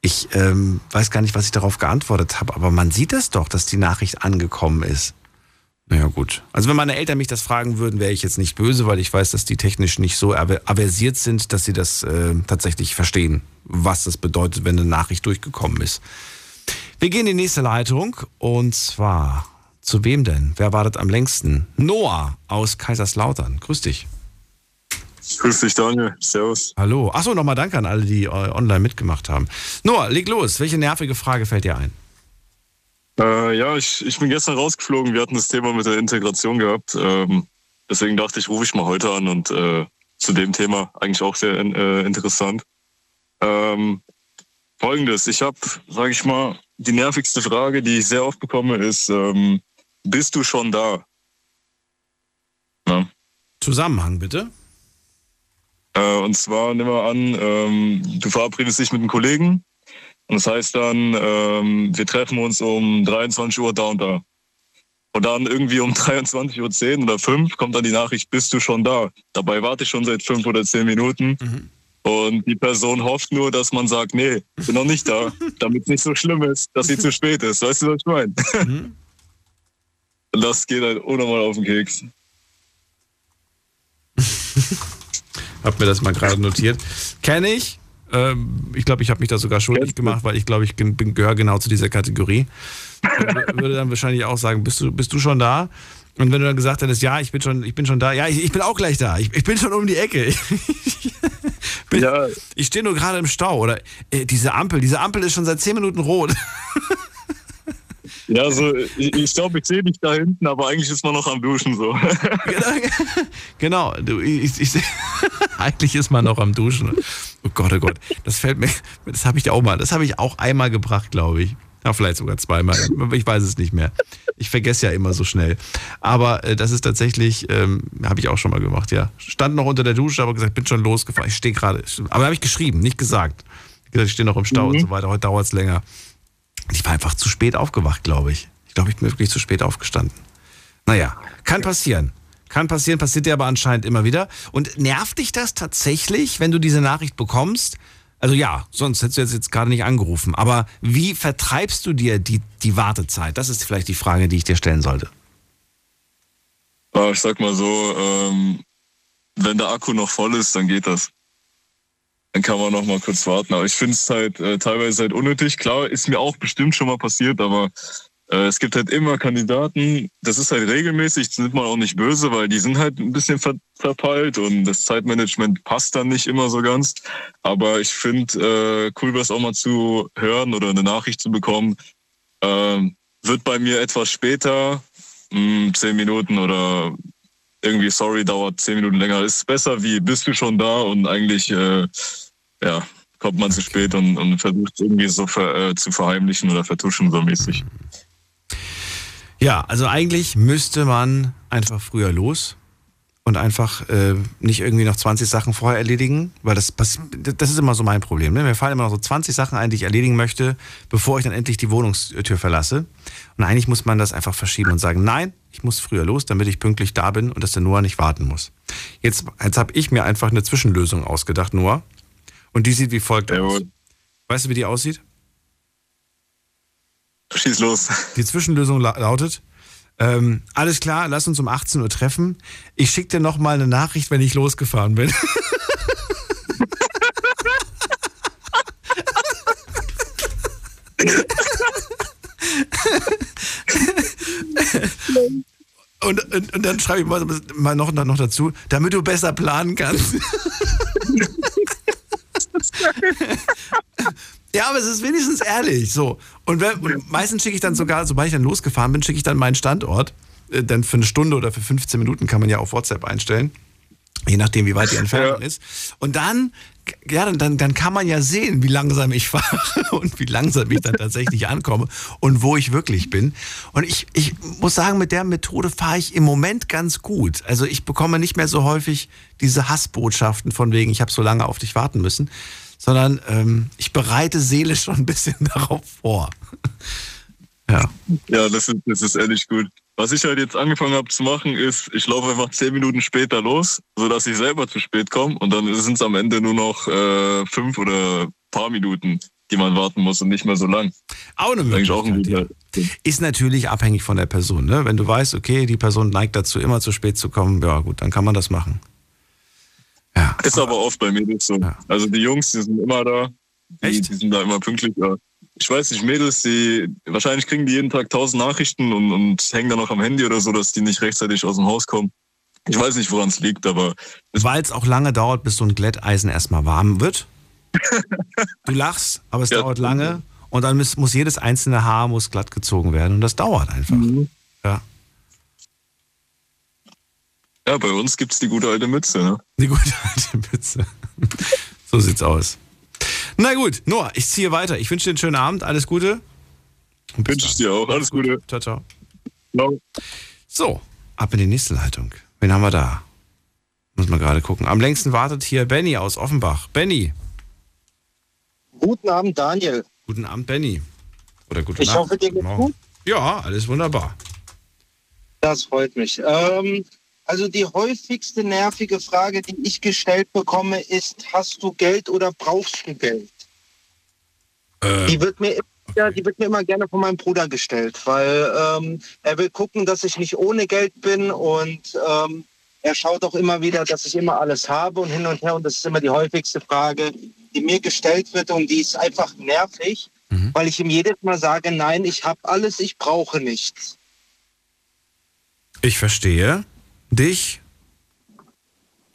Ich ähm, weiß gar nicht, was ich darauf geantwortet habe, aber man sieht es doch, dass die Nachricht angekommen ist. Naja, gut. Also wenn meine Eltern mich das fragen würden, wäre ich jetzt nicht böse, weil ich weiß, dass die technisch nicht so aversiert sind, dass sie das äh, tatsächlich verstehen, was das bedeutet, wenn eine Nachricht durchgekommen ist. Wir gehen in die nächste Leitung und zwar zu wem denn? Wer wartet am längsten? Noah aus Kaiserslautern. Grüß dich. Grüß dich, Daniel. Servus. Hallo. Achso, nochmal danke an alle, die äh, online mitgemacht haben. Noah, leg los. Welche nervige Frage fällt dir ein? Äh, ja, ich, ich bin gestern rausgeflogen. Wir hatten das Thema mit der Integration gehabt. Ähm, deswegen dachte ich, rufe ich mal heute an und äh, zu dem Thema eigentlich auch sehr äh, interessant. Ähm, Folgendes, ich habe, sage ich mal, die nervigste Frage, die ich sehr oft bekomme, ist, ähm, bist du schon da? Ja. Zusammenhang bitte. Äh, und zwar nehmen wir an, ähm, du verabredest dich mit einem Kollegen und das heißt dann, ähm, wir treffen uns um 23 Uhr da und da. Und dann irgendwie um [laughs] 23.10 Uhr oder 5 kommt dann die Nachricht, bist du schon da? Dabei warte ich schon seit 5 oder 10 Minuten. Mhm. Und die Person hofft nur, dass man sagt, nee, bin noch nicht da, [laughs] damit es nicht so schlimm ist, dass sie zu spät ist. Weißt du, was ich meine? Mhm. [laughs] Das geht halt unnormal auf den Keks. Hab mir das mal gerade notiert. Kenne ich. Ähm, ich glaube, ich habe mich da sogar schuldig gemacht, weil ich glaube, ich gehöre genau zu dieser Kategorie. Und würde dann wahrscheinlich auch sagen, bist du, bist du schon da? Und wenn du dann gesagt hättest, ja, ich bin schon, ich bin schon da, ja, ich, ich bin auch gleich da, ich, ich bin schon um die Ecke. [laughs] Ich, ja. ich stehe nur gerade im Stau oder äh, diese Ampel, diese Ampel ist schon seit zehn Minuten rot. Ja, so, ich, ich glaube, ich sehe dich da hinten, aber eigentlich ist man noch am Duschen so. genau, [laughs] du, ich, ich, [laughs] eigentlich ist man noch am Duschen. Oh Gott, oh Gott, das fällt mir, das habe ich auch mal, das habe ich auch einmal gebracht, glaube ich. Ja, vielleicht sogar zweimal. Ich weiß es nicht mehr. Ich vergesse ja immer so schnell. Aber äh, das ist tatsächlich, ähm, habe ich auch schon mal gemacht, ja. Stand noch unter der Dusche, aber gesagt, bin schon losgefahren. Ich stehe gerade. Aber habe ich geschrieben, nicht gesagt. Ich gesagt, ich stehe noch im Stau Mhm. und so weiter. Heute dauert es länger. Ich war einfach zu spät aufgewacht, glaube ich. Ich glaube, ich bin wirklich zu spät aufgestanden. Naja, kann passieren. Kann passieren, passiert dir aber anscheinend immer wieder. Und nervt dich das tatsächlich, wenn du diese Nachricht bekommst? Also ja, sonst hättest du jetzt, jetzt gerade nicht angerufen. Aber wie vertreibst du dir die, die Wartezeit? Das ist vielleicht die Frage, die ich dir stellen sollte. Aber ich sag mal so, ähm, wenn der Akku noch voll ist, dann geht das. Dann kann man noch mal kurz warten. Aber ich finde es halt äh, teilweise halt unnötig. Klar, ist mir auch bestimmt schon mal passiert, aber es gibt halt immer Kandidaten. Das ist halt regelmäßig, sind man auch nicht böse, weil die sind halt ein bisschen ver verpeilt und das Zeitmanagement passt dann nicht immer so ganz. Aber ich finde, äh, cool wäre es auch mal zu hören oder eine Nachricht zu bekommen. Ähm, wird bei mir etwas später, mh, zehn Minuten oder irgendwie, sorry, dauert zehn Minuten länger. Ist besser wie, bist du schon da und eigentlich, äh, ja, kommt man zu spät und, und versucht es irgendwie so ver, äh, zu verheimlichen oder vertuschen so mäßig. Ja, also eigentlich müsste man einfach früher los und einfach äh, nicht irgendwie noch 20 Sachen vorher erledigen, weil das, das ist immer so mein Problem. Ne? Mir fallen immer noch so 20 Sachen ein, die ich erledigen möchte, bevor ich dann endlich die Wohnungstür verlasse. Und eigentlich muss man das einfach verschieben und sagen, nein, ich muss früher los, damit ich pünktlich da bin und dass der Noah nicht warten muss. Jetzt, jetzt habe ich mir einfach eine Zwischenlösung ausgedacht, Noah. Und die sieht wie folgt aus. Weißt du, wie die aussieht? Schieß los. Die Zwischenlösung la lautet, ähm, alles klar, lass uns um 18 Uhr treffen. Ich schicke dir noch mal eine Nachricht, wenn ich losgefahren bin. [laughs] Und, und, und dann schreibe ich mal, mal noch, noch dazu, damit du besser planen kannst. [laughs] [laughs] Ja, aber es ist wenigstens ehrlich. So. Und, wenn, und meistens schicke ich dann sogar, sobald ich dann losgefahren bin, schicke ich dann meinen Standort. Äh, Dann für eine Stunde oder für 15 Minuten kann man ja auf WhatsApp einstellen. Je nachdem, wie weit die Entfernung ist. Und dann, ja, dann, dann kann man ja sehen, wie langsam ich fahre [laughs] und wie langsam ich dann tatsächlich ankomme und wo ich wirklich bin. Und ich, ich muss sagen, mit der Methode fahre ich im Moment ganz gut. Also ich bekomme nicht mehr so häufig diese Hassbotschaften von wegen, ich habe so lange auf dich warten müssen, sondern ähm, ich bereite seelisch schon ein bisschen [laughs] darauf vor. [laughs] Ja. Ja, das ist, das ist ehrlich gut. Was ich halt jetzt angefangen habe zu machen, ist, ich laufe einfach zehn Minuten später los, sodass ich selber zu spät komme und dann sind es am Ende nur noch äh, fünf oder paar Minuten, die man warten muss und nicht mehr so lang. Auch eine Eigentlich auch ein guter. Ist natürlich abhängig von der Person. Ne? Wenn du weißt, okay, die Person neigt dazu, immer zu spät zu kommen, ja gut, dann kann man das machen. Ist aber oft bei Mädels so. Also die Jungs, die sind immer da. Die, die sind da immer pünktlich. Ja. Ich weiß nicht, Mädels, die wahrscheinlich kriegen die jeden Tag tausend Nachrichten und, und hängen dann noch am Handy oder so, dass die nicht rechtzeitig aus dem Haus kommen. Ich weiß nicht, woran es liegt, aber. Weil es auch lange dauert, bis so ein Glätteisen erstmal warm wird. [laughs] Du lachst, aber es dauert lange und dann muss, muss jedes einzelne Haar muss glatt gezogen werden und das dauert einfach. Ja. Ja, bei uns gibt's die gute alte Mütze, ne? Die gute alte Mütze. [laughs] So sieht's aus. Na gut, Noah, ich ziehe weiter. Ich wünsche dir einen schönen Abend, alles Gute. Wünsche ich dir auch. Alles Gute. Ciao, ciao. Ciao. So, ab in die nächste Leitung. Wen haben wir da? Muss man gerade gucken. Am längsten wartet hier Benny aus Offenbach. Benny. Guten Abend, Daniel. Guten Abend, Benny. Oder guten Ich Abend. hoffe, dir geht's gut. Ja, alles wunderbar. Das freut mich. Ähm, also die häufigste nervige Frage, die ich gestellt bekomme, ist, hast du Geld oder brauchst du Geld? Die, wird mir, immer- die wird mir immer gerne von meinem Bruder gestellt, weil ähm, er will gucken, dass ich nicht ohne Geld bin und ähm, er schaut auch immer wieder, dass ich immer alles habe und hin und her. Und das ist immer die häufigste Frage, die mir gestellt wird und die ist einfach nervig, weil ich ihm jedes Mal sage, nein, ich habe alles, ich brauche nichts. Ich verstehe dich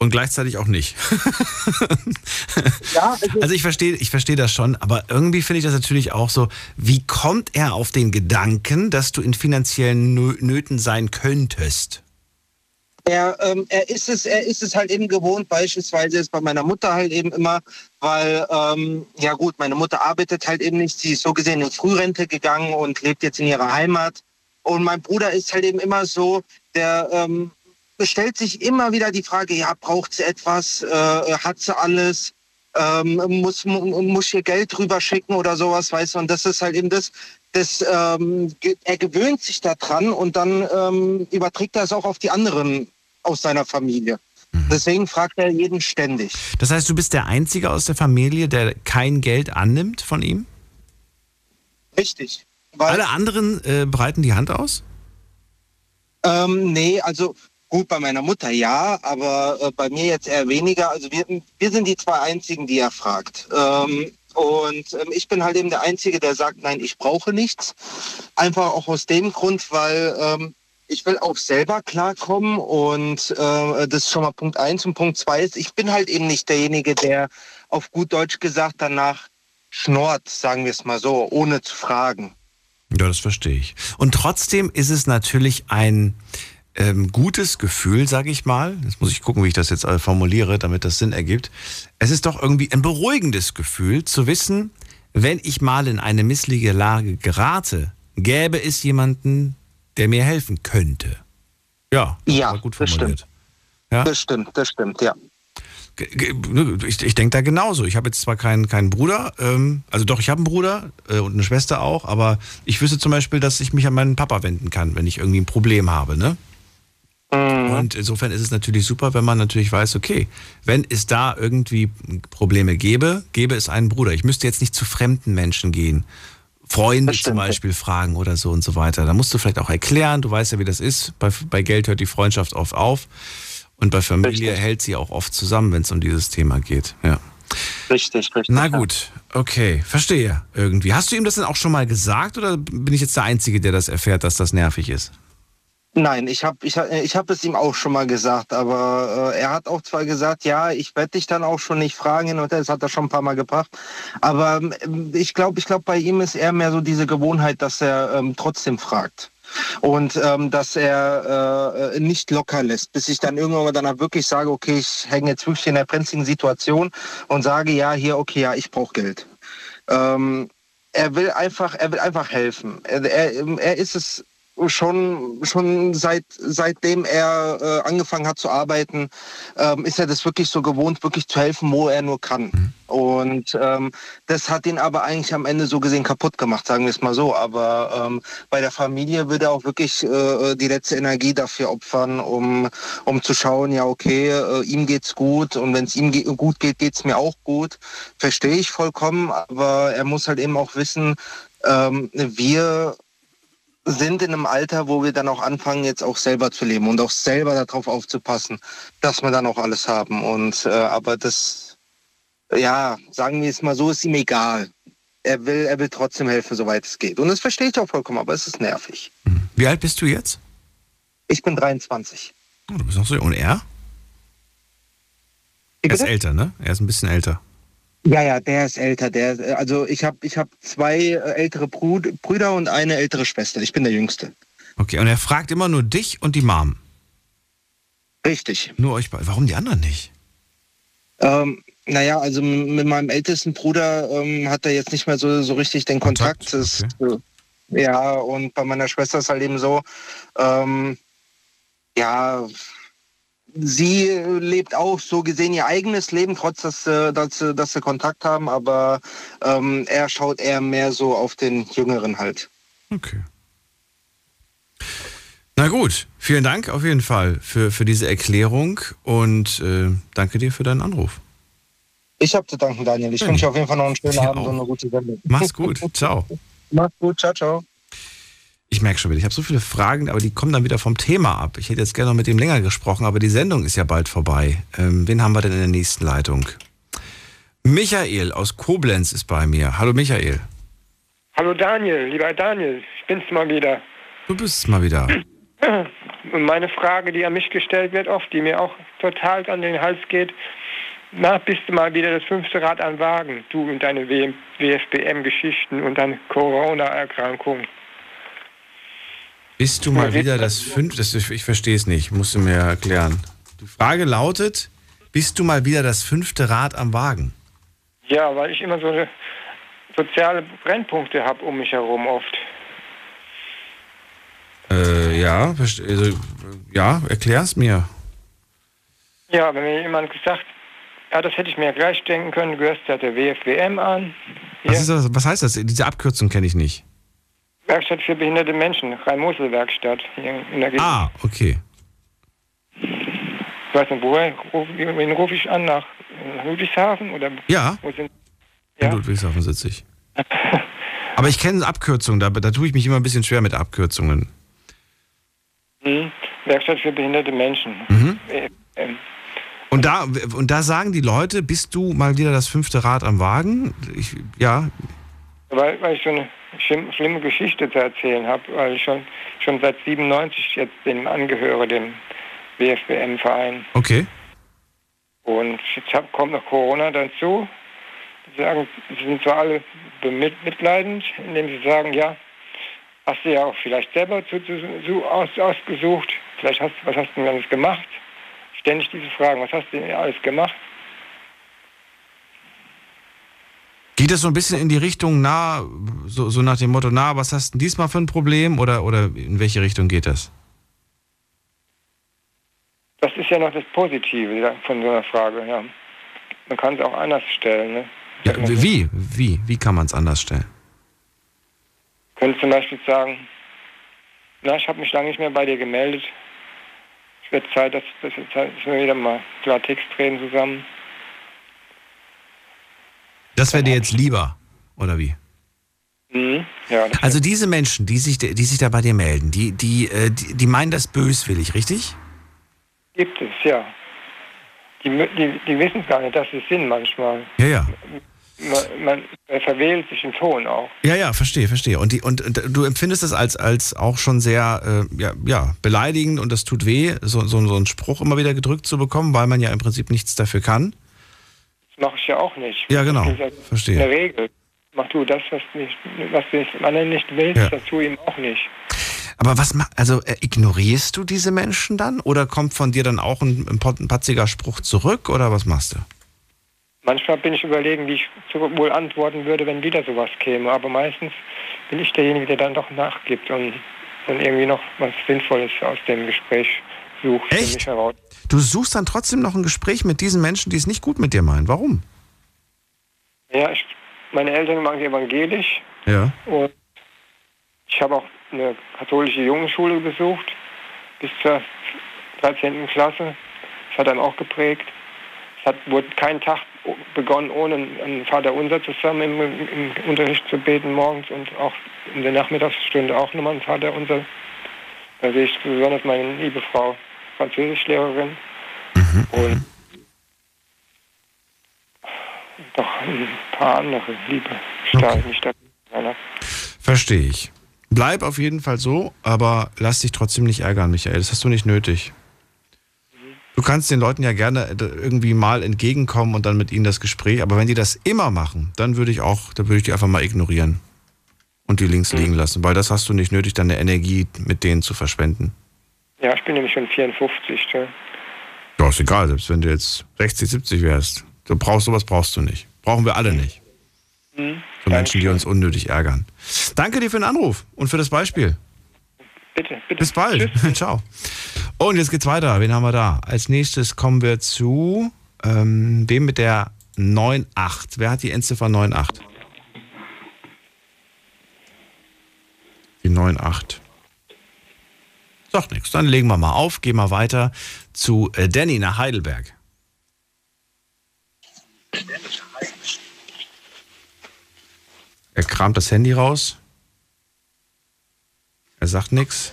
und gleichzeitig auch nicht. [laughs] also ich verstehe, ich verstehe das schon, aber irgendwie finde ich das natürlich auch so, wie kommt er auf den Gedanken, dass du in finanziellen Nö- Nöten sein könntest? Er, ähm, er ist es, er ist es halt eben gewohnt, beispielsweise ist bei meiner Mutter halt eben immer, weil, ähm, ja gut, meine Mutter arbeitet halt eben nicht, sie ist so gesehen in Frührente gegangen und lebt jetzt in ihrer Heimat. Und mein Bruder ist halt eben immer so, der ähm, stellt sich immer wieder die Frage, ja, braucht sie etwas, äh, hat sie alles, ähm, muss, muss hier Geld drüber schicken oder sowas, weißt du, und das ist halt eben das, das, ähm, er gewöhnt sich daran und dann ähm, überträgt er es auch auf die anderen aus seiner Familie. Mhm. Deswegen fragt er jeden ständig. Das heißt, du bist der Einzige aus der Familie, der kein Geld annimmt von ihm? Richtig. Alle anderen äh, breiten die Hand aus? Ähm, nee, also gut, bei meiner Mutter ja, aber äh, bei mir jetzt eher weniger. Also wir, wir sind die zwei Einzigen, die er fragt. Ähm, und ähm, ich bin halt eben der Einzige, der sagt, nein, ich brauche nichts. Einfach auch aus dem Grund, weil ähm, ich will auch selber klarkommen und äh, das ist schon mal Punkt eins. Und Punkt zwei ist, ich bin halt eben nicht derjenige, der auf gut Deutsch gesagt danach schnort, sagen wir es mal so, ohne zu fragen. Ja, das verstehe ich. Und trotzdem ist es natürlich ein ähm, gutes Gefühl, sage ich mal. Jetzt muss ich gucken, wie ich das jetzt äh, formuliere, damit das Sinn ergibt. Es ist doch irgendwie ein beruhigendes Gefühl zu wissen, wenn ich mal in eine missliche Lage gerate, gäbe es jemanden, der mir helfen könnte. Ja, ja gut das formuliert. stimmt. Ja? Das stimmt, das stimmt, ja. Ich, ich denke da genauso. Ich habe jetzt zwar keinen, keinen Bruder, ähm, also doch, ich habe einen Bruder äh, und eine Schwester auch, aber ich wüsste zum Beispiel, dass ich mich an meinen Papa wenden kann, wenn ich irgendwie ein Problem habe, ne? Und insofern ist es natürlich super, wenn man natürlich weiß, okay, wenn es da irgendwie Probleme gäbe, gäbe es einen Bruder. Ich müsste jetzt nicht zu fremden Menschen gehen. Freunde zum Beispiel fragen oder so und so weiter. Da musst du vielleicht auch erklären, du weißt ja, wie das ist. Bei, bei Geld hört die Freundschaft oft auf. Und bei Familie hält sie auch oft zusammen, wenn es um dieses Thema geht. Ja. Richtig, richtig. Na gut, okay, verstehe irgendwie. Hast du ihm das denn auch schon mal gesagt oder bin ich jetzt der Einzige, der das erfährt, dass das nervig ist? Nein, ich habe ich, ich hab es ihm auch schon mal gesagt, aber äh, er hat auch zwar gesagt, ja, ich werde dich dann auch schon nicht fragen, und das hat er schon ein paar Mal gebracht, aber ähm, ich glaube, ich glaube, bei ihm ist eher mehr so diese Gewohnheit, dass er ähm, trotzdem fragt und ähm, dass er äh, nicht locker lässt, bis ich dann irgendwann dann wirklich sage, okay, ich hänge jetzt wirklich in der brenzligen Situation und sage, ja, hier, okay, ja, ich brauche Geld. Ähm, er will einfach, er will einfach helfen. Er, er, er ist es schon schon seit seitdem er äh, angefangen hat zu arbeiten, ähm, ist er das wirklich so gewohnt, wirklich zu helfen, wo er nur kann. Und ähm, das hat ihn aber eigentlich am Ende so gesehen kaputt gemacht, sagen wir es mal so. Aber ähm, bei der Familie würde er auch wirklich äh, die letzte Energie dafür opfern, um um zu schauen, ja okay, äh, ihm geht's gut und wenn es ihm ge gut geht, geht's mir auch gut. Verstehe ich vollkommen, aber er muss halt eben auch wissen, ähm, wir sind in einem Alter, wo wir dann auch anfangen, jetzt auch selber zu leben und auch selber darauf aufzupassen, dass wir dann auch alles haben. Und äh, aber das, ja, sagen wir es mal so, ist ihm egal. Er will, er will trotzdem helfen, soweit es geht. Und das verstehe ich auch vollkommen, aber es ist nervig. Wie alt bist du jetzt? Ich bin 23. Oh, du bist noch so jung. Und er? Er ist älter, ne? Er ist ein bisschen älter. Ja, ja, der ist älter. Der, also ich habe ich hab zwei äh, ältere Brud Brüder und eine ältere Schwester. Ich bin der Jüngste. Okay, und er fragt immer nur dich und die Mom. Richtig. Nur euch beide. Warum die anderen nicht? Ähm, naja, also mit meinem ältesten Bruder ähm, hat er jetzt nicht mehr so, so richtig den Kontakt. Kontakt? Das, äh, ja, und bei meiner Schwester ist halt eben so, ähm, ja, sie lebt auch so gesehen ihr eigenes Leben, trotz dass, äh, dass, sie- dass sie Kontakt haben, aber ähm, er schaut eher mehr so auf den Jüngeren halt. Okay. Na gut, vielen Dank auf jeden Fall für, für diese Erklärung und äh, danke dir für deinen Anruf. Ich habe zu danken, Daniel. Ich Ja. wünsche auf jeden Fall noch einen schönen Dir Abend auch. und eine gute Sendung. Mach's gut. Ciao. [laughs] Mach's gut. Ciao, ciao. Ich merke schon wieder, ich habe so viele Fragen, aber die kommen dann wieder vom Thema ab. Ich hätte jetzt gerne noch mit dem länger gesprochen, aber die Sendung ist ja bald vorbei. Ähm, wen haben wir denn in der nächsten Leitung? Michael aus Koblenz ist bei mir. Hallo Michael. Hallo Daniel, lieber Daniel, ich bin's mal wieder. Du bist es mal wieder. [clears throat] Und meine Frage, die an mich gestellt wird, oft, die mir auch total an den Hals geht, na, bist du mal wieder das fünfte Rad am Wagen, du und deine WFBM-Geschichten und deine Corona-Erkrankung. Bist du mal wieder das [laughs] fünfte, das, ich, verstehe es nicht, musst du mir erklären. Die Frage lautet, bist du mal wieder das fünfte Rad am Wagen? Ja, weil ich immer so soziale Brennpunkte habe um mich herum oft. Äh, ja, also, ja, erklär's mir. Ja, wenn mir jemand gesagt, ja, das hätte ich mir ja gleich denken können, du gehörst ja der WFWM an, Was, ist das, was heißt das? Diese Abkürzung kenne ich nicht. Werkstatt für behinderte Menschen, Rhein-Mosel-Werkstatt hier in der Gegend. Ah, okay. Ich weiß nicht, woher, ruf, wen rufe ich an? Nach äh, Ludwigshafen? Oder Ja. Wo sind, In Ludwigshafen sitze ich. [laughs] Aber ich kenne Abkürzungen, da, da tue ich mich immer ein bisschen schwer mit Abkürzungen. hm, Werkstatt für behinderte Menschen. Mhm. WFWM. Und da, und da sagen die Leute, bist du mal wieder das fünfte Rad am Wagen? Ich, ja, Weil, weil ich so eine schlimm, schlimme Geschichte zu erzählen habe, weil ich schon, schon seit 97 jetzt dem angehöre, dem WFWM-Verein. okay. Und jetzt hab, kommt noch Corona dazu. Sie sagen, sie sind zwar alle mitleidend, indem sie sagen, ja, hast du ja auch vielleicht selber zu, zu, zu aus, ausgesucht. Vielleicht hast was hast du denn alles gemacht? Ständig diese Fragen, was hast du denn alles gemacht? Geht das so ein bisschen in die Richtung, na, so, so nach dem Motto, na, was hast du diesmal für ein Problem? Oder, oder in welche Richtung geht das? Das ist ja noch das Positive von so einer Frage, ja. Man kann es auch anders stellen, ne? Ja, wie? Wie? Wie kann man es anders stellen? Könnte zum Beispiel sagen, na, ich habe mich lange nicht mehr bei dir gemeldet. Es wird Zeit, dass, dass, dass wir wieder mal Klartext reden zusammen. Das wäre dir jetzt lieber, oder wie? Mhm. Ja, Also diese Menschen, die sich, die sich da bei dir melden, die, die, äh, die, die meinen das böswillig, richtig? gibt es, ja. Die, die, die wissen gar nicht, dass sie es sind manchmal. Ja, ja. Man, man er verwählt sich im Ton auch. Ja, ja, verstehe, verstehe. Und, die, und, und du empfindest das als, als auch schon sehr äh, ja, ja, beleidigend und das tut weh, so, so, so einen Spruch immer wieder gedrückt zu bekommen, weil man ja im Prinzip nichts dafür kann. Mache ich ja auch nicht. Ja, genau. Das ist ja Verstehe. In der Regel. Mach du das, was, nicht, was du nicht, anderen nicht willst, Ja. dazu ihm auch nicht. Aber was also äh, ignorierst du diese Menschen dann oder kommt von dir dann auch ein, ein, patziger Spruch zurück oder was machst du? Manchmal bin ich überlegen, wie ich wohl antworten würde, wenn wieder sowas käme. Aber meistens bin ich derjenige, der dann doch nachgibt und, und irgendwie noch was Sinnvolles aus dem Gespräch sucht für mich heraus. Du suchst dann trotzdem noch ein Gespräch mit diesen Menschen, die es nicht gut mit dir meinen. Warum? Ja, ich, meine Eltern waren evangelisch Ja. und ich habe auch eine katholische Jungenschule besucht bis zur 13. Klasse. Das hat dann auch geprägt. Es hat, wurde kein Tag begonnen, ohne ein Vater Unser zusammen im, im Unterricht zu beten morgens und auch in der Nachmittagsstunde auch nochmal ein Vater Unser. Da sehe ich besonders meine liebe Frau Französischlehrerin und noch ein paar andere liebe da. Verstehe ich. Bleib auf jeden Fall so, aber lass dich trotzdem nicht ärgern, Michael. Das hast du nicht nötig. Du kannst den Leuten ja gerne äh, irgendwie mal entgegenkommen und dann mit ihnen das Gespräch, aber wenn die das immer machen, dann würde ich auch, dann würde ich die einfach mal ignorieren und die links liegen lassen, weil das hast du nicht nötig, deine Energie mit denen zu verschwenden. Ja, ich bin nämlich schon 54. Ja. Ja, ist egal, selbst wenn du jetzt 60, 70 wärst. Du brauchst sowas brauchst du nicht. Brauchen wir alle nicht. Mhm. So Menschen, die uns unnötig ärgern. Danke dir für den Anruf und für das Beispiel. Bitte, bitte. Bis bald. [laughs] Ciao. Und jetzt geht's weiter. Wen haben wir da? Als nächstes kommen wir zu ähm, dem mit der 9.8. Wer hat die Endziffer 9.8? Die 9.8. Sagt nichts. Dann legen wir mal auf, gehen wir weiter zu äh, Danny nach Heidelberg. Er kramt das Handy raus. Er sagt nichts.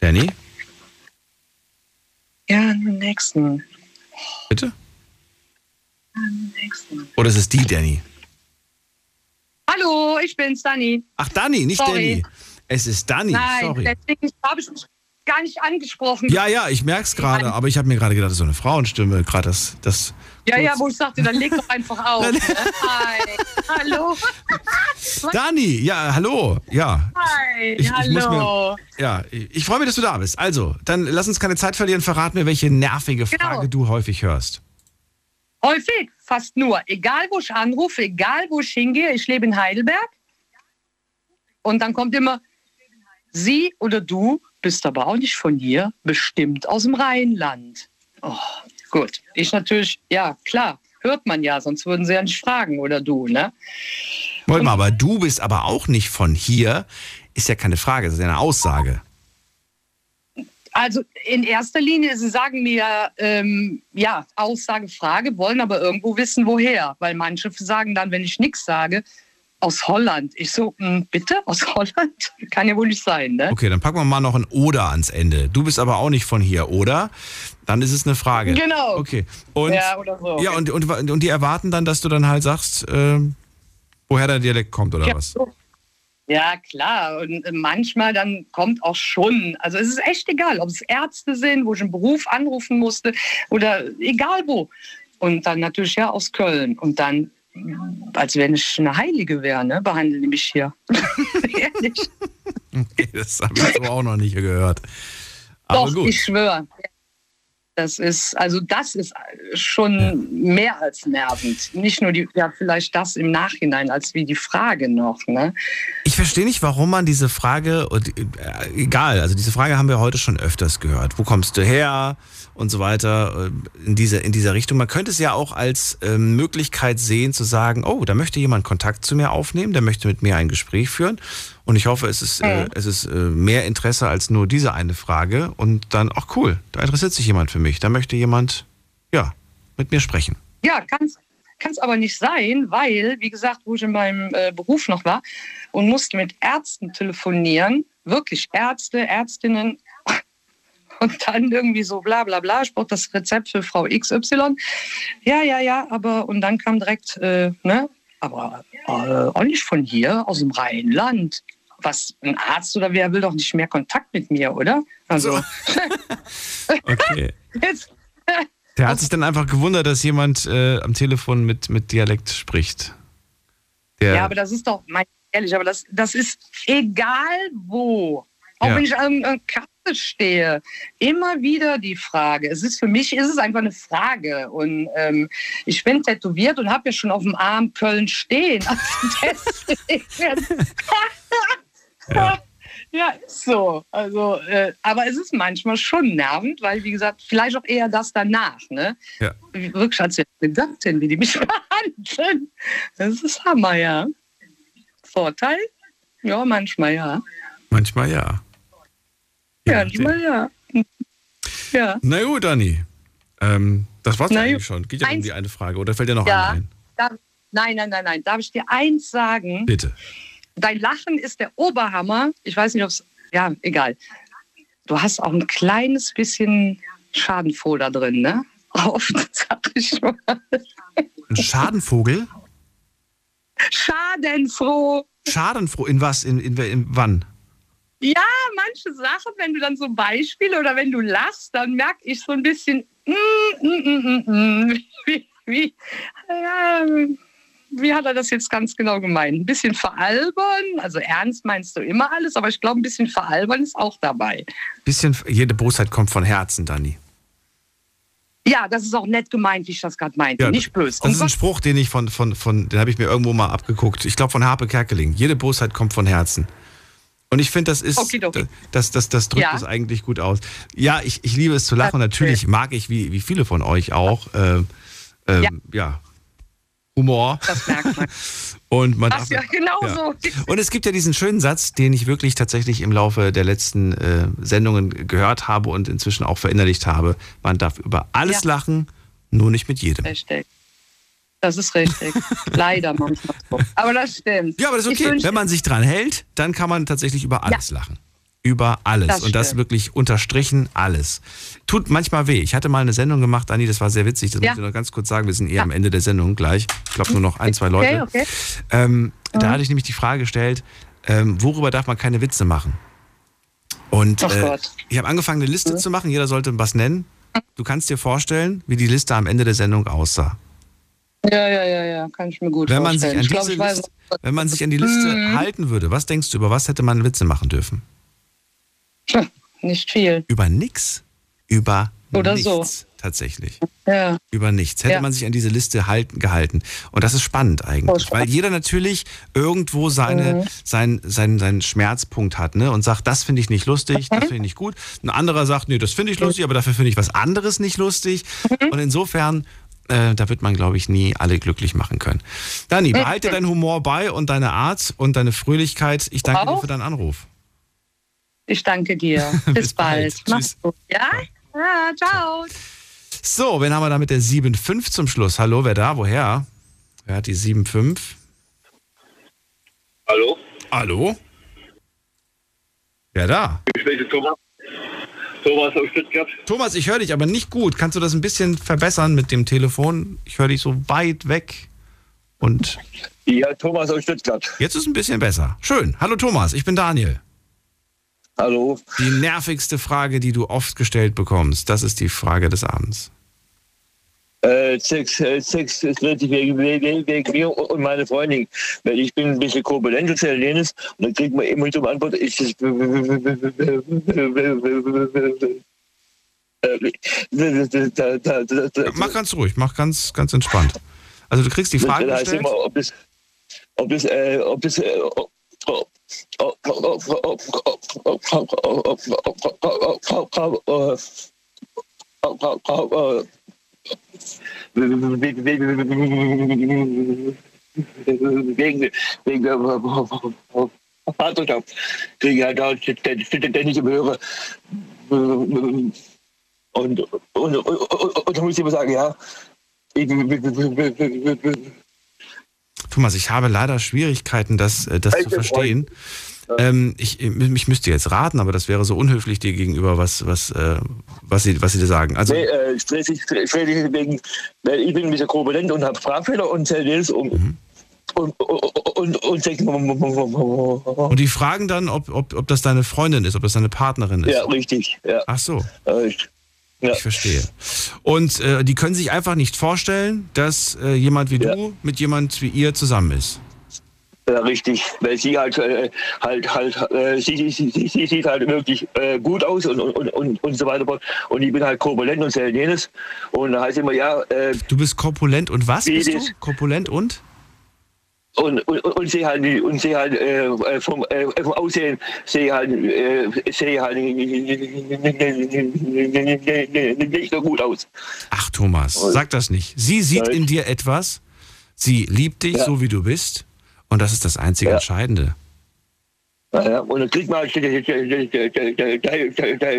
Danny, Ja, den nächsten. bitte? Ja, den nächsten. Oder ist es die Danny? Hallo, ich bin's, Dani. Ach, Dani, nicht Sorry. Danny. Es ist Dani, Nein, sorry. deswegen habe ich mich gar nicht angesprochen. Ja, ja, ich merke es gerade, aber ich habe mir gerade gedacht, das ist so eine Frauenstimme, gerade das, das. Ja, ja, wo ich sagte, dann leg doch einfach [laughs] auf. ne? Hi, hallo. [laughs] Dani, ja, hallo, ja. Hi, Ich, hallo. mir, ja, ich, freue mich, dass du da bist. Also, dann lass uns keine Zeit verlieren. Verrat mir, welche nervige Genau. Frage du häufig hörst. Häufig, fast nur. Egal, wo ich anrufe, egal, wo ich hingehe. Ich lebe in Heidelberg. Und dann kommt immer, Sie oder du bist aber auch nicht von hier, bestimmt aus dem Rheinland. Oh, gut. Ich natürlich, ja, klar, hört man ja, sonst würden sie ja nicht fragen, oder du, ne? Wollt mal, aber du bist aber auch nicht von hier. Ist ja keine Frage, das ist ja eine Aussage. Also in erster Linie, Sie sagen mir, ähm, ja, Aussage, Frage, wollen aber irgendwo wissen, woher. Weil manche sagen dann, wenn ich nichts sage, aus Holland. Ich so, hm, bitte, aus [laughs] Holland? Kann ja wohl nicht sein, ne? Okay, dann packen wir mal noch ein Oder ans Ende. Du bist aber auch nicht von hier, oder? Dann ist es eine Frage. Genau. Okay. Und, Ja, oder so. Ja, und, und, und die erwarten dann, dass du dann halt sagst, ähm, woher der Dialekt kommt, oder Ja, was? so. Ja, klar. Und äh, manchmal dann kommt auch schon. Also es ist echt egal, ob es Ärzte sind, wo ich einen Beruf anrufen musste oder egal wo. Und dann natürlich ja aus Köln. Und dann, als wenn ich eine Heilige wäre, ne, behandeln die mich hier. [laughs] Ehrlich. Okay, das habe ich so auch noch nicht gehört. Aber Doch, gut. ich schwöre. Das ist, also das ist schon mehr als nervend. Nicht nur die, ja, vielleicht das im Nachhinein, als wie die Frage noch, ne? Ich verstehe nicht, warum man diese Frage, äh, egal, also diese Frage haben wir heute schon öfters gehört. Wo kommst du her? Und so weiter, äh, in, diese, in dieser Richtung. Man könnte es ja auch als ähm, Möglichkeit sehen, zu sagen, oh, da möchte jemand Kontakt zu mir aufnehmen, der möchte mit mir ein Gespräch führen. Und ich hoffe, es ist, äh, es ist äh, mehr Interesse als nur diese eine Frage. Und dann, ach cool, da interessiert sich jemand für mich. Da möchte jemand, ja, mit mir sprechen. Ja, kann es aber nicht sein, weil, wie gesagt, wo ich in meinem äh, Beruf noch war und musste mit Ärzten telefonieren, wirklich Ärzte, Ärztinnen, und dann irgendwie so bla bla bla, ich brauche das Rezept für Frau XY. Ja, ja, ja, aber und dann kam direkt, äh, ne, aber äh, auch nicht von hier, aus dem Rheinland. Was, ein Arzt oder wer will doch nicht mehr Kontakt mit mir, oder? Also, [laughs] Okay. jetzt, Der hat sich dann einfach gewundert, dass jemand äh, am Telefon mit, mit Dialekt spricht. Der, Ja, aber das ist doch, mein ehrlich, aber das, das ist egal wo. Auch Ja. wenn ich einer Kasse stehe, immer wieder die Frage. Es ist für mich ist es einfach eine Frage. Und ähm, ich bin tätowiert und habe ja schon auf dem Arm Köln stehen. [laughs] Also. Ja. [laughs] Ja, ist so. Also, äh, aber es ist manchmal schon nervend, weil, wie gesagt, vielleicht auch eher das danach. Ne? Ja. Wirklich als eine Göttin, wie die mich [laughs] behandeln. Das ist Hammer, ja. Vorteil? Ja, manchmal ja. Manchmal ja. Ja, manchmal ja. Ja. Na gut, Dani. Ähm, das war's Na eigentlich gut. schon. Geht ja um die eine Frage. Oder fällt dir noch ja. eine ein? Darf, nein, nein, nein, nein. Darf ich dir eins sagen? Bitte. Dein Lachen ist der Oberhammer. Ich weiß nicht, ob es. Ja, egal. Du hast auch ein kleines bisschen Schadenfroh da drin, ne? [laughs] Oft, sag ich mal. Ein Schadenvogel? Schadenfroh. Schadenfroh. In was? In, in, in wann? Ja, manche Sachen, wenn du dann so Beispiele oder wenn du lachst, dann merke ich so ein bisschen, mm, mm, mm, mm, mm. [laughs] wie, wie, ja, wie hat er das jetzt ganz genau gemeint? Ein bisschen veralbern, also ernst meinst du immer alles, aber ich glaube, ein bisschen veralbern ist auch dabei. Bisschen, jede Bosheit kommt von Herzen, Dani. Ja, das ist auch nett gemeint, wie ich das gerade meinte, Ja, nicht böse. Das ist ein Spruch, den ich von, von, von den habe ich mir irgendwo mal abgeguckt. Ich glaube von Harpe Kerkeling. Jede Bosheit kommt von Herzen. Und ich finde, das ist, Okidoki. das, das, das drückt Ja. es eigentlich gut aus. Ja, ich, ich liebe es zu lachen. Natürlich mag ich, wie, wie viele von euch auch, äh, ähm, Ja. ja. Humor. Das merkt man. [laughs] Und man Ach darf, ja, genau so. Und es gibt ja diesen schönen Satz, den ich wirklich tatsächlich im Laufe der letzten äh, Sendungen gehört habe und inzwischen auch verinnerlicht habe. Man darf über alles Ja. lachen, nur nicht mit jedem. Richtig. Das ist richtig. [laughs] Leider manchmal so. Aber das stimmt. Ja, aber das ist okay. Wenn man sich dran hält, dann kann man tatsächlich über alles lachen. Über alles. Das und das wirklich unterstrichen alles. Tut manchmal weh. Ich hatte mal eine Sendung gemacht, Anni, das war sehr witzig. Das Ja. muss ich noch ganz kurz sagen. Wir sind eher am Ende der Sendung gleich. Ich glaube nur noch ein, zwei Leute. Okay, okay. Ähm, Da Mhm. hatte ich nämlich die Frage gestellt, ähm, worüber darf man keine Witze machen? Und äh, ich habe angefangen, eine Liste zu machen. Jeder sollte was nennen. Du kannst dir vorstellen, wie die Liste am Ende der Sendung aussah. Ja, ja, ja, ja, kann ich mir gut Wenn man, sich vorstellen. an ich glaube, diese weiß, Liste, wenn man sich an die Liste Mhm. halten würde, was denkst du, über was hätte man Witze machen dürfen? Nicht viel. Über nix? Über Oder nichts so. tatsächlich. Ja. Über nichts. Hätte Ja. man sich an diese Liste halten, gehalten. Und das ist spannend eigentlich, weil jeder natürlich irgendwo seine, Mhm. sein, sein, seinen Schmerzpunkt hat ne? und sagt, das finde ich nicht lustig, Mhm. das finde ich nicht gut. Ein anderer sagt, nee, das finde ich lustig, aber dafür finde ich was anderes nicht lustig. Mhm. Und insofern, äh, da wird man, glaube ich, nie alle glücklich machen können. Dani, behalte deinen Humor bei und deine Art und deine Fröhlichkeit. Ich danke dir Auch. für deinen Anruf. Ich danke dir. [laughs] Bis, Bis bald. bald. Mach's gut. Ja? Ja, ciao. So, wen haben wir da mit der 7.5 zum Schluss? Hallo, wer da? Woher? Wer hat die 7.5? Hallo? Hallo? Wer da? Ich spreche Thomas. Thomas aus Stuttgart. Thomas, ich höre dich aber nicht gut. Kannst du das ein bisschen verbessern mit dem Telefon? Ich höre dich so weit weg. Und Ja, Thomas aus Stuttgart. jetzt ist ein bisschen besser. Schön. Hallo Thomas, ich bin Daniel. Hallo. Die nervigste Frage, die du oft gestellt bekommst, das ist die Frage des Abends. Äh, Sex, äh, Sex ist relativ wegen, wegen, wegen mir und meine Freundin. Weil ich bin ein bisschen korpulent und lenes und dann kriegt man immer zum Antwort, ist es. Mach ganz ruhig, mach ganz, ganz entspannt. Also du kriegst die Frage Das gestellt. immer, ob das, ob das, äh, ob das, äh, ob, ob, ob, wegen, wegen der Vaterschaft kriege halt im Höre. Und, und, und, und, und da muss ich immer sagen, ja, Thomas, ich habe leider Schwierigkeiten, das, äh, das zu verstehen. Ähm, ich, ich müsste jetzt raten, aber das wäre so unhöflich dir gegenüber, was, was, äh, was, sie, was sie dir sagen. Also, nee, äh, stressig, stressig wegen, weil ich bin ein bisschen korpulent und habe Sprachfehler und zähle das um. Und, und, und, und und die fragen dann, ob, ob, ob das deine Freundin ist, ob das deine Partnerin ist. ja, richtig, ja. Ach so. Ich- Ich verstehe. Und äh, die können sich einfach nicht vorstellen, dass äh, jemand wie du mit jemand wie ihr zusammen ist. Ja, richtig, weil sie halt äh, halt halt äh, sie, sie, sie, sie, sie sieht halt wirklich äh, gut aus und und, und und so weiter und ich bin halt korpulent und sehr jenes und da heißt immer ja äh, Du bist korpulent und was bist du? Korpulent und? und und, und sehe halt und sehe halt äh, äh, vom, äh, vom Aussehen sehe halt äh, sehe halt nicht so gut aus. Ach Thomas, sag das nicht. Sie sieht in dir etwas, sie liebt dich Ja. so wie du bist und das ist das einzige Ja. Entscheidende. Ja, und dann kriegt man halt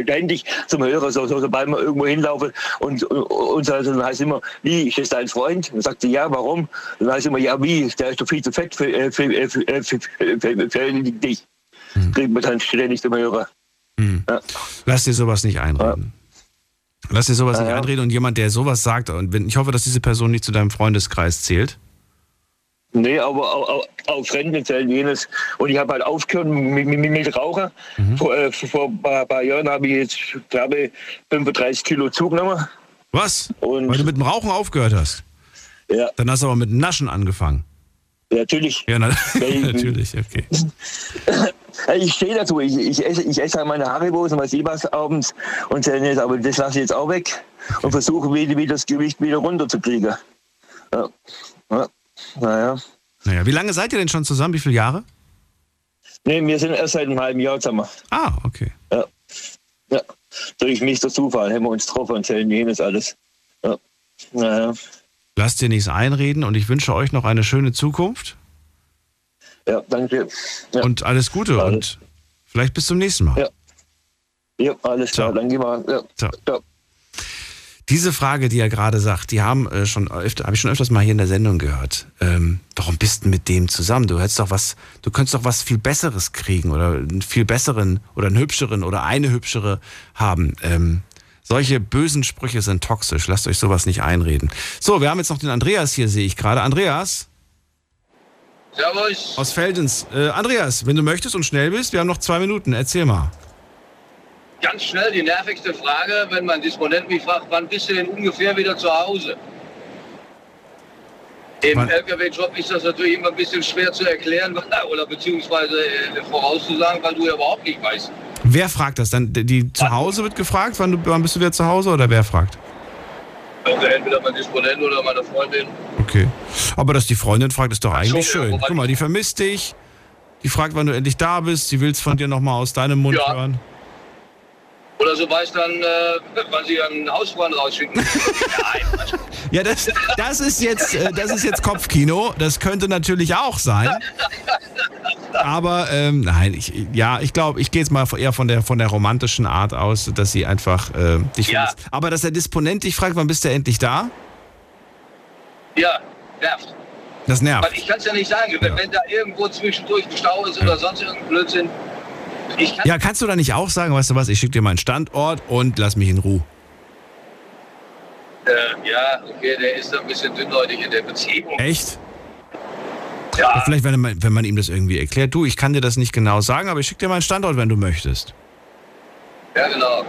ständig zum Hörer, so, so, sobald man irgendwo hinlaufen und, und, und dann heißt immer, wie, ist das dein Freund? Dann sagt sie, ja, warum? Dann heißt immer, ja, wie, der ist doch viel zu fett für, äh, für, äh, für, äh, für, dich. Kriegt man dann ständig zum Hörer. Ja. Lass dir sowas nicht einreden. Lass dir sowas nicht einreden und jemand, der sowas sagt, und ich hoffe, dass diese Person nicht zu deinem Freundeskreis zählt. Nee, aber auch Fremden zählen jenes. Und ich habe halt aufgehört mit, mit, mit Rauchen. Vor, äh, vor ein paar, paar Jahren habe ich jetzt, glaube ich, 35 Kilo zugenommen. Was? Und Weil du mit dem Rauchen aufgehört hast. Ja. Dann hast du aber mit Naschen angefangen. Ja, natürlich. Ja, na, [laughs] natürlich, okay. Ich stehe dazu. Ich, ich, esse, ich esse halt meine Haribos und was ich was abends. Und dann jetzt, aber das lasse ich jetzt auch weg und versuche wieder, wieder das Gewicht wieder runterzukriegen. Ja. Ja. Naja. Naja, wie lange seid ihr denn schon zusammen? Wie viele Jahre? Nee, wir sind erst seit einem halben Jahr zusammen. Ah, okay. Ja. Ja. Durch mich der Zufall haben wir uns getroffen und zählen jenes alles. Ja. Naja. Lasst dir nichts einreden und ich wünsche euch noch eine schöne Zukunft Ja, danke. Ja. und alles Gute und vielleicht bis zum nächsten Mal. Ja. Ja, alles klar. Danke mal. Ja. Ciao. Ciao. Diese Frage, die er gerade sagt, die haben äh, schon öfter, habe ich schon öfters mal hier in der Sendung gehört. Ähm, warum bist du mit dem zusammen? Du hättest doch was, du könntest doch was viel Besseres kriegen oder einen viel besseren oder einen hübscheren oder eine hübschere haben. Ähm, solche bösen Sprüche sind toxisch. Lasst euch sowas nicht einreden. So, wir haben jetzt noch den Andreas hier, sehe ich gerade. Andreas Servus. aus Feldens. Äh, Andreas, wenn du möchtest und schnell bist, wir haben noch zwei Minuten. Erzähl mal. Ganz schnell die nervigste Frage, wenn mein Disponent mich fragt, wann bist du denn ungefähr wieder zu Hause? Im LKW-Job ist das natürlich immer ein bisschen schwer zu erklären [laughs] oder beziehungsweise äh, vorauszusagen, weil du ja überhaupt nicht weißt. Wer fragt das dann? Die, zu Hause wird gefragt, wann, du, wann bist du wieder zu Hause oder wer fragt? Also entweder mein Disponent oder meine Freundin. Okay. Aber dass die Freundin fragt, ist doch eigentlich schön. wobei- Guck mal, die vermisst dich. Die fragt, wann du endlich da bist. Sie will es von dir nochmal aus deinem Mund Ja. hören. Oder so weiß dann, äh, wann sie einen Hausfreund rausschicken. Nein, [laughs] Ja, das, das, ist jetzt, äh, das ist jetzt Kopfkino. Das könnte natürlich auch sein. Aber ähm, nein, ich, ja, ich glaube, ich gehe jetzt mal eher von der, von der romantischen Art aus, dass sie einfach äh, dich Ja. vermisst. Aber dass der Disponent dich fragt, wann bist du endlich da? ja, nervt. Das nervt. Weil ich kann es ja nicht sagen, wenn, wenn da irgendwo zwischendurch ein Stau ist oder sonst irgendein Blödsinn. Kann Ja, kannst du da nicht auch sagen, weißt du was, ich schicke dir meinen Standort und lass mich in Ruhe. Äh, ja, okay, der ist ein bisschen dünnhäutig in der Beziehung. Echt? Ja. Vielleicht, wenn man, wenn man ihm das irgendwie erklärt, du, ich kann dir das nicht genau sagen, aber ich schicke dir meinen Standort, wenn du möchtest. Ja, genau.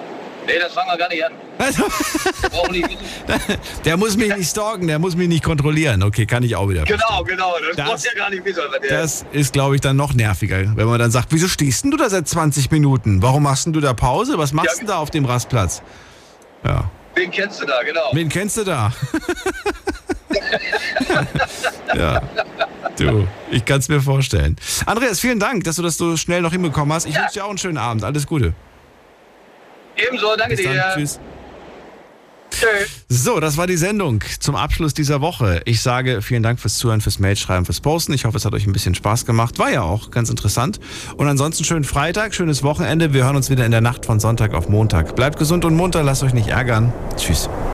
Nee, das fangen wir gar nicht an. Brauchen nicht. [laughs] Der muss mich nicht stalken, der muss mich nicht kontrollieren. Okay, kann ich auch wieder. Genau, genau. Das, Das- brauchst ja gar nicht wissen. Das ist, glaube ich, dann noch nerviger, wenn man dann sagt, wieso stehst denn du da seit 20 Minuten? Warum machst denn du da Pause? Was machst Ja. denn da auf dem Rastplatz? Ja. Wen kennst du da, genau. Wen kennst du da? [laughs] ja. Du, ich kann es mir vorstellen. Andreas, vielen Dank, dass du das so schnell noch hinbekommen hast. Ich wünsche dir auch einen schönen Abend. Alles Gute. Ebenso, danke Bis dann. dir. Tschüss. Tschüss. So, das war die Sendung zum Abschluss dieser Woche. Ich sage vielen Dank fürs Zuhören, fürs Mailschreiben, fürs Posten. Ich hoffe, es hat euch ein bisschen Spaß gemacht. War ja auch ganz interessant. Und ansonsten schönen Freitag, schönes Wochenende. Wir hören uns wieder in der Nacht von Sonntag auf Montag. Bleibt gesund und munter, lasst euch nicht ärgern. Tschüss.